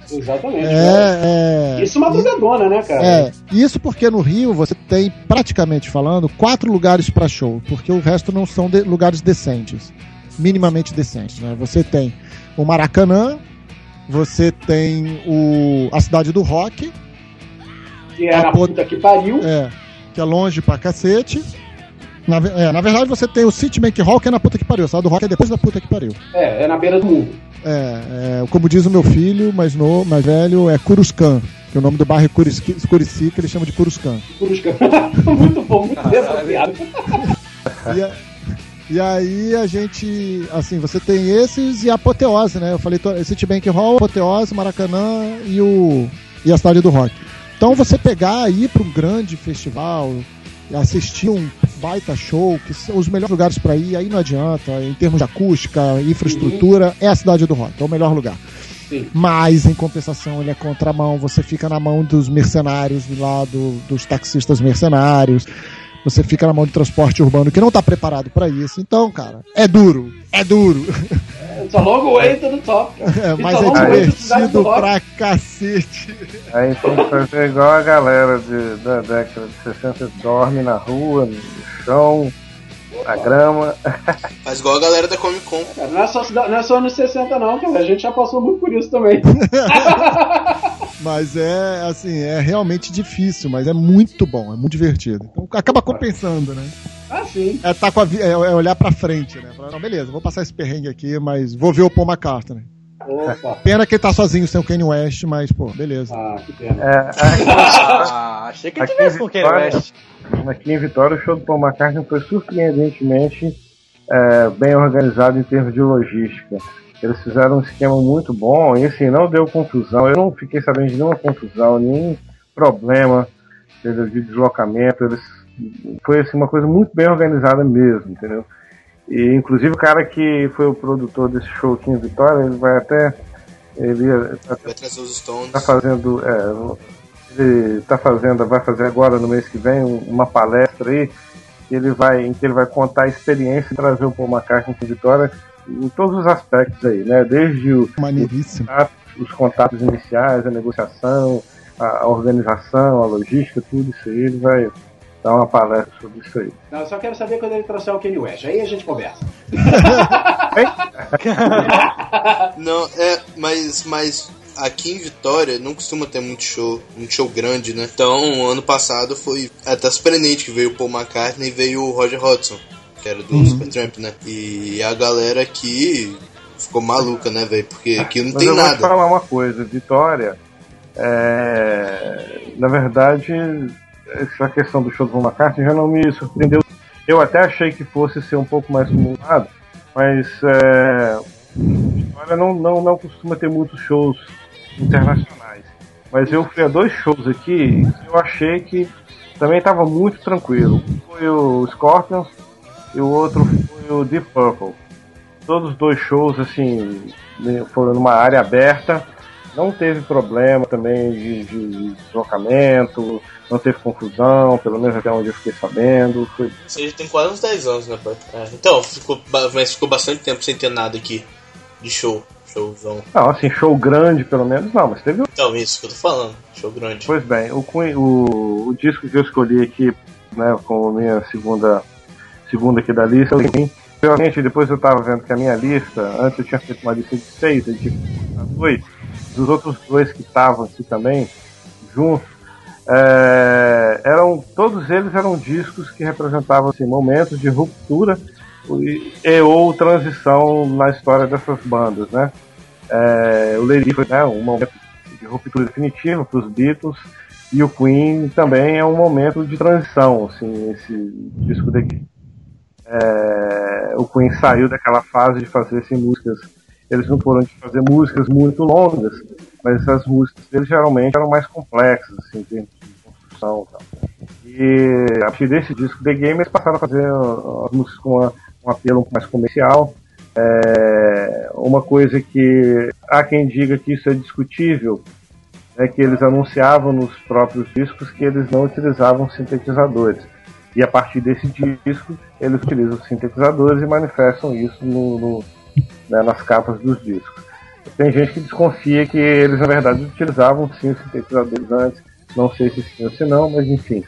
Exatamente. cara. É, é. Isso madrugadona, né, cara? É, isso porque no Rio você tem, praticamente falando, quatro lugares para show, porque o resto não são de- lugares decentes, minimamente decentes. Né? Você tem o Maracanã, você tem o, a Cidade do Rock, Que era a puta que pariu. é, que é longe pra cacete. Na, é, na verdade, você tem o Citibank Hall, que é na puta que pariu. A Cidade do Rock é depois da puta que pariu. É, é na beira do mundo. É, é, como diz o meu filho, mais, no, mais velho, é Curuscan. Que o nome do bairro é Curici, que ele chama de Curuscan. Cruzca. muito bom, muito bem apropriado. E, a- e aí a gente, assim, você tem esses e a apoteose, né? Eu falei Citibank Hall, apoteose, Maracanã e o e a cidade do rock. Então você pegar aí para um grande festival, assistir um baita show, que são os melhores lugares para ir, aí não adianta, em termos de acústica, infraestrutura, é a cidade do rock, é o melhor lugar. Sim. Mas, em compensação, ele é contramão, você fica na mão dos mercenários lá, do- dos taxistas mercenários, você fica na mão do transporte urbano que não tá preparado para isso. Então, cara, é duro, é duro, Só logo entra no top. cara. é, It's mas a é long way to Cidade do divertido pra cacete. Aí tem que fazer igual a galera de- da década de 60, dorme na rua, no chão, na grama. Faz igual a galera da Comic Con. Cara, Não é, só, não é só nos 60 não, cara. A gente já passou muito por isso também. Mas é, assim, é realmente difícil, mas é muito bom, é muito divertido. Então acaba compensando, né? Ah, sim. É, tá com a é, é olhar pra frente, né? Falar, não, beleza, vou passar esse perrengue aqui, mas vou ver o Paul McCartney. Opa. Pena que ele tá sozinho sem o Kanye West, mas, pô, beleza. Ah, que pena. É, aqui, Ah, achei que tivesse com o Kanye West. aqui em Vitória, o show do Paul McCartney foi surpreendentemente é, bem organizado em termos de logística. Eles fizeram um esquema muito bom e assim, não deu confusão. Eu não fiquei sabendo de nenhuma confusão, nenhum problema entendeu, de deslocamento. Eles, foi assim, uma coisa muito bem organizada mesmo, entendeu? E inclusive o cara que foi o produtor desse show aqui em Vitória, ele vai até. Ele Vai trazer os Stones. tá fazendo. É, ele tá fazendo, vai fazer agora no mês que vem um- uma palestra aí que ele vai, em que ele vai contar a experiência de trazer o Paul McCartney em Vitória em todos os aspectos aí, né? Desde o, Maneiríssimo. contatos- os contatos iniciais, a negociação, a, a organização, a logística, tudo isso aí, ele vai dar uma palestra sobre isso aí. Não, eu só quero saber quando ele trouxer o Kanye West. Aí a gente conversa. Não, é, mas, mas aqui em Vitória não costuma ter muito show, muito show grande, né? Então, ano passado foi até surpreendente que veio o Paul McCartney e veio o Roger Hodgson, que era do Supertramp, né? E a galera aqui ficou maluca, né, velho? Porque aqui não Mas tem eu vou te nada. falar uma coisa, Vitória, é, na verdade, essa questão do show do Paul McCartney já não me surpreendeu. Eu até achei que fosse ser um pouco mais acumulado, mas é, Vitória não, não, não costuma ter muitos shows internacionais. Mas eu fui a dois shows aqui e eu achei que também estava muito tranquilo. Um foi o Scorpions e o outro foi o Deep Purple todos os dois shows assim foram numa área aberta não teve problema também de, de deslocamento não teve confusão pelo menos até onde eu fiquei sabendo foi Você já tem quase uns 10 anos, né, pai? É, então, ficou, mas ficou bastante tempo sem ter nada aqui de show. Showzão. não assim show grande pelo menos não mas teve Então, isso que eu tô falando. Show grande. pois bem o, o, o disco que eu escolhi aqui né como minha segunda segunda aqui da lista enfim, realmente depois eu tava vendo que a minha lista antes eu tinha feito uma lista de seis eu tinha dois dos outros dois que estavam aqui também juntos é, eram todos eles eram discos que representavam assim, momentos de ruptura e, e ou transição na história dessas bandas né é, o Lady foi né, um momento de ruptura definitiva para os Beatles e o Queen também é um momento de transição assim esse disco daqui é, o Queen saiu daquela fase de fazer assim, músicas. Eles não foram de fazer músicas muito longas, mas as músicas deles geralmente eram mais complexas, assim, de construção e tal. E a partir desse disco The Game eles passaram a fazer uh, as músicas com uma- um apelo mais comercial. É, uma coisa que há quem diga que isso é discutível é que eles anunciavam nos próprios discos que eles não utilizavam sintetizadores. E a partir desse disco, eles utilizam sintetizadores e manifestam isso no- no- né, nas capas dos discos. Tem gente que desconfia que eles, na verdade, utilizavam sim os sintetizadores antes. Não sei se sim ou se não, mas enfim.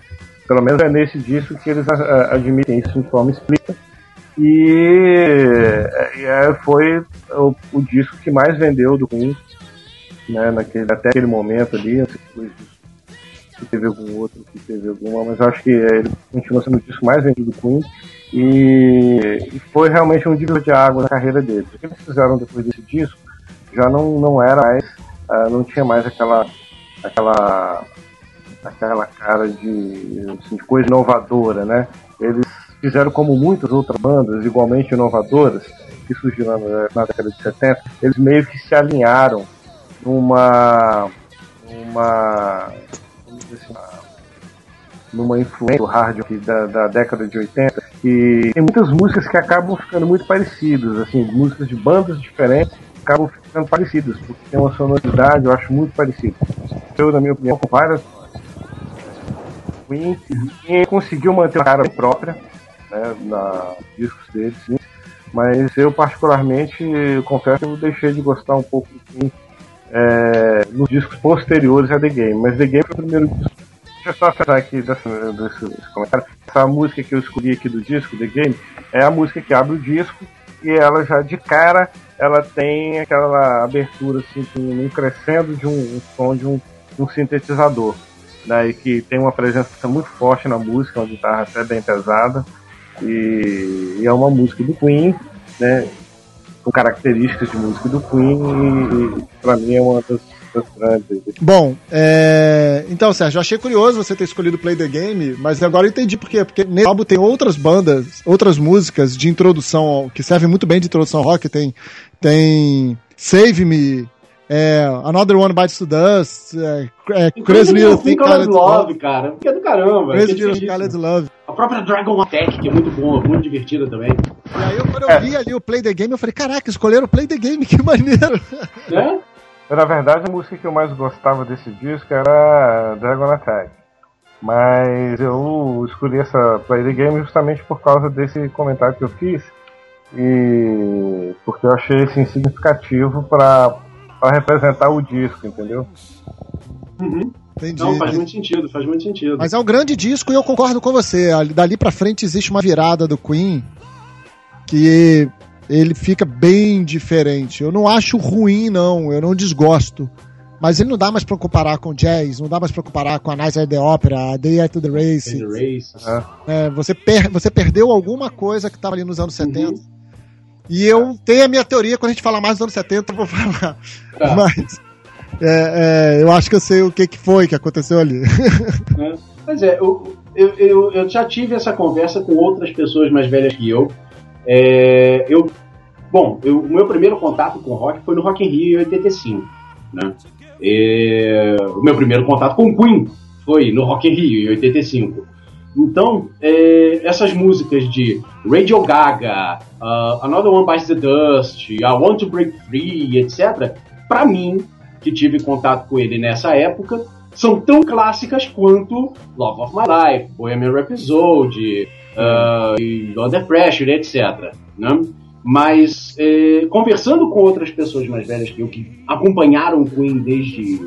Pelo menos é nesse disco que eles a- a- admitem isso de forma explícita. E, é, foi o, o disco que mais vendeu do Queen, né, naquele, até aquele momento ali. Não sei se teve algum outro que teve alguma, mas acho que ele continua sendo o disco mais vendido do Queen e, foi realmente um divisor de água na carreira deles. O que eles fizeram depois desse disco já não, não era mais, ah, não tinha mais aquela aquela aquela cara de, assim, de coisa inovadora, né? Eles fizeram como muitas outras bandas igualmente inovadoras que surgiram na, na década de 70, eles meio que se alinharam numa dizer assim, numa influência do hard rock da, da década de 80 e tem muitas músicas que acabam ficando muito parecidas, assim, músicas de bandas diferentes acabam ficando parecidas, porque tem uma sonoridade, eu acho muito parecida. Eu, na minha opinião, com várias Queen, Queen conseguiu manter a cara própria né, na discos deles, sim. mas eu particularmente confesso que eu deixei de gostar um pouco do Queen é, nos discos posteriores a The Game, mas The Game foi o primeiro disco. Deixa eu só acertar aqui dessa, desse, desse comentário. Essa música que eu escolhi aqui do disco, The Game, é a música que abre o disco e ela já de cara ela tem aquela abertura assim, com um crescendo de um, um som de um, um sintetizador. Né, e que tem uma presença muito forte na música, uma guitarra até bem pesada. E, e é uma música do Queen, né, com características de música do Queen, e, e para mim é uma das, Bom, é... então, Sérgio, eu achei curioso você ter escolhido Play the Game, mas agora eu entendi por quê. Porque nesse álbum tem outras bandas, outras músicas de introdução, ao- que servem muito bem de introdução ao rock. Tem, tem Save Me, é, Another One Bites to Dust, é, é, Crazy Little Thing Called Love, Love, cara. Que é do caramba. Crazy é Little. Called Love. A própria Dragon Attack, que é muito boa, muito divertida também. E aí, eu, quando eu vi ali o Play the Game, eu falei, caraca, escolheram o Play the Game, que maneiro. Né? Na verdade, a música que eu mais gostava desse disco era Dragon Attack. Mas eu escolhi essa Play the Game justamente por causa desse comentário que eu fiz. E porque eu achei assim, significativo para representar o disco, entendeu? Uhum. Entendi. Não, faz muito sentido, faz muito sentido. Mas é um grande disco e eu concordo com você. Ali- Dali pra frente existe uma virada do Queen que ele fica bem diferente. Eu não acho ruim, não. Eu não desgosto. Mas ele não dá mais pra comparar com jazz, não dá mais pra comparar com a Night at the Opera, a Day After the Race. The Race. É, você, per- você perdeu alguma coisa que tava ali nos anos Uhum. 70. E eu tenho a minha teoria, quando a gente falar mais dos anos 70, eu vou falar. Tá. Mas é, é, eu acho que eu sei o que, que foi que aconteceu ali. Pois é, eu, eu, eu, eu já tive essa conversa com outras pessoas mais velhas que eu. É, eu bom, eu- o meu primeiro contato com rock foi no Rock in Rio em 85. Né? É, o meu primeiro contato com Queen foi no Rock in Rio em 85. Então, é, essas músicas de Radio Gaga, uh, Another One Bites the Dust, I Want to Break Free, etc., pra mim, que tive contato com ele nessa época, são tão clássicas quanto Love of My Life, Bohemian Rhapsody, uh, e Under Pressure, etc. Né? Mas, é, conversando com outras pessoas mais velhas que eu, que acompanharam o Queen desde,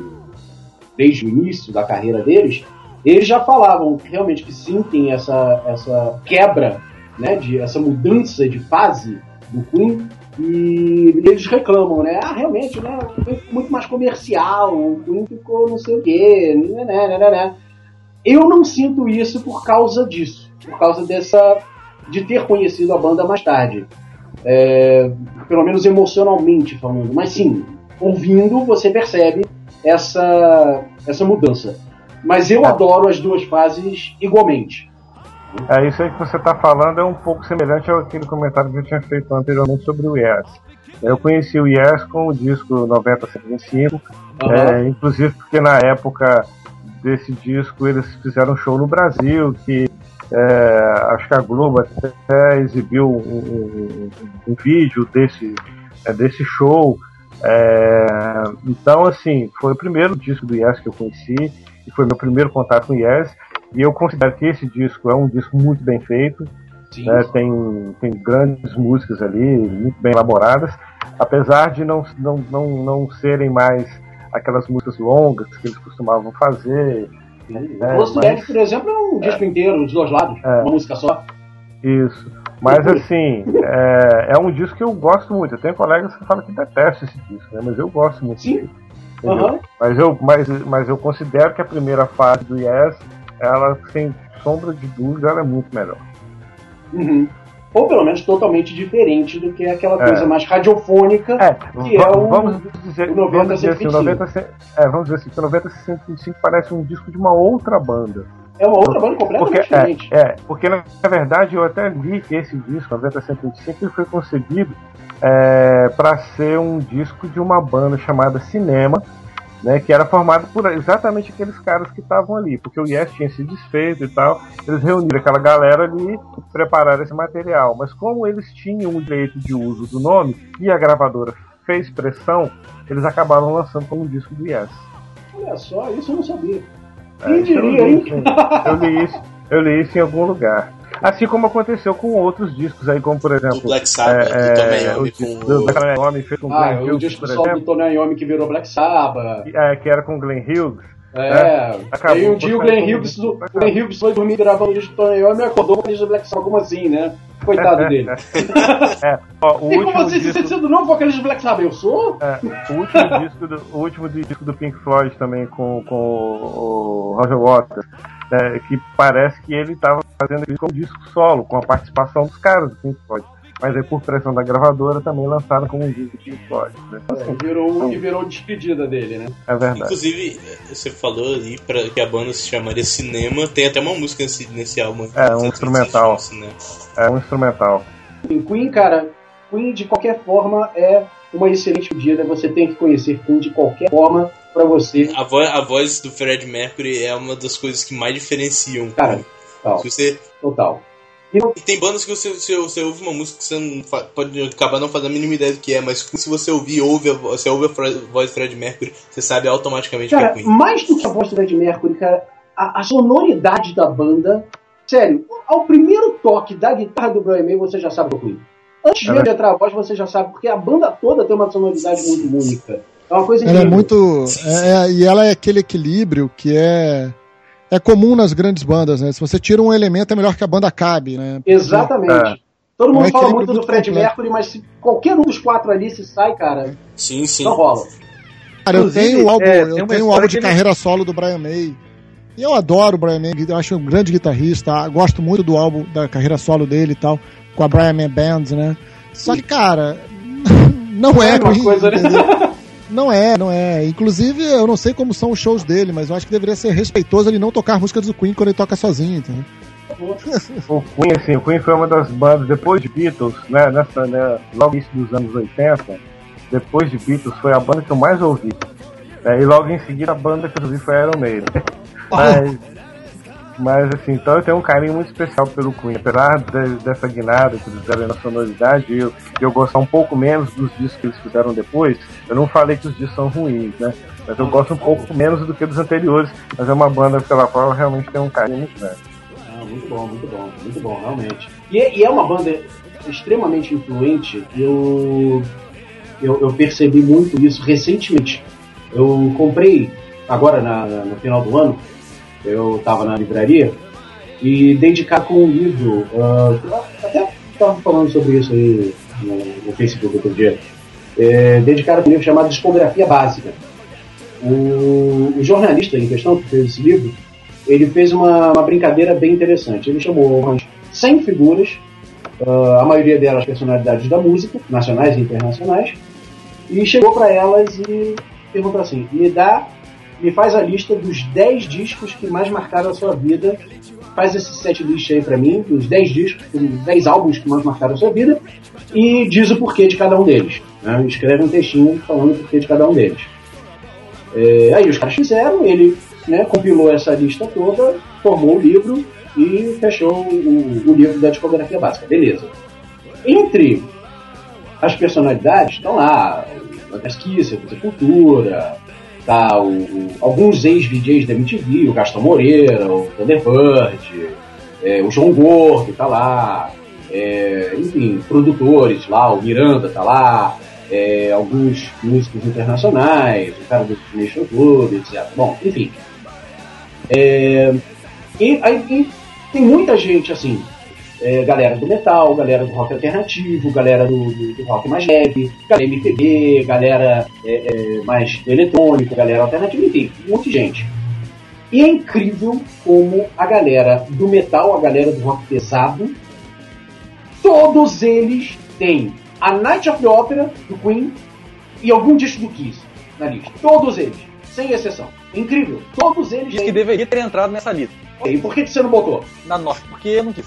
desde o início da carreira deles, eles já falavam realmente que sentem essa, essa quebra, né, de, essa mudança de fase do Queen, e eles reclamam, né? Ah, realmente, né? Ficou muito mais comercial, o Queen ficou não sei o quê, né, né, né, né, né. Eu não sinto isso por causa disso, por causa dessa. de ter conhecido a banda mais tarde. É, pelo menos emocionalmente falando. Mas sim, ouvindo você percebe essa, essa mudança. Mas eu adoro as duas fases igualmente. É isso aí que você está falando é um pouco semelhante àquele comentário que eu tinha feito anteriormente sobre o Yes. Eu conheci o Yes com o disco 9075, Aham. é, inclusive porque na época desse disco eles fizeram um show no Brasil que é, acho que a Globo até exibiu um, um- um vídeo desse, é, desse show. É, então, assim, foi o primeiro disco do Yes que eu conheci e foi meu primeiro contato com o Yes. E eu considero que esse disco é um disco muito bem feito, né, tem, tem grandes músicas ali, muito bem elaboradas, apesar de não, não, não, não serem mais aquelas músicas longas que eles costumavam fazer. Né, o Rosto mas- Leve, por exemplo, é um disco inteiro, os dois lados, É. uma música só. Isso. Mas assim, é, é um disco que eu gosto muito. Eu tenho colegas que falam que detestam esse disco, né? Mas eu gosto muito Sim. dele. Aham. Mas, eu, mas, mas eu considero que a primeira fase do Yes, ela, sem sombra de dúvida, ela é muito melhor. Uhum. Ou pelo menos totalmente diferente do que aquela É. coisa mais radiofônica. É, Que é o- vamos dizer, o 90 vamos dizer assim, o 90, é, vamos dizer assim, que o 90 105 parece um disco de uma outra banda. É uma outra banda completamente Porque, diferente. é, é, porque na verdade eu até li que esse disco, 90 125, ele foi concebido é, para ser um disco de uma banda chamada Cinema, né, que era formado por exatamente aqueles caras que estavam ali, porque o Yes tinha se desfeito e tal, eles reuniram aquela galera ali e prepararam esse material, mas como eles tinham o direito de uso do nome e a gravadora fez pressão, eles acabaram lançando como um disco do Yes. Olha só, isso eu não sabia. É, Quem eu diria, li hein? Eu li, isso, eu li isso em algum lugar. Assim como aconteceu com outros discos aí, como por exemplo. O Black Sabbath, é, do é, Iommi o com disco o- do Black Iommi feito com Ah, Glenn o disco por só do exemplo, Tony Iommi que virou Black Sabbath. é, que era com Glenn Hughes. É, aí um dia o Glenn Hughes, o Glenn Hughes foi dormir gravando o disco do Tony Iommi e acordou com o disco do Black Sabbath. Como assim, né? Coitado dele. É, ó, o e como último assim, disco, você sendo novo vocalista do Black Sabbath? Eu sou? é, o último disco do, o último disco do Pink Floyd também com, com o Roger Waters, né, que parece que ele estava fazendo isso como disco solo, com a participação dos caras do Pink Floyd. Mas aí, por pressão da gravadora, também lançaram como um disco do Pink Floyd. Né? Então, assim, E virou, e virou despedida dele, né? é verdade. Inclusive, você falou ali pra, que a banda se chamaria Cinema. Tem até uma música nesse, nesse álbum. É, um instrumental. Cinema. É um instrumental. Queen, cara, Queen de qualquer forma é uma excelente pedida. Você tem que conhecer Queen de qualquer forma pra você. A voz, a voz do Fred Mercury é uma das coisas que mais diferenciam. Cara, total. Se você, total. e tem bandas que você, você, você ouve uma música que você não fa- pode acabar não fazendo a mínima ideia do que é, mas se você ouvir, ouve a, vo- você ouve a voz do Fred Mercury, você sabe automaticamente que é Cara, Queen. mais do que a voz do Fred Mercury, cara, a, a sonoridade da banda. Sério, ao primeiro toque da guitarra do Brian May, você já sabe o Queen. Antes mesmo de entrar a voz, você já sabe, porque a banda toda tem uma sonoridade muito única. É uma coisa Ela é incrível. muito. é- é- e ela é aquele equilíbrio que é. É comum nas grandes bandas, né? Se você tira um elemento, é melhor que a banda cabe, né? Porque- Exatamente. É. Todo mundo É um fala muito do Fred completo. Mercury, mas se qualquer um dos quatro ali se sai, cara, Sim, sim. não rola. Cara, eu tenho o álbum, é, eu tenho o história álbum de que ele- carreira solo do Brian May. E eu adoro o Brian May, eu acho um grande guitarrista, gosto muito do álbum da carreira solo dele e tal, com a Brian May Band, né? Só que, cara, não é, É coisa, né? Não é, não é. Inclusive, eu não sei como são os shows dele, mas eu acho que deveria ser respeitoso ele não tocar músicas do Queen quando ele toca sozinho, entendeu? O Queen, assim, o Queen foi uma das bandas, depois de Beatles, né, nessa, né, logo início dos anos 80, depois de Beatles, foi a banda que eu mais ouvi. É, e logo em seguida a banda que eu ouvi foi Iron Maiden. Mas, mas, assim, então eu tenho um carinho muito especial pelo Queen. Apesar de- dessa guinada que eles deram na sonoridade, eu, eu gostar um pouco menos dos discos que eles fizeram depois, eu não falei que os discos são ruins, né? Mas eu gosto um pouco menos do que dos anteriores, mas é uma banda pela qual eu realmente tenho um carinho muito grande. Ah, muito bom, muito bom, muito bom, realmente. E, é- e é uma banda extremamente influente. Eu, eu, eu percebi muito isso recentemente. Eu comprei, agora na, na- no final do ano, eu estava na livraria e dei de cara com um livro. eu até estava falando sobre isso aí no, no Facebook outro dia. É, dei um livro chamado Discografia Básica. O, o jornalista em questão que fez esse livro ele fez uma, uma brincadeira bem interessante. Ele chamou umas 100 figuras, ah, a maioria delas personalidades da música, nacionais e internacionais, e chegou para elas e perguntou assim: me dá, me faz a lista dos 10 discos que mais marcaram a sua vida. Faz esse set list aí para mim, dos 10 discos, dos 10 álbuns que mais marcaram a sua vida, e diz o porquê de cada um deles. né? Escreve um textinho falando o porquê de cada um deles. É, aí os caras fizeram, ele né, compilou essa lista toda, formou o livro e fechou o, o livro da discografia básica. Beleza. Entre as personalidades estão lá a pesquisa, a cultura, tá o, o- alguns ex-VJs da MTV, o Gastão Moreira, o Thunderbird, é, o João Gordo tá lá, é, enfim, produtores lá, o Miranda tá lá, é, alguns músicos internacionais, o cara do Nation Club, etc. Bom, enfim. É, e aí e tem muita gente assim, é, galera do metal, galera do rock alternativo, galera do, do- do rock mais leve, galera MPB, galera é, é, mais eletrônico, galera alternativa, enfim, um monte de gente. E é incrível como a galera do metal, a galera do rock pesado, todos eles têm a Night of the Opera do Queen e algum disco do Kiss na lista. Todos eles, sem exceção. Incrível. Todos eles Diz que deveria ter entrado nessa lista. E por que que você não botou? Na nossa, porque eu não quis.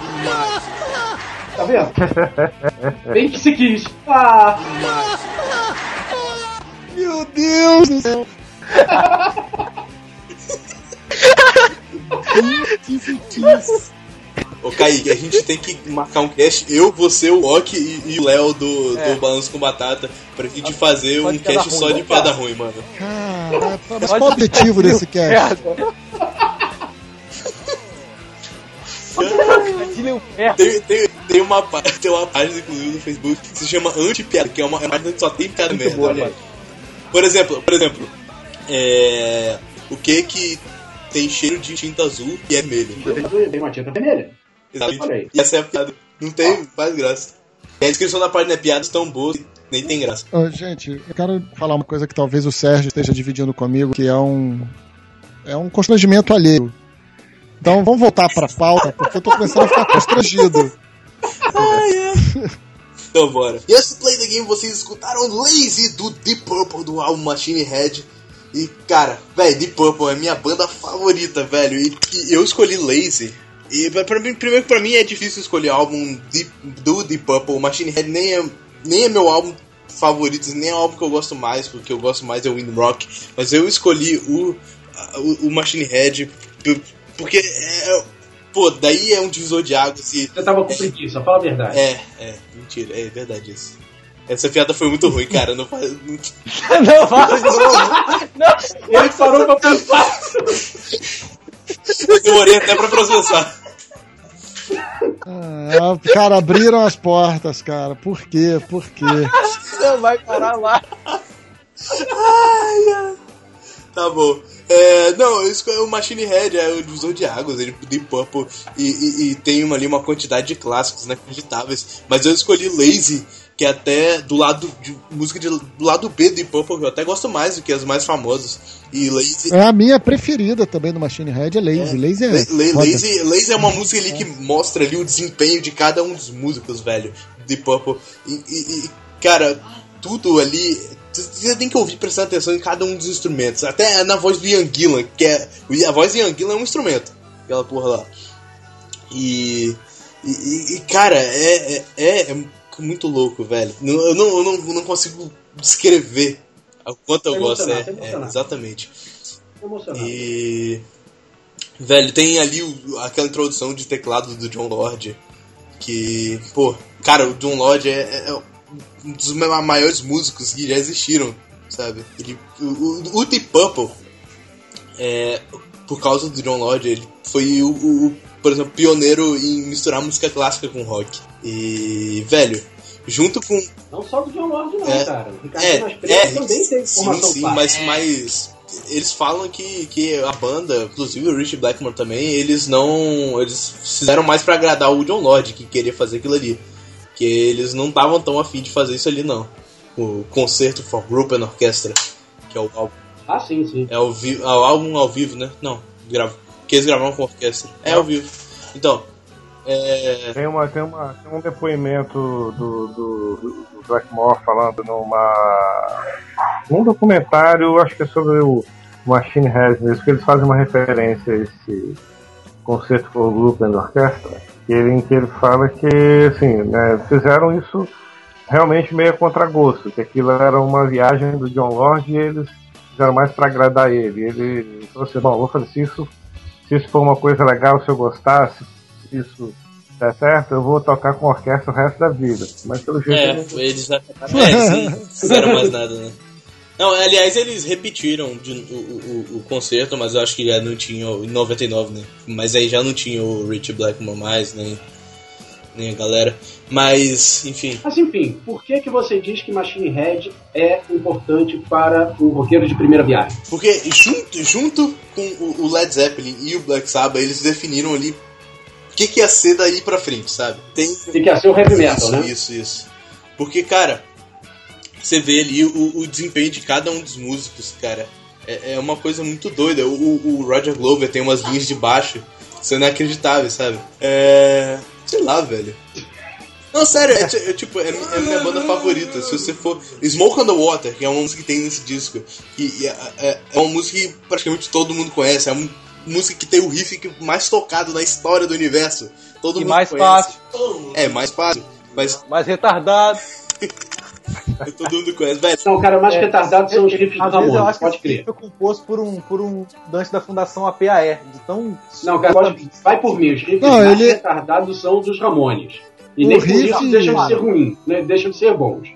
Tá vendo? Bem que se quis. Ah, Meu Deus do céu! Kiss, kiss. Ô Kaique, a gente tem que marcar um cast, eu, você, o Ok e, e o Léo do, É. do Balanço com Batata, pra gente fazer um cast só ruim, de piada ruim, mano. Cara, mas qual o objetivo desse cast? Imagina o ferro. Tem, tem, tem, uma, tem uma página, inclusive, no Facebook que se chama Anti-Piada, que é uma, é uma página que só tem piada Muito merda. boa, olha aí. mano. Por exemplo, por exemplo, é, o que que tem cheiro de tinta azul e é vermelho? tem uma tinta vermelha. Exatamente. E essa é a piada. Não tem, faz graça. E a descrição da página é piadas tão boas que nem tem graça. Ô, gente, eu quero falar uma coisa que talvez o Sérgio esteja dividindo comigo, que é um. É um constrangimento alheio. Então vamos voltar pra pauta, porque eu tô começando a ficar constrangido. Então bora. E antes do Play the Game, vocês escutaram Lazy do Deep Purple do álbum Machine Head. E cara, velho, Deep Purple é minha banda favorita, velho. E, e eu escolhi Lazy. E pra, mim, primeiro que pra mim é difícil escolher álbum Deep- do Deep Purple. Machine Head nem é, nem é meu álbum favoritos, nem é o álbum que eu gosto mais, porque eu gosto mais é o Wind Rock, mas eu escolhi o, o, o Machine Head porque é. Pô, daí é um divisor de águas e. Você tava com preguiça, fala a verdade. É, é, mentira, é verdade isso. Essa piada foi muito ruim, cara. Não faz. não- Não, de novo. Ele parou pra pensar. Eu demorei até pra processar. Ah, cara, abriram as portas, cara. Por quê? Por quê? Não, vai parar lá. Tá bom. É, não, eu escolhi o Machine Head, é o divisor de águas, ele Deep Purple, e, e, e tem uma, ali uma quantidade de clássicos inacreditáveis. Mas eu escolhi Lazy, que é até do lado de música de, do lado B do Deep Purple, que eu até gosto mais do que as mais famosas. E Lazy. É a minha preferida também do Machine Head, é Lazy. Lazy é. La- La-. Lazy, Lazy é uma música ali que mostra ali o desempenho de cada um dos músicos, velho, de Purple. E, e- e, cara, tudo ali. Você tem que ouvir prestando atenção em cada um dos instrumentos. Até na voz do Ian Gillan, que é. A voz do Ian Gillan é um instrumento. Aquela porra lá. E. E, e- cara, é, é, é- é muito louco, velho. Não- Eu não, eu não, eu não consigo descrever o quanto eu gosto. É, tá é, emocionado. exatamente. Emocionado. E. Velho, tem ali o- aquela introdução de teclado do John Lord. Que, pô, cara, o John Lord é, é um dos ma- maiores músicos que já existiram, sabe? Ele, o, o, Deep Purple, é, por causa do John Lord, ele foi o, o- por exemplo, pioneiro em misturar música clássica com rock. E, velho, junto com. Não só do John Lord, não, É. cara. O Ricardo É, é, também tem sim, formação sim, mas, mas eles falam que, que a banda, inclusive o Rich Blackmore também, eles não. Eles fizeram mais pra agradar o John Lord, que queria fazer aquilo ali. Que eles não estavam tão afim de fazer isso ali, não. O Concerto for Group and Orchestra, que é o álbum. Ah, sim, sim. É o, vi- é o álbum ao vivo, né? Não, grava, que eles gravaram com orquestra. É ao vivo. Então, é. Tem, uma, tem, uma, tem um depoimento do, do, do Blackmore falando numa. num documentário, acho que é sobre o Machine Head mesmo, que eles fazem uma referência a esse concerto for group and orchestra, que ele, em que ele fala que assim, né, fizeram isso realmente meio a contragosto, que aquilo era uma viagem do John Lord e eles fizeram mais para agradar ele. Ele falou assim, bom, vou fazer isso, se isso for uma coisa legal, se eu gostar, se isso der certo, eu vou tocar com orquestra o resto da vida. Mas pelo jeito É, ele- eles, é, eles não fizeram mais nada, né? Não, aliás, eles repetiram de- o, o, o concerto, mas eu acho que já não tinha o- em 99, né? Mas aí já não tinha o Rich Blackmore mais, nem, nem a galera. Mas, enfim. Mas enfim, por que, que você diz que Machine Head é importante para o roqueiro de primeira viagem? Porque junto, junto com o, Led Zeppelin e o Black Sabbath, eles definiram ali o que, que ia ser daí pra frente, sabe? Tem, Tem que ser o heavy metal, isso, né? Isso, isso. Porque, cara, você vê ali o, o desempenho de cada um dos músicos, cara. É, é uma coisa muito doida. O, o Roger Glover tem umas linhas de baixo que são inacreditáveis, sabe? É. Sei lá, velho. Não, sério, é, ti- é tipo, é, é minha banda favorita. Se você for. Smoke on the Water, que é uma música que tem nesse disco. E, é, é- é uma música que praticamente todo mundo conhece. É uma música que tem o riff mais tocado na história do universo. Todo E mundo mais conhece. fácil. É, mais fácil. Mas Mais retardado. todo mundo conhece. Não, cara, mais retardados são os riffs do vezes eu Ramones, acho que pode esse crer. foi composto por um, por um dante da Fundação APAE. De tão. Não, cara, pode, vai por mim. Os riffs Não, mais ele- retardados são os dos Ramones. E O nem por riff- isso deixam de ser ruim, né? deixam de ser bons.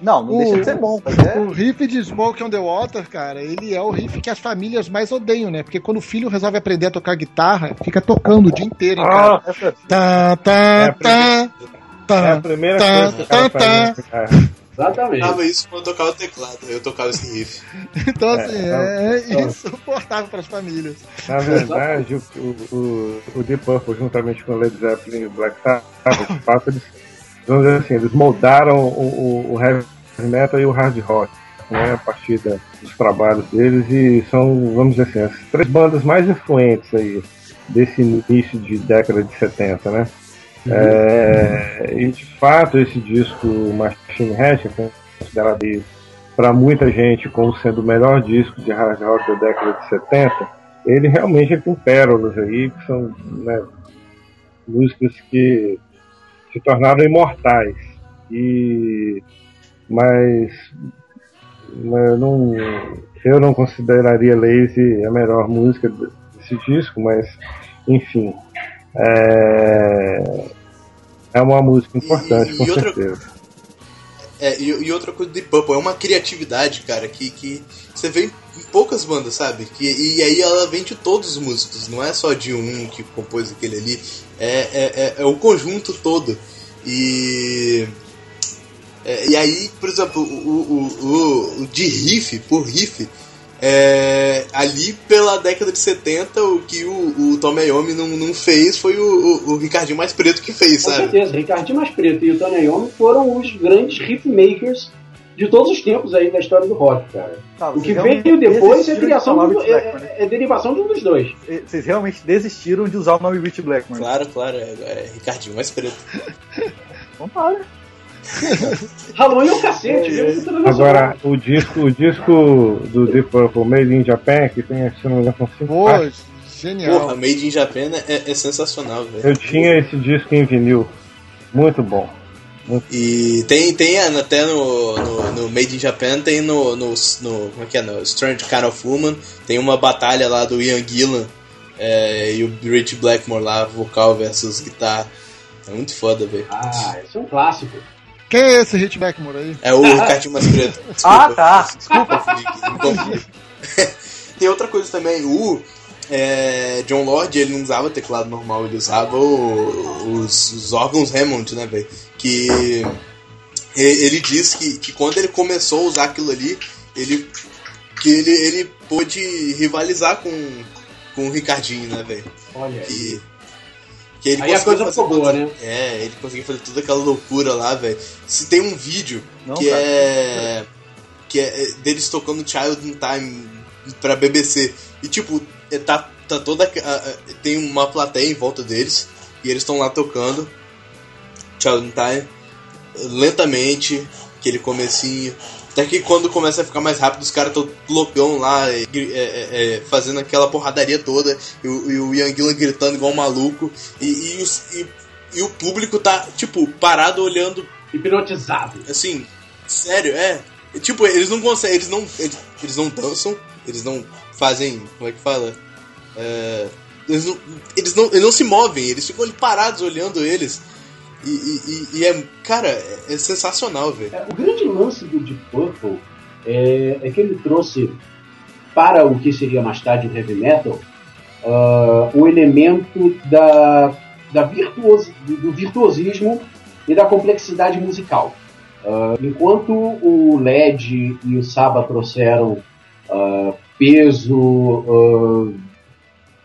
Não, não O- deixa de ser bom, mas é. O riff de Smoke on the Water, cara, ele é o riff que as famílias mais odeiam, né? Porque quando o filho resolve aprender a tocar guitarra, fica tocando o dia inteiro casa. Ah, essa Tá, tá, É a tá, é a primeira tá, coisa que o cara tá, faz. tá. né? Exatamente. tocava isso quando eu tocava teclado. Eu tocava esse riff. Então, assim, É, é, insuportável para as famílias. Na verdade, o, o, o Deep Purple, juntamente com o Led Zeppelin e o Black Sabbath, de fato, eles, vamos dizer assim, eles moldaram o, o, o heavy metal e o hard rock, né, a partir da- dos trabalhos deles, e são, vamos dizer assim, as três bandas mais influentes aí desse início de década de 70, né? É, e de fato esse disco Machine Head é considerado para muita gente como sendo o melhor disco de hard rock da década de 70 ele realmente ele tem pérolas aí que são né, músicas que se tornaram imortais e mas, mas eu não, eu não consideraria Lazy a melhor música desse disco, mas enfim. É, é uma música importante, E- com e outra- certeza. É, e, e outra coisa do Deep Purple, é uma criatividade, cara, que, que você vê em poucas bandas, sabe? Que, e aí ela vem de todos os músicos, não é só de um que compôs aquele ali, é, é, é, é o conjunto todo. E. é, e aí, por exemplo, o, o, o, o de riff, por riff, é, ali pela década de 70, o que o, o Tom Iommi não, não fez foi o, o, o Ricardinho mais preto que fez, Com sabe? certeza, Ricardinho Mais Preto e o Tony Iommi foram os grandes riff makers de todos os tempos aí da história do rock, cara. Tá, O que veio depois é de criação falar do, né? é, é derivação de um dos dois. Eh, Vocês realmente desistiram de usar o nome Rich Blackmore. Claro, claro, é, é Ricardinho mais preto. Então tá, né? Halloween é o cacete? Internacional. Agora, o disco, o disco do Deep Purple Made in Japan, que tem, se não me engano, são cinco Pô, partes, genial. Porra, Made in Japan é, é sensacional, velho. eu tinha esse disco em vinil. Muito bom. E tem, tem até no, no, no Made in Japan, tem no, no, no. Como é que é? No Strange Kind of Woman, tem uma batalha lá do Ian Gillan é, e o Rich Blackmore lá, vocal versus guitarra. É muito foda, velho. Ah, esse é um clássico. Quem é esse Hit Blackmore aí? É o Ricardinho mais preto. Desculpa. Ah, tá. Desculpa, Felipe. Tem outra coisa também, o é, John Lord, ele não usava teclado normal, ele usava o- os, os órgãos Hammond, né, velho? Que ele disse que, que quando ele começou a usar aquilo ali, ele que ele, ele pôde rivalizar com, com o Ricardinho, né, velho? Olha aí. Que, ele Aí a coisa ficou boa, toda- né? É, ele conseguiu fazer toda aquela loucura lá, velho. Se tem um vídeo Não, que cara. é que é deles tocando Child in Time pra BBC e tipo é, tá, tá toda tem uma plateia em volta deles e eles estão lá tocando Child in Time lentamente aquele comecinho até que quando começa a ficar mais rápido os caras tão loucão lá é, é, é, fazendo aquela porradaria toda e o, e o Ian Gillan gritando igual um maluco e, e, os- e- e o público tá tipo parado olhando Hipnotizado. assim, sério, é. Tipo, eles não conseguem, eles não. Eles, eles não dançam, eles não fazem. Como é que fala? É, eles, não, eles, não, eles não se movem, eles ficam ali parados olhando eles. E, e- e- é. Cara, é, é sensacional, velho. É, o grande lance do Deep Purple é, é que ele trouxe para o que seria mais tarde o heavy metal ah, o elemento da, da virtuosi- do virtuosismo e da complexidade musical. Ah, enquanto o LED e o Saba trouxeram ah, peso,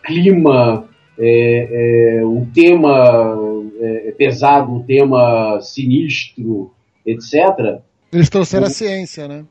clima, é, é, um tema é, pesado, um tema sinistro, etc. Eles trouxeram a ciência, né?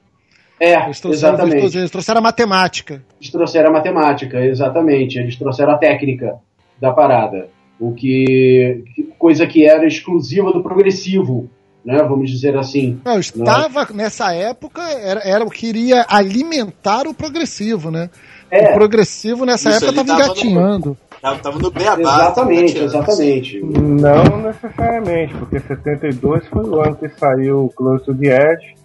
É, Eles trouxeram, exatamente. eles trouxeram a matemática. Eles trouxeram a matemática, exatamente. Eles trouxeram a técnica da parada. O que, coisa que era exclusiva do progressivo, né? Vamos dizer assim. Não, estava nessa época, era, era o que iria alimentar o progressivo, né? É. O progressivo nessa Isso, época ele estava tava no- engatinhando. Tava, no beabá. Exatamente, tava exatamente. Não necessariamente, porque 72 foi o ano que saiu Close to the Edge.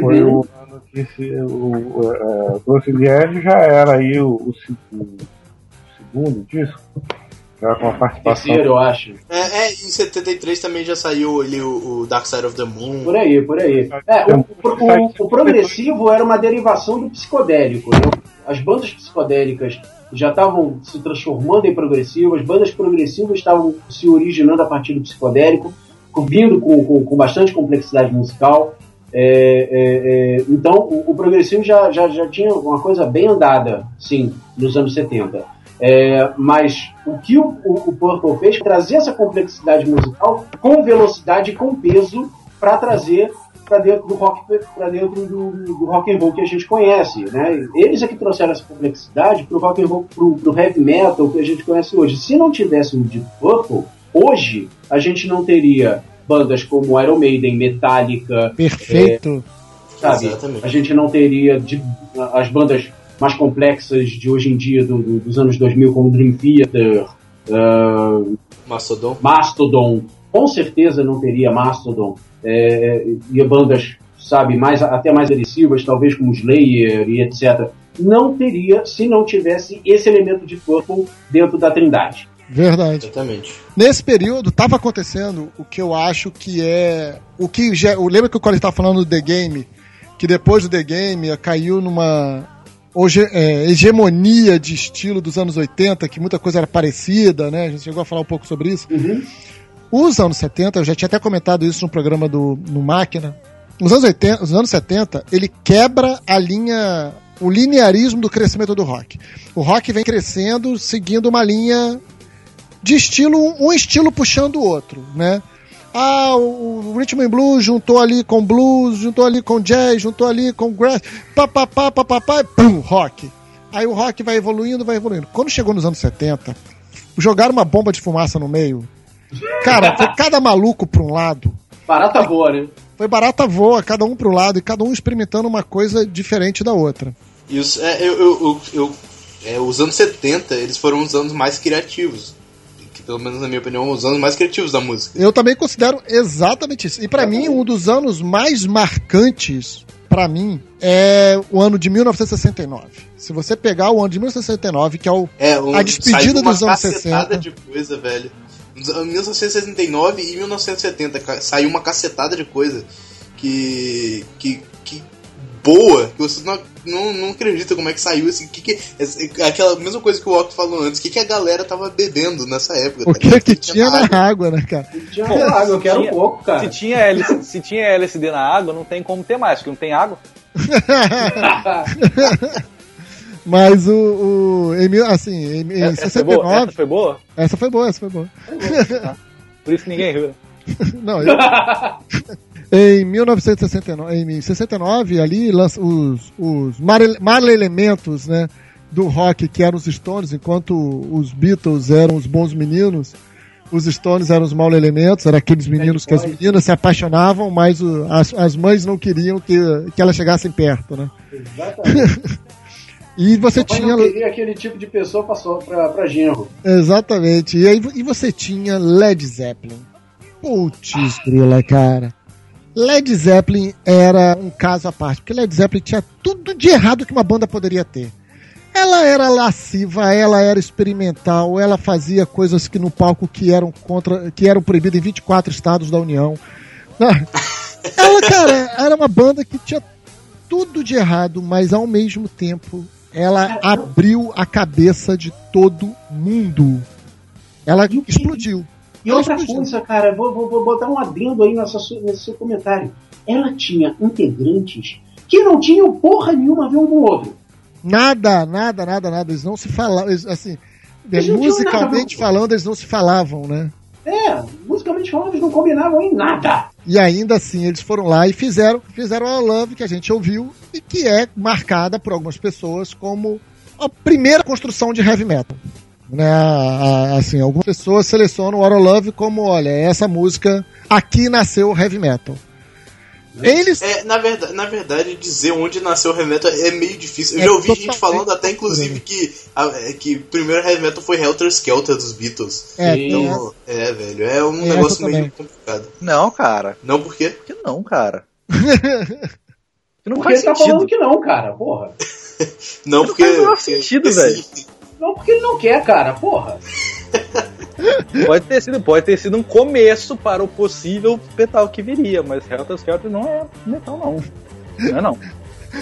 Foi Uhum. o ano que se, o, o, é, Close to the Edge já era aí o, o o segundo disco, já com a participação. Terceiro, eu acho. É, é, em 73 também já saiu ele, o, o Dark Side of the Moon. Por aí, por aí. É, o, o- o progressivo era uma derivação do psicodélico. Né? As bandas psicodélicas já estavam se transformando em progressivo, as bandas progressivas estavam se originando a partir do psicodélico, vindo com, com, com bastante complexidade musical. É, é, é, então, o, o progressivo já, já, já tinha uma coisa bem andada, sim, nos anos 70. É, mas o que o, o, o Purple fez trazer essa complexidade musical com velocidade e com peso para trazer para dentro do rock para dentro do, do rock and roll que a gente conhece, né? Eles é que trouxeram essa complexidade pro rock and roll, pro, pro heavy metal que a gente conhece hoje. Se não tivesse o Deep Purple, hoje a gente não teria bandas como Iron Maiden, Metallica, Perfeito. sabe? Exatamente. A gente não teria de- as bandas mais complexas de hoje em dia, do- do- dos anos 2000, como Dream Theater, ah, Mastodon. Mastodon. Com certeza não teria Mastodon. É, e bandas sabe, mais até mais agressivas, talvez como Slayer e etc. Não teria se não tivesse esse elemento de Purple dentro da Trindade. Verdade. Exatamente. Nesse período, estava acontecendo o que eu acho que é. O que já. eu- Lembra que o Colin estava falando do The Game? Que depois do The Game caiu numa hoje, é, hegemonia de estilo dos anos 80, que muita coisa era parecida, né? A gente chegou a falar um pouco sobre isso. Os anos 70, eu já tinha até comentado isso no programa do no Máquina. Os anos 80, os anos 70, ele quebra a linha, o linearismo do crescimento do rock. O rock vem crescendo seguindo uma linha de estilo, um estilo puxando o outro, né? Ah, o o Rhythm and Blues juntou ali com blues, juntou ali com jazz, juntou ali com grass, pá, pá, pá, pá, pá, pá, e pum, rock. Aí o rock vai evoluindo, vai evoluindo. Quando chegou nos anos 70, jogaram uma bomba de fumaça no meio. Cara, foi cada maluco pra um lado. Barata boa, né? Foi barata voa, cada um pro lado, e cada um experimentando uma coisa diferente da outra. E os, é, eu, eu, eu, eu- é, os anos 70, eles foram os anos mais criativos. Que, pelo menos na minha opinião, os anos mais criativos da música. Eu também considero exatamente isso. E pra mim, um dos anos mais marcantes, pra mim, é o ano de 1969. Se você pegar o ano de 1969, que é o, É, um, a despedida dos anos cacetada 60. de coisa, velho. Nos anos 1969 e 1970 ca- saiu uma cacetada de coisa que. que. que boa, que você não, não, não acredita como é que saiu assim. Que que, é- aquela mesma coisa que o Walk falou antes, o que, que a galera tava bebendo nessa época? O tá que ligado? que tinha na água, né, cara? Tinha água, eu quero um pouco, cara. Se tinha, LSD, se tinha LSD na água, não tem como ter mais, porque não tem água. Mas o. o em, assim, em, em Essa foi boa? 69. Essa foi boa? Essa foi boa, essa foi boa. Por isso que ninguém riu. né? Não, eu... Em 1969, em 69 ali lança os, os Marle Marle elementos, né, do rock que eram os Stones, enquanto os Beatles eram os bons meninos, os Stones eram os maus elementos, eram aqueles meninos que as meninas se apaixonavam, mas o- as, as mães não queriam que, que elas chegassem perto, né? Exatamente. E você Mas tinha não queria aquele tipo de pessoa passou pra, pra genro. Exatamente. E aí e você tinha Led Zeppelin. Putz, grila, cara. Led Zeppelin era um caso à parte, porque Led Zeppelin tinha tudo de errado que uma banda poderia ter. Ela era lasciva, ela era experimental, ela fazia coisas que no palco que eram contra, que eram proibidas em 24 estados da União. Ah, Ela, cara, era uma banda que tinha tudo de errado, mas ao mesmo tempo ela abriu a cabeça de todo mundo. Ela explodiu. E Ela outra explodiu. coisa, cara, vou, vou- vou botar um adendo aí nessa, nesse seu comentário. Ela tinha integrantes que não tinham porra nenhuma a ver um com o outro. Nada, nada, nada, nada. Eles não se falavam. Assim, Eles musicalmente falando, eles não se falavam, né? É, musicalmente falando, eles não combinavam em nada. E ainda assim, eles foram lá e fizeram, fizeram a Love que a gente ouviu e que é marcada por algumas pessoas como a primeira construção de heavy metal. Né? Assim, algumas pessoas selecionam o Love como, olha, essa música aqui nasceu o heavy metal. Eles É, na verdade, na verdade, dizer onde nasceu o heavy metal é meio difícil. Eu É já ouvi gente falando até, inclusive, que, a- é, que o primeiro heavy metal foi Helter Skelter dos Beatles. É. Então, é, velho, é um Tem negócio meio também. complicado. Não, cara. Não por quê? Por que não, cara? não Porque faz ele tá sentido. falando que não, cara, porra. Não porque. faz o menor porque- sentido, porque velho. Não porque ele não quer, cara, porra. Pode ter sido, pode ter sido um começo para o possível metal que viria, mas Helter Skelter não é metal, não. Não é não.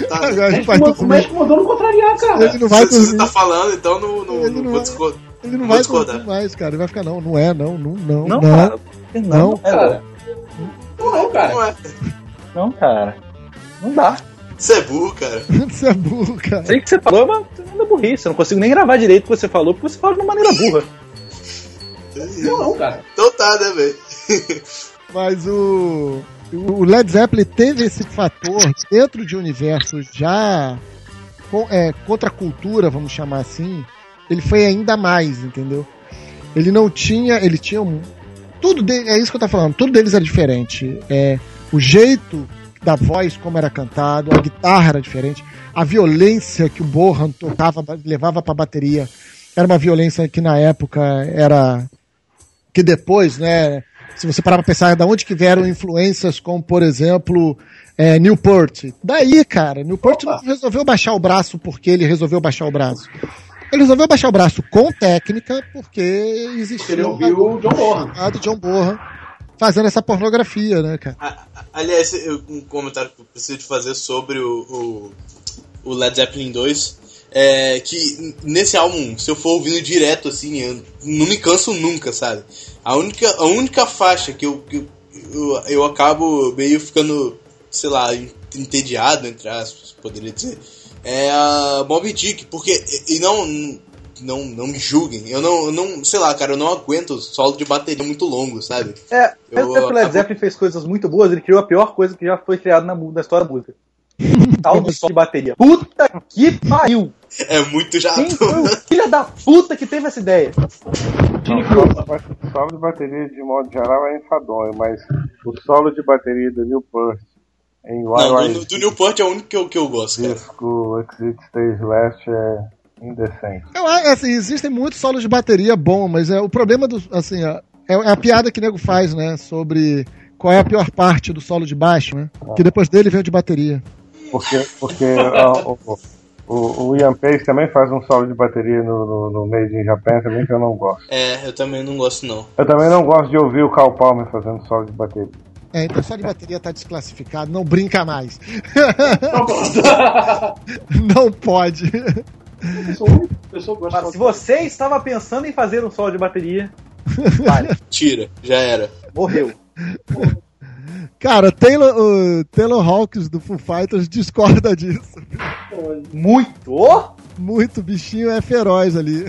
Tá, Agora a gente vai como- dormir. mas como mandou não contrariar, cara. Ele não vai se, você dormir. tá falando, então não, não, Ele não não vou vai- discordar. Ele não vai discordar. mais, cara. Ele vai ficar, não, não é, não, não, não. Não, não. cara. Não, Não. é, Cara, não, não, cara. Não é. não, cara. Não dá. Você é burro, cara. Você é burro, cara. Sei que você falou, mas não é burrice. Eu não consigo nem gravar direito o que você falou, porque você fala de uma maneira burra. Não, não, cara. Então tá, né, velho? Mas o, o Led Zeppelin teve esse fator dentro de universo já é, contra a cultura, vamos chamar assim. Ele foi ainda mais, entendeu? Ele não tinha, ele tinha um, tudo é isso que eu tô falando, tudo deles era diferente. É, o jeito da voz, como era cantado, a guitarra era diferente, a violência que o Bohan tocava, levava pra bateria, era uma violência que na época era que depois, né, se você parar pra pensar de onde que vieram influências como, por exemplo, É, Newport. Daí, cara, Newport Opa. não resolveu baixar o braço porque ele resolveu baixar o braço. Ele resolveu baixar o braço com técnica porque existia Ele um ouviu o John chamado John Borra fazendo essa pornografia, né, cara? A- Aliás, um comentário que eu preciso de fazer sobre o, o, o Led Zeppelin 2 é que nesse álbum, se eu for ouvindo direto assim, eu não me canso nunca, sabe? A única, a única faixa que eu, que eu, eu, eu acabo meio ficando, sei lá, en- entediado, entre aspas, poderia dizer, é a Moby Dick, porque, e não, não, não me julguem, eu não, eu não, sei lá, cara, eu não aguento solo de bateria muito longo, sabe? É, Eu mesmo tempo que o Led Zeppelin fez coisas muito boas, ele criou a pior coisa que já foi criada na, na história da música. Tal do solo de bateria. Puta que pariu! É muito chato. Quem foi o filho da puta que teve essa ideia? Não, solo, o solo de bateria de modo geral é enfadonho, mas o solo de bateria do Newport em Não, Wild do, do Newport é o único que eu, que eu gosto, cara. Disco Exit Stage Last é indecente. Eu, assim, existem muitos solos de bateria bom, mas é o problema do, assim, é, é a piada que o nego faz, né, sobre qual é a pior parte do solo de baixo, né? Que depois dele vem o de bateria. Porque, porque o, o, o Ian Pace também faz um solo de bateria no, no, no Made in Japan também que eu não gosto. É, eu também não gosto, não. Eu também não gosto de ouvir o Carl Palmer fazendo solo de bateria. É, então só de bateria tá desclassificado, não brinca mais. não pode. Mas se você estava pensando em fazer um solo de bateria, vale, Tira, já era. morreu. Cara, Taylor, o Taylor Hawkins do Foo Fighters discorda disso. Muito! Muito bichinho é feroz ali.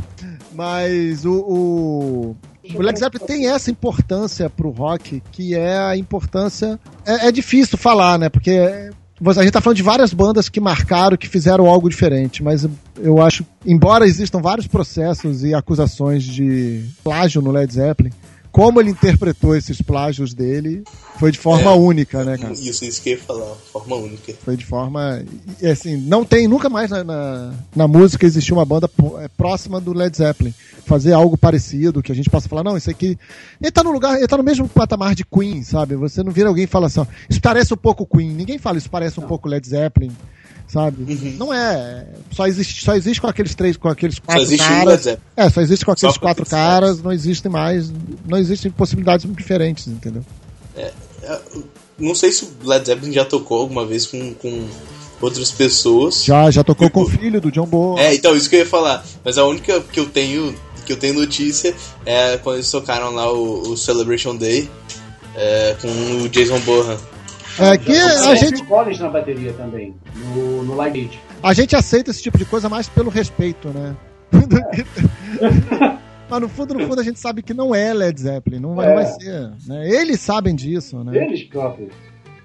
Mas o, o, o Led Zeppelin tem essa importância pro rock, que é a importância. É, é difícil falar, né? Porque a gente tá falando de várias bandas que marcaram, que fizeram algo diferente, mas eu acho, embora existam vários processos e acusações de plágio no Led Zeppelin, como ele interpretou esses plágios dele foi de forma É. única, né, cara? Isso, isso que eu ia falar, forma única. Foi de forma. Assim, não tem, nunca mais na, na, na música existiu uma banda é, próxima do Led Zeppelin. Fazer algo parecido, que a gente possa falar, não, isso aqui. Ele tá no lugar, ele tá no mesmo patamar de Queen, sabe? Você não vira alguém e fala assim, ó, isso parece um pouco Queen. Ninguém fala isso parece um pouco Led Zeppelin, sabe? Uhum. Não é. Só existe, só existe com aqueles três, com aqueles quatro existe um caras. Zeppelin. É, só existe com aqueles Só quatro caras, não existe mais. Não existem possibilidades diferentes, entendeu? É, Não sei se o Led Zeppelin já tocou alguma vez com, com outras pessoas. Já, já tocou com o Tipo- filho do John Boa. É, então, isso que eu ia falar. Mas a única que eu tenho que eu tenho notícia é quando eles tocaram lá o, o Celebration Day é, com o Jason Bohan. É que a gente, Collins na bateria também, no, no Live Aid. a gente aceita esse tipo de coisa mais pelo respeito, né? Que- Mas no fundo, no fundo, a gente sabe que não é Led Zeppelin, não vai, É. não vai ser. Né? Eles sabem disso, né? Eles próprios.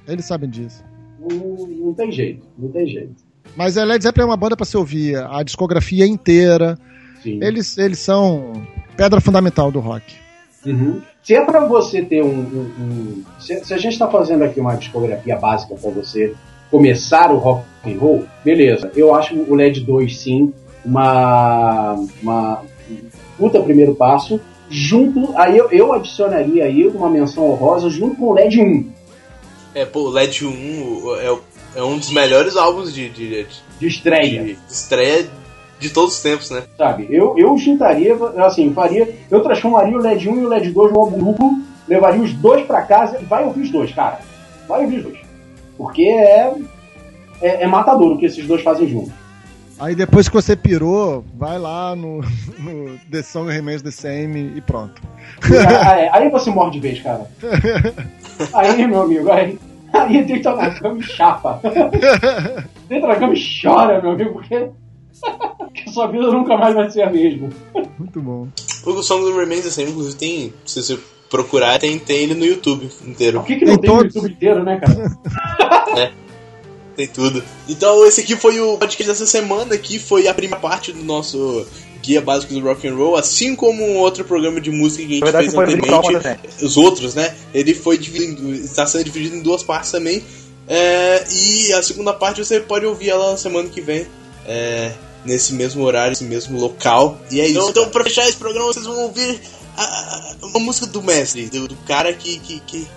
Eles sabem disso. Não, não tem jeito, não tem jeito. Mas a Led Zeppelin é uma banda pra se ouvir a discografia inteira. Sim. Eles, eles são pedra fundamental do rock. Uhum. Se é pra você ter um. um- um- se, se a gente tá fazendo aqui uma discografia básica pra você começar o rock and roll, beleza. Eu acho o LED 2 sim uma. uma puta primeiro passo. Junto. Aí eu, eu adicionaria aí uma menção honrosa junto com o LED 1. É, pô, o LED 1 é, é um dos melhores álbuns de, de, de- De estreia. de estreia de todos os tempos, né? Sabe? Eu, eu juntaria, assim, faria. Eu transformaria o LED 1 e o LED 2 num álbum duplo, levaria os dois pra casa e vai ouvir os dois, cara. Vai ouvir os dois. Porque é. É, é matador o que esses dois fazem junto. Aí depois que você pirou, vai lá no, no The Song Remains the Same e pronto. aí, aí você morre de vez, cara. Aí, meu amigo, aí, aí deita na cama e chapa. Deita na cama e chora, meu amigo, porque. Que sua vida nunca mais vai ser a mesma. Muito bom. O Song do Remains Same, inclusive, tem. Se você procurar, tem, tem ele no YouTube inteiro. Por que, que não Tem tem, no. YouTube inteiro, né, cara? Tem tudo. Então esse aqui foi o podcast dessa semana, que foi a primeira parte do nosso guia básico do rock and roll, assim como um outro programa de música que a gente verdade, fez anteriormente, mas os outros, né? Ele foi dividido, está sendo dividido em duas partes também. É, e a segunda parte você pode ouvir ela na semana que vem. é, nesse mesmo horário, nesse mesmo local. E é isso. Então, então pra fechar esse programa, vocês vão ouvir a- a- uma música do mestre, do, do cara que, que, que,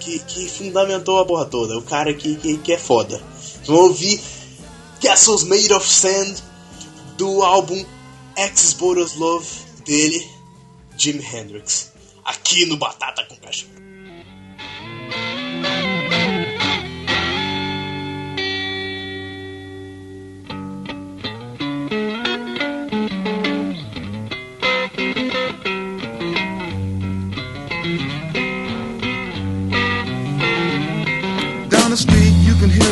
que, que fundamentou a porra toda, o cara que, que, que é foda. Vamos ouvir Castles Made of Sand do álbum Ex-Boros Love dele, Jimi Hendrix. Aqui no Batata com Cachorro.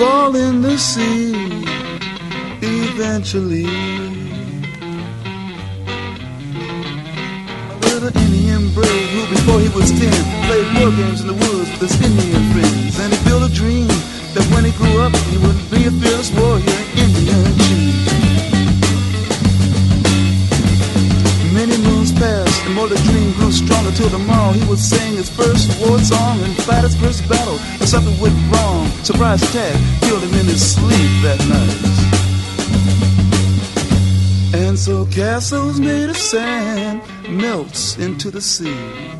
fall in the sea eventually. A little Indian brave who before he was ten played war games in the woods with his Indian friends. And he built a dream that when he grew up he would be a fearless warrior, Indian chief. Many moons passed, and more the dream grew stronger till tomorrow he would sing his first war song and fight his first battle. But something went wrong. Surprise attack killed him in his sleep that night. And so castles made of sand melts into the sea.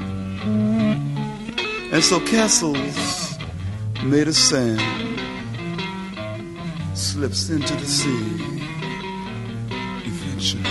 and so castles made of sand slips into the sea eventually.